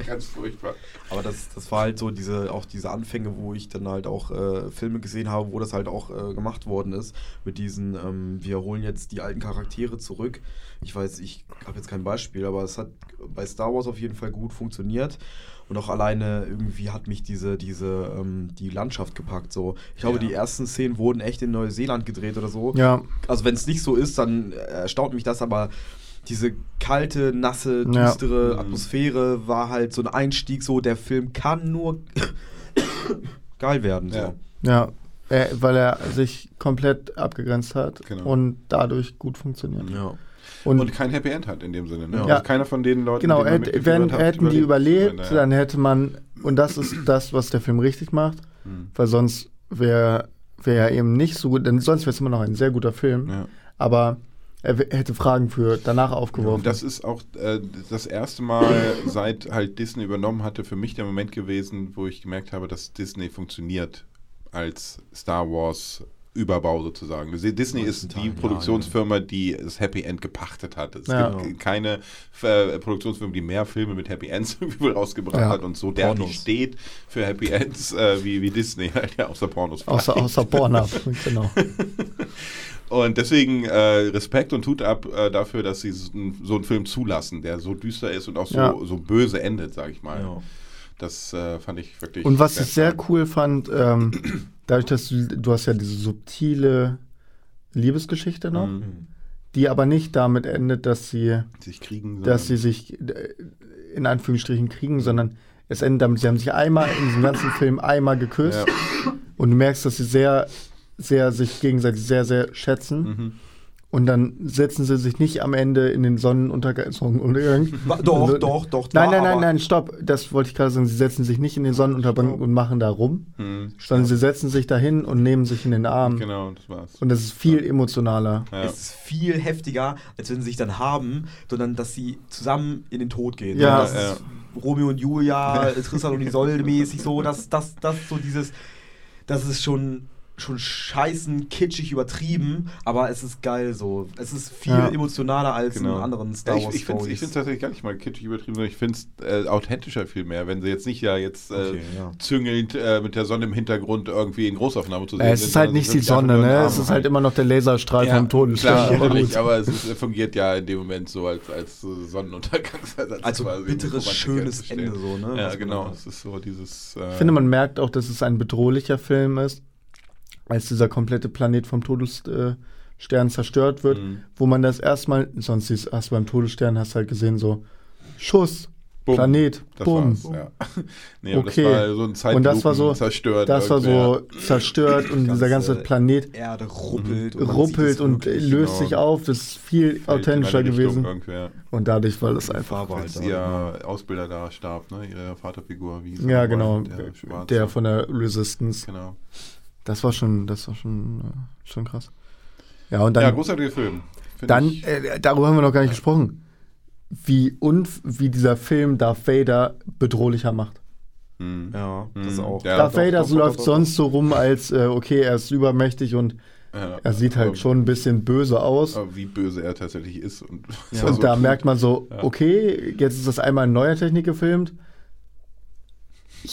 Speaker 3: Ganz furchtbar.
Speaker 1: Aber das, das war halt so diese, auch diese Anfänge, wo ich dann halt auch äh, Filme gesehen habe, wo das halt auch äh, gemacht worden ist. Mit diesen, ähm, wir holen jetzt die alten Charaktere zurück. Ich weiß, ich habe jetzt kein Beispiel, aber es hat bei Star Wars auf jeden Fall gut funktioniert. Und auch alleine irgendwie hat mich diese, diese, ähm, die Landschaft gepackt. So. Ich glaube,
Speaker 3: Ja.
Speaker 1: die ersten Szenen wurden echt in Neuseeland gedreht oder so.
Speaker 2: Ja,
Speaker 1: Also wenn es nicht so ist, dann äh, erstaunt mich das, aber diese kalte, nasse,
Speaker 2: Ja.
Speaker 1: düstere
Speaker 3: Mhm.
Speaker 1: Atmosphäre war halt so ein Einstieg, so der Film kann nur [COUGHS] geil werden. So.
Speaker 3: Ja.
Speaker 2: ja. Er, weil er sich komplett abgegrenzt hat
Speaker 3: Genau.
Speaker 2: und dadurch gut funktioniert.
Speaker 1: Ja.
Speaker 2: Und,
Speaker 3: Und, kein Happy End hat in dem Sinne. Ne?
Speaker 1: Ja.
Speaker 3: Also keiner von den Leuten,
Speaker 2: genau,
Speaker 3: die man
Speaker 2: hätt,
Speaker 3: mitgefiebert
Speaker 2: wenn,
Speaker 3: hat,
Speaker 2: hätten die überlebt,
Speaker 3: Ja.
Speaker 2: dann hätte man, und das ist das, was der Film richtig macht,
Speaker 3: Hm.
Speaker 2: weil sonst wäre wär er eben nicht so gut, denn sonst wäre es immer noch ein sehr guter Film,
Speaker 3: Ja.
Speaker 2: aber er hätte Fragen für danach aufgeworfen.
Speaker 3: Das ist auch äh, das erste Mal, seit halt Disney übernommen hatte, für mich der Moment gewesen, wo ich gemerkt habe, dass Disney funktioniert als Star Wars Überbau sozusagen. Disney ist die Produktionsfirma, die das Happy End gepachtet hat. Es
Speaker 2: Ja.
Speaker 3: gibt keine äh, Produktionsfirma, die mehr Filme mit Happy Ends [LAUGHS] irgendwie wohl rausgebracht
Speaker 2: Ja.
Speaker 3: hat und so derartig
Speaker 1: Pornos.
Speaker 3: steht für Happy Ends äh, wie, wie Disney, halt ja, außer Pornos.
Speaker 2: außer, außer Pornhub, [LAUGHS] genau.
Speaker 3: Und deswegen äh, Respekt und tut ab äh, dafür, dass sie so einen- so einen Film zulassen, der so düster ist und auch so,
Speaker 2: Ja.
Speaker 3: so böse endet, sag ich mal.
Speaker 1: Ja.
Speaker 3: Das äh, fand ich wirklich.
Speaker 2: Und was ich sehr cool fand, ähm, dadurch, dass du, du hast ja diese subtile Liebesgeschichte noch,
Speaker 3: Mhm.
Speaker 2: die aber nicht damit endet, dass sie,
Speaker 3: sich kriegen.
Speaker 2: dass sie sich in Anführungsstrichen kriegen, sondern es endet damit, sie haben sich einmal in diesem ganzen Film einmal geküsst
Speaker 3: Ja.
Speaker 2: und du merkst, dass sie sehr, sehr sich gegenseitig sehr, sehr schätzen.
Speaker 3: Mhm.
Speaker 2: Und dann setzen sie sich nicht am Ende in den Sonnenuntergang. Sonnenuntergang. [LAUGHS]
Speaker 1: Wa- Doch, doch, doch.
Speaker 2: Nein, nein, nein, nein, stopp. Das wollte ich gerade sagen. Sie setzen sich nicht in den Sonnenuntergang und machen da rum,
Speaker 3: Mhm.
Speaker 2: sondern sie setzen sich dahin und nehmen sich in den Arm.
Speaker 3: Genau, das war's.
Speaker 2: Und das ist viel emotionaler.
Speaker 3: ja.
Speaker 1: Es ist viel heftiger, als wenn sie sich dann haben, sondern dass sie zusammen in den Tod gehen.
Speaker 2: Ja.
Speaker 1: das ist Romeo und Julia, [LAUGHS] Tristan und Isolde mäßig so, das, das, das so dieses, das ist schon schon scheißen, kitschig übertrieben, aber es ist geil so. Es ist viel
Speaker 2: Ja.
Speaker 1: emotionaler als
Speaker 3: Genau.
Speaker 1: in anderen Star Wars
Speaker 3: ich ich finde es tatsächlich gar nicht mal kitschig übertrieben, sondern ich finde es äh, authentischer viel mehr, wenn sie jetzt nicht ja jetzt äh,
Speaker 1: Okay, ja.
Speaker 3: züngelnd äh, mit der Sonne im Hintergrund irgendwie in Großaufnahme zu sehen
Speaker 2: Äh, es
Speaker 3: sind,
Speaker 2: ist halt nicht die Sonne, ne? Es ist halt immer noch der Laserstrahl
Speaker 3: Ja,
Speaker 2: vom Todesstern.
Speaker 3: Klar,
Speaker 2: aber
Speaker 3: natürlich,
Speaker 2: gut.
Speaker 3: aber es ist, fungiert ja in dem Moment so als, als äh, Sonnenuntergangsersatz.
Speaker 1: Also
Speaker 3: quasi,
Speaker 1: bitteres, schönes. Ende so, ne?
Speaker 3: Ja, genau. Es ist so dieses. Äh,
Speaker 2: Ich finde, man merkt auch, dass es ein bedrohlicher Film ist, als dieser komplette Planet vom Todesstern zerstört wird,
Speaker 3: Mhm.
Speaker 2: wo man das erstmal, sonst hast du beim Todesstern hast halt gesehen, so Schuss,
Speaker 3: Bumm.
Speaker 2: Planet,
Speaker 3: das
Speaker 2: bumm.
Speaker 3: ja. [LAUGHS] nee,
Speaker 2: Okay.
Speaker 3: das war so ein Zeitlupen
Speaker 2: Und das war so-
Speaker 3: zerstört.
Speaker 2: Das war so zerstört und dieser ganze Planet
Speaker 1: Erde ruppelt.
Speaker 3: Mhm.
Speaker 1: und
Speaker 2: ruppelt und löst
Speaker 3: genau.
Speaker 2: sich auf. Das ist viel
Speaker 3: Fällt
Speaker 2: authentischer gewesen. Und dadurch war das einfach.
Speaker 1: Farbe
Speaker 3: Als ihr Ausbilder da starb, ne? Ihre Vaterfigur, wie hieß
Speaker 2: Ja, genau.
Speaker 3: Der.
Speaker 2: Der von der Resistance.
Speaker 3: Genau.
Speaker 2: Das war schon, das war schon, äh, schon krass. Ja, und dann,
Speaker 3: ja, großartiger Film.
Speaker 2: Dann
Speaker 3: ich-
Speaker 2: äh, darüber haben wir noch gar nicht gesprochen. Wie, und wie dieser Film Darth Vader bedrohlicher macht.
Speaker 3: Hm.
Speaker 1: Ja, das
Speaker 3: Mhm.
Speaker 1: auch.
Speaker 3: Ja,
Speaker 2: Darth
Speaker 1: doch,
Speaker 2: Vader
Speaker 1: doch,
Speaker 2: läuft
Speaker 1: doch, doch.
Speaker 2: sonst so rum, als äh, okay, er ist übermächtig und
Speaker 3: Ja.
Speaker 2: er sieht halt
Speaker 3: Aber-
Speaker 2: schon ein bisschen böse aus.
Speaker 3: aber wie böse er tatsächlich ist. Und,
Speaker 1: Ja. [LAUGHS]
Speaker 2: und da merkt man so,
Speaker 3: Ja.
Speaker 2: okay, jetzt ist das einmal in neuer Technik gefilmt.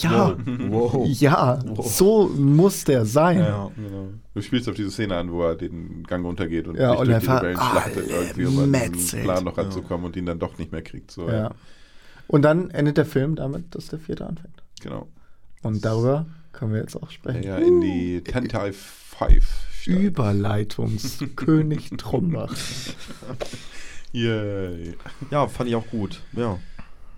Speaker 2: Ja,
Speaker 1: Wow. [LAUGHS]
Speaker 2: ja,
Speaker 1: Wow.
Speaker 2: so muss der sein.
Speaker 1: Ja.
Speaker 3: Genau. Du spielst auf diese Szene an, wo er den Gang runtergeht und
Speaker 2: Ja, und
Speaker 3: durch
Speaker 2: er
Speaker 3: die Rebellen
Speaker 2: ah,
Speaker 3: schlachtet irgendwie, um an
Speaker 2: metzelt.
Speaker 3: Plan noch ranzukommen und ihn dann doch nicht mehr kriegt. So,
Speaker 2: Ja. Und dann endet der Film damit, dass der vierte anfängt.
Speaker 3: Genau.
Speaker 2: Und darüber können wir jetzt auch sprechen.
Speaker 3: Ja, in die Tentai 5 steigt.
Speaker 2: Überleitungskönig [LAUGHS] Trumbach.
Speaker 3: Yay.
Speaker 1: ja, fand ich auch gut. Ja.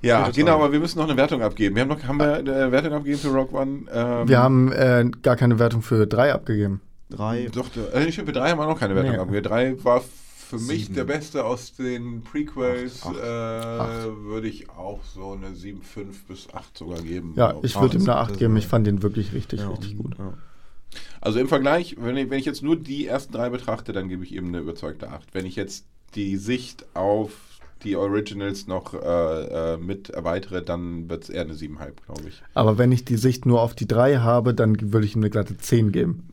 Speaker 3: Ja, genau, aber wir müssen noch eine Wertung abgeben. Wir haben noch, haben wir eine Wertung abgegeben für Rock One? Ähm,
Speaker 2: Wir haben äh, gar keine Wertung für drei abgegeben.
Speaker 1: Drei.
Speaker 3: Doch, äh, ich finde, für drei haben wir noch keine Wertung
Speaker 2: Nee.
Speaker 3: abgegeben. Drei war für mich
Speaker 1: Sieben.
Speaker 3: der beste aus den Prequels.
Speaker 1: Acht, acht.
Speaker 3: äh. Würde ich auch so eine 7,5 bis 8 sogar geben.
Speaker 2: Ja, ich würde ihm eine 8
Speaker 1: das-
Speaker 2: geben. Ich fand den wirklich richtig,
Speaker 1: ja.
Speaker 2: richtig gut.
Speaker 1: Ja.
Speaker 3: Also im Vergleich, wenn ich, wenn ich jetzt nur die ersten drei betrachte, dann gebe ich ihm eine überzeugte 8. Wenn ich jetzt die Sicht auf die Originals noch äh, äh, mit erweitere, dann wird es eher eine 7,5, glaube ich.
Speaker 2: Aber wenn ich die Sicht nur auf die 3 habe, dann würde ich ihm eine glatte 10 geben.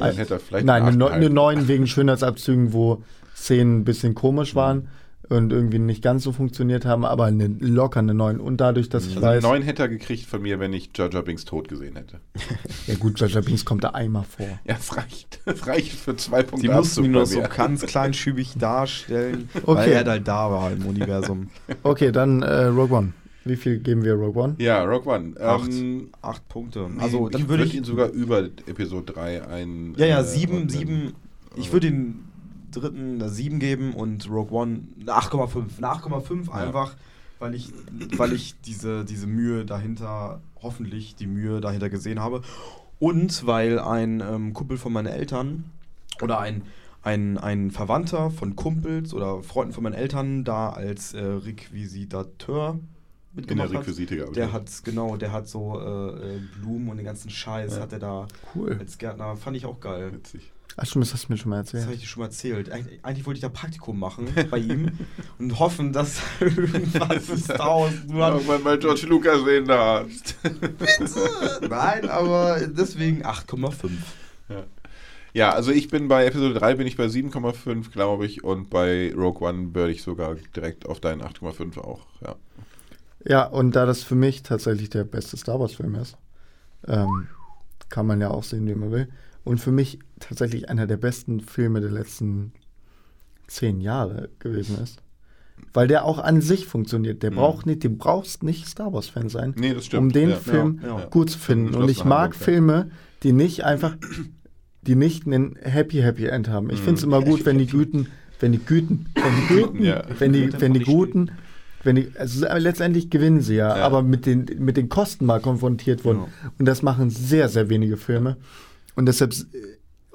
Speaker 3: Dann hätte er vielleicht
Speaker 2: Nein, eine, Neu-
Speaker 3: 8,5.
Speaker 2: eine 9 wegen Schönheitsabzügen, wo Szenen ein bisschen komisch waren und irgendwie nicht ganz so funktioniert haben, aber eine, locker eine 9. Und dadurch, dass ich
Speaker 3: Also eine
Speaker 2: weiß,
Speaker 3: 9 hätte er gekriegt von mir, wenn ich Jar Jar Binks tot gesehen hätte. [LAUGHS]
Speaker 2: ja gut, Jar Jar Binks kommt da einmal vor.
Speaker 3: Ja, es reicht. [LAUGHS] Es reicht für zwei Punkte.
Speaker 1: Die mussten ihn
Speaker 3: Abzug
Speaker 1: nur so ganz [LAUGHS] kleinschübig darstellen,
Speaker 2: Okay.
Speaker 1: weil er halt da war im Universum.
Speaker 2: Okay, dann äh, Rogue One. Wie viel geben wir Rogue One?
Speaker 3: Ja, Rock One.
Speaker 1: Acht.
Speaker 3: Ähm,
Speaker 1: Acht Punkte.
Speaker 3: nee,
Speaker 1: Also dann
Speaker 3: ich
Speaker 1: würde
Speaker 3: würd
Speaker 1: ich.
Speaker 3: ihn sogar über Episode 3 ein.
Speaker 1: ja, ja,
Speaker 3: äh,
Speaker 1: sieben, sieben. Ich würde den dritten eine 7 geben und Rogue One eine 8,5. Eine 8,5
Speaker 3: Ja.
Speaker 1: einfach, weil ich, weil ich diese, diese Mühe dahinter, hoffentlich die Mühe dahinter gesehen habe. Und weil ein ähm, Kumpel von meinen Eltern oder ein, ein, ein Verwandter von Kumpels oder Freunden von meinen Eltern da als äh, Requisitateur
Speaker 3: der
Speaker 1: mitgemacht hat.
Speaker 3: Requisite gearbeitet.
Speaker 1: Der hat, genau, der hat so äh, äh, Blumen und den ganzen Scheiß
Speaker 3: Ja.
Speaker 1: hat er da
Speaker 2: Cool.
Speaker 1: als Gärtner, fand ich auch geil.
Speaker 3: Witzig.
Speaker 2: Ach stimmt, das hast du mir schon mal
Speaker 1: Das habe
Speaker 2: erzählt.
Speaker 1: ich dir schon mal erzählt. Eig eigentlich wollte ich da Praktikum machen [LAUGHS] bei ihm und hoffen, dass [LAUGHS] irgendwas ist hast-
Speaker 3: Irgendwann mal George Lucas sehen da.
Speaker 1: Nein, aber deswegen 8,5.
Speaker 3: Ja, also ich bin bei Episode 3 bin ich bei 7,5, glaube ich, und bei Rogue One würde ich sogar direkt auf deinen 8,5 auch, ja.
Speaker 2: Ja, und da das für mich tatsächlich der beste Star Wars-Film ist, ähm, kann man ja auch sehen, wie man will. Und für mich tatsächlich einer der besten Filme der letzten zehn Jahre gewesen ist. Weil der auch an sich funktioniert. Der
Speaker 3: Mhm.
Speaker 2: braucht nicht, du brauchst nicht Star Wars-Fan sein,
Speaker 3: Nee,
Speaker 2: um den
Speaker 3: ja.
Speaker 2: Film
Speaker 1: Ja, ja.
Speaker 2: gut zu finden. Und ich mag. Filme, die nicht einfach, die nicht einen Happy Happy End haben. Ich
Speaker 3: Mhm.
Speaker 2: finde es immer gut, wenn die Güten, wenn die Güten, wenn die Guten,
Speaker 3: Ja.
Speaker 2: wenn die, wenn die Guten, wenn die, also letztendlich gewinnen sie ja,
Speaker 3: Ja.
Speaker 2: aber mit den, mit den Kosten mal konfrontiert wurden. Und das machen sehr, sehr wenige Filme. Und deshalb,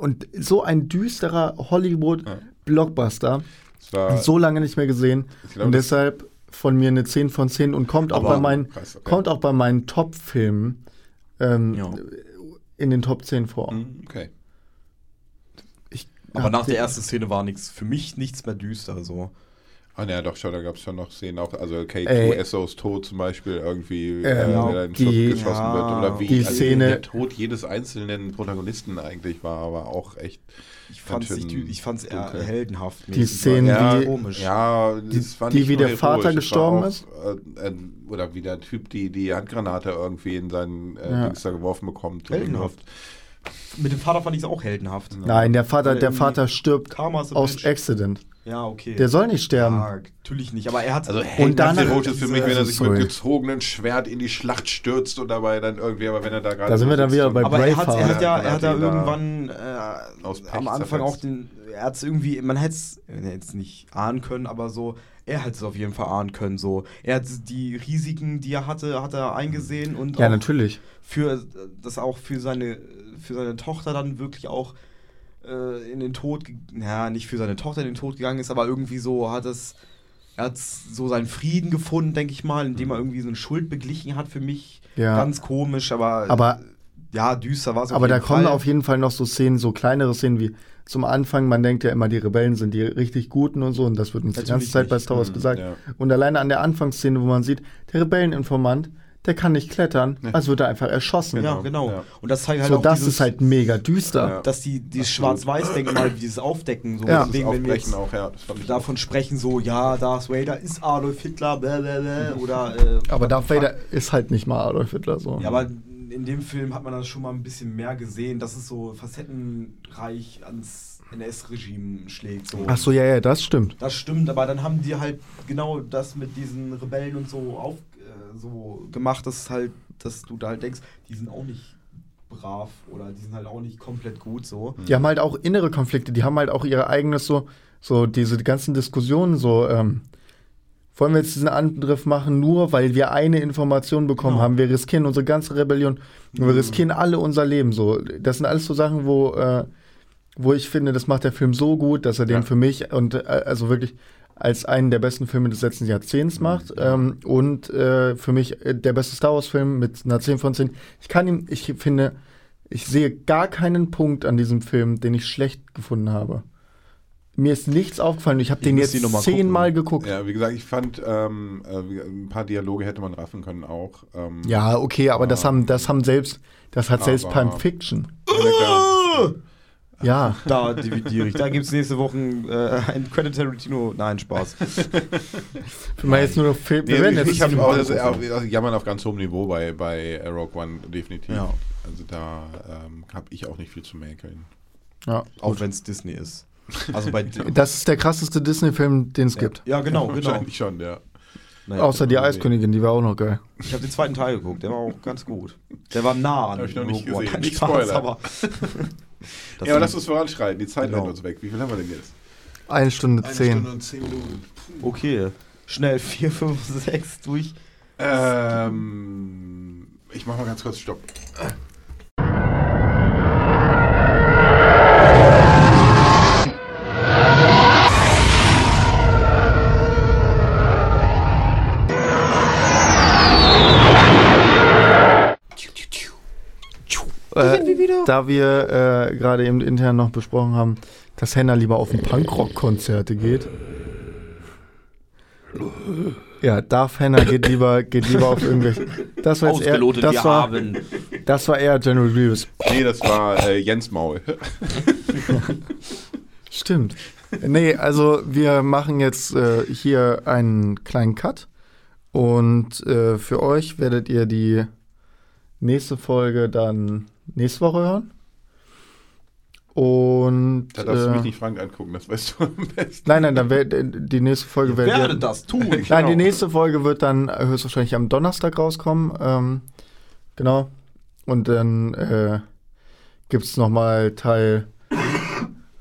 Speaker 2: und so ein düsterer Hollywood-Blockbuster,
Speaker 3: war,
Speaker 2: so lange nicht mehr gesehen.
Speaker 3: Ich glaube,
Speaker 2: und deshalb von mir eine 10 von 10 und kommt auch bei meinen,
Speaker 3: Krass, okay.
Speaker 2: kommt auch bei meinen Top-Filmen ähm,
Speaker 1: Ja.
Speaker 2: in den Top 10 vor.
Speaker 3: Hm, okay.
Speaker 2: Ich
Speaker 1: Aber nach der ersten Szene war nichts, für mich nichts mehr düster. So.
Speaker 3: Ah, naja, doch, schon, da gab es schon noch Szenen, auch, also K2
Speaker 2: Ey.
Speaker 3: Essos Tod zum Beispiel, irgendwie,
Speaker 2: Ähm,
Speaker 3: äh,
Speaker 1: ja,
Speaker 3: wenn er in den
Speaker 2: die-
Speaker 3: geschossen
Speaker 1: ja,
Speaker 3: wird, oder wie
Speaker 2: die
Speaker 3: also
Speaker 2: Szene-
Speaker 3: der Tod jedes einzelnen Protagonisten eigentlich war, aber auch echt
Speaker 1: Ich fand es ich fand's eher
Speaker 3: dunkel.
Speaker 1: heldenhaft.
Speaker 2: Die Szenen,
Speaker 1: war eher
Speaker 2: die-
Speaker 1: komisch.
Speaker 3: Ja,
Speaker 2: Die- die, wie der Vater
Speaker 3: heroisch, war
Speaker 2: gestorben
Speaker 3: auch,
Speaker 2: ist?
Speaker 3: Äh, äh, oder wie der Typ die, die Handgranate irgendwie in seinen äh,
Speaker 2: Ja.
Speaker 3: Dings da geworfen bekommt.
Speaker 1: Heldenhaft. Mit dem Vater fand ich es auch heldenhaft.
Speaker 2: Nein, der Vater,
Speaker 1: Weil
Speaker 2: der Vater stirbt aus
Speaker 1: bitch.
Speaker 2: Accident.
Speaker 1: Ja, okay.
Speaker 2: Der soll nicht sterben.
Speaker 1: Ja, natürlich nicht. Aber er hat.
Speaker 3: Also
Speaker 2: Und danach-
Speaker 3: heroisch ist für mich, wenn er sich
Speaker 2: sorry.
Speaker 3: mit gezogenem Schwert in die Schlacht stürzt und dabei dann irgendwie, aber wenn er da gerade.
Speaker 2: Da sind wir dann wieder bei
Speaker 1: aber er hat, er hat ja, er hat ja
Speaker 3: hat ihn da
Speaker 1: irgendwann äh, am Anfang
Speaker 3: zerfetzt.
Speaker 1: auch den, er hat es irgendwie, man hätte es nicht ahnen können, aber so, er hat es auf jeden Fall ahnen können. So, er hat die Risiken, die er hatte, hat er eingesehen und
Speaker 2: Ja,
Speaker 1: auch
Speaker 2: natürlich.
Speaker 1: für das auch für seine für seine Tochter dann wirklich auch äh, in den Tod, ja nicht für seine Tochter in den Tod gegangen ist, aber irgendwie so hat es er hat so seinen Frieden gefunden, denke ich mal, indem er irgendwie so eine Schuld beglichen hat für mich.
Speaker 2: Ja.
Speaker 1: Ganz komisch, aber
Speaker 2: Aber
Speaker 1: ja, düster war es
Speaker 2: Aber da kommen auf jeden Fall noch so Szenen, so kleinere Szenen wie zum Anfang, man denkt ja immer, die Rebellen sind die richtig Guten und so, und das wird uns die
Speaker 1: Natürlich
Speaker 2: ganze Zeit bei
Speaker 1: nicht.
Speaker 2: Star Wars
Speaker 3: Mhm,
Speaker 2: gesagt.
Speaker 3: ja.
Speaker 2: Und alleine an der Anfangsszene, wo man sieht, der Rebelleninformant, der kann nicht klettern, also wird er einfach erschossen.
Speaker 1: Ja, genau.
Speaker 3: Ja.
Speaker 1: Und das zeigt halt
Speaker 2: so,
Speaker 1: auch
Speaker 2: das
Speaker 1: dieses,
Speaker 2: ist halt mega düster.
Speaker 3: Ja.
Speaker 1: dass die dieses Schwarz-Weiß-Denkmal, dieses Aufdecken, so
Speaker 2: Ja.
Speaker 1: deswegen,
Speaker 3: das
Speaker 1: wenn wir jetzt
Speaker 3: auch, ja. Das
Speaker 1: davon sprechen, so, ja, Darth Vader ist Adolf Hitler, blablabla, oder, äh,
Speaker 2: Aber Darth Vader ist halt nicht mal Adolf Hitler so.
Speaker 1: Ja, aber in dem Film hat man dann schon mal ein bisschen mehr gesehen, dass es so facettenreich ans NS-Regime schlägt. So.
Speaker 2: Ach so, ja, ja, das stimmt.
Speaker 1: Das stimmt, aber dann haben die halt genau das mit diesen Rebellen und so auf äh, so gemacht, dass halt, dass du da halt denkst, die sind auch nicht brav oder die sind halt auch nicht komplett gut so.
Speaker 2: Die haben halt auch innere Konflikte, die haben halt auch ihre eigenes so, so diese ganzen Diskussionen so, ähm, wollen wir jetzt diesen Angriff machen, nur weil wir eine Information bekommen
Speaker 1: Genau.
Speaker 2: haben. Wir riskieren unsere ganze Rebellion, wir riskieren alle unser Leben. So, das sind alles so Sachen, wo, äh, wo ich finde, das macht der Film so gut, dass er den
Speaker 3: Ja.
Speaker 2: für mich und äh, also wirklich als einen der besten Filme des letzten Jahrzehnts macht ähm, und äh, für mich äh, der beste Star Wars Film mit einer 10 von 10. Ich kann ihm, ich finde, ich sehe gar keinen Punkt an diesem Film, den ich schlecht gefunden habe. Mir ist nichts aufgefallen. Ich habe den jetzt zehnmal geguckt.
Speaker 3: Ja, wie gesagt, ich fand, ähm, äh, ein paar Dialoge hätte man raffen können auch. Ähm,
Speaker 2: Ja, okay, aber das haben, das haben selbst, das hat selbst Pulp Fiction.
Speaker 3: ja, klar.
Speaker 2: Ja. [LAUGHS]
Speaker 1: Da dividiere ich. Da gibt es nächste Woche äh, ein Quentin Tarantino. Nein, Spaß. [LAUGHS]
Speaker 2: Wenn man jetzt nur noch Film, wir
Speaker 3: Nee,
Speaker 2: werden
Speaker 3: ich
Speaker 2: jetzt
Speaker 3: ich habe auch das, auch, also Jammern auf ganz hohem Niveau bei, bei Rogue One, definitiv.
Speaker 1: Ja.
Speaker 3: Also da ähm, habe ich auch nicht viel zu mäkeln.
Speaker 2: ja.
Speaker 1: Auch wenn es Disney ist. Also bei [LAUGHS]
Speaker 2: Das ist der krasseste Disney-Film, den es gibt.
Speaker 1: Ja, genau, genau.
Speaker 3: Wahrscheinlich schon, ja.
Speaker 1: Naja,
Speaker 2: Außer die Eiskönigin, die war auch noch geil.
Speaker 1: Ich habe den zweiten Teil geguckt, der war auch ganz gut. Der war nah an
Speaker 3: Hab ich noch nicht
Speaker 1: Rogue One.
Speaker 3: gesehen. Nicht
Speaker 1: Spaß,
Speaker 3: Spoiler.
Speaker 1: aber. [LAUGHS] Das
Speaker 3: ja, aber lass uns voranschreiten. Die Zeit
Speaker 1: Genau.
Speaker 3: rennt uns weg. Wie viel haben wir denn jetzt?
Speaker 2: Eine Stunde
Speaker 3: Eine
Speaker 2: zehn.
Speaker 3: Stunde und zehn Minuten.
Speaker 1: Okay. Schnell 4, 5, 6 durch.
Speaker 3: Ähm, ich mach mal ganz kurz Stopp.
Speaker 2: Äh, da wir äh, gerade eben intern noch besprochen haben, dass Henna lieber auf ein Punkrock-Konzerte geht. Ja, Darth Henna geht lieber, geht lieber auf irgendwelche. Das war jetzt eher, das war, das war eher General Grievous.
Speaker 3: Nee, das war äh, Jens Maul. [LAUGHS]
Speaker 2: Stimmt. Nee, also wir machen jetzt äh, hier einen kleinen Cut. Und äh, für euch werdet ihr die nächste Folge dann nächste Woche hören. Und
Speaker 3: Da darfst du
Speaker 2: äh,
Speaker 3: mich nicht Frank angucken, das weißt du am besten.
Speaker 2: nein, nein, dann wär, die nächste Folge werdet
Speaker 1: Werde
Speaker 2: ihr,
Speaker 1: das tun. [LAUGHS]
Speaker 2: Nein, die nächste Folge wird dann höchstwahrscheinlich am Donnerstag rauskommen. Ähm, genau. Und dann äh, gibt es nochmal Teil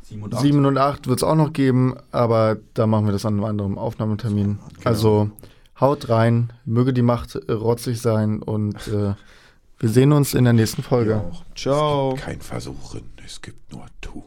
Speaker 1: 7 und 8.
Speaker 2: 7 und 8 wird es auch noch geben, aber da machen wir das an einem anderen Aufnahmetermin. Also haut rein, möge die Macht äh, rotzig sein und äh, wir sehen uns in der nächsten Folge.
Speaker 1: Ciao.
Speaker 3: Kein Versuchen, es gibt nur Tun.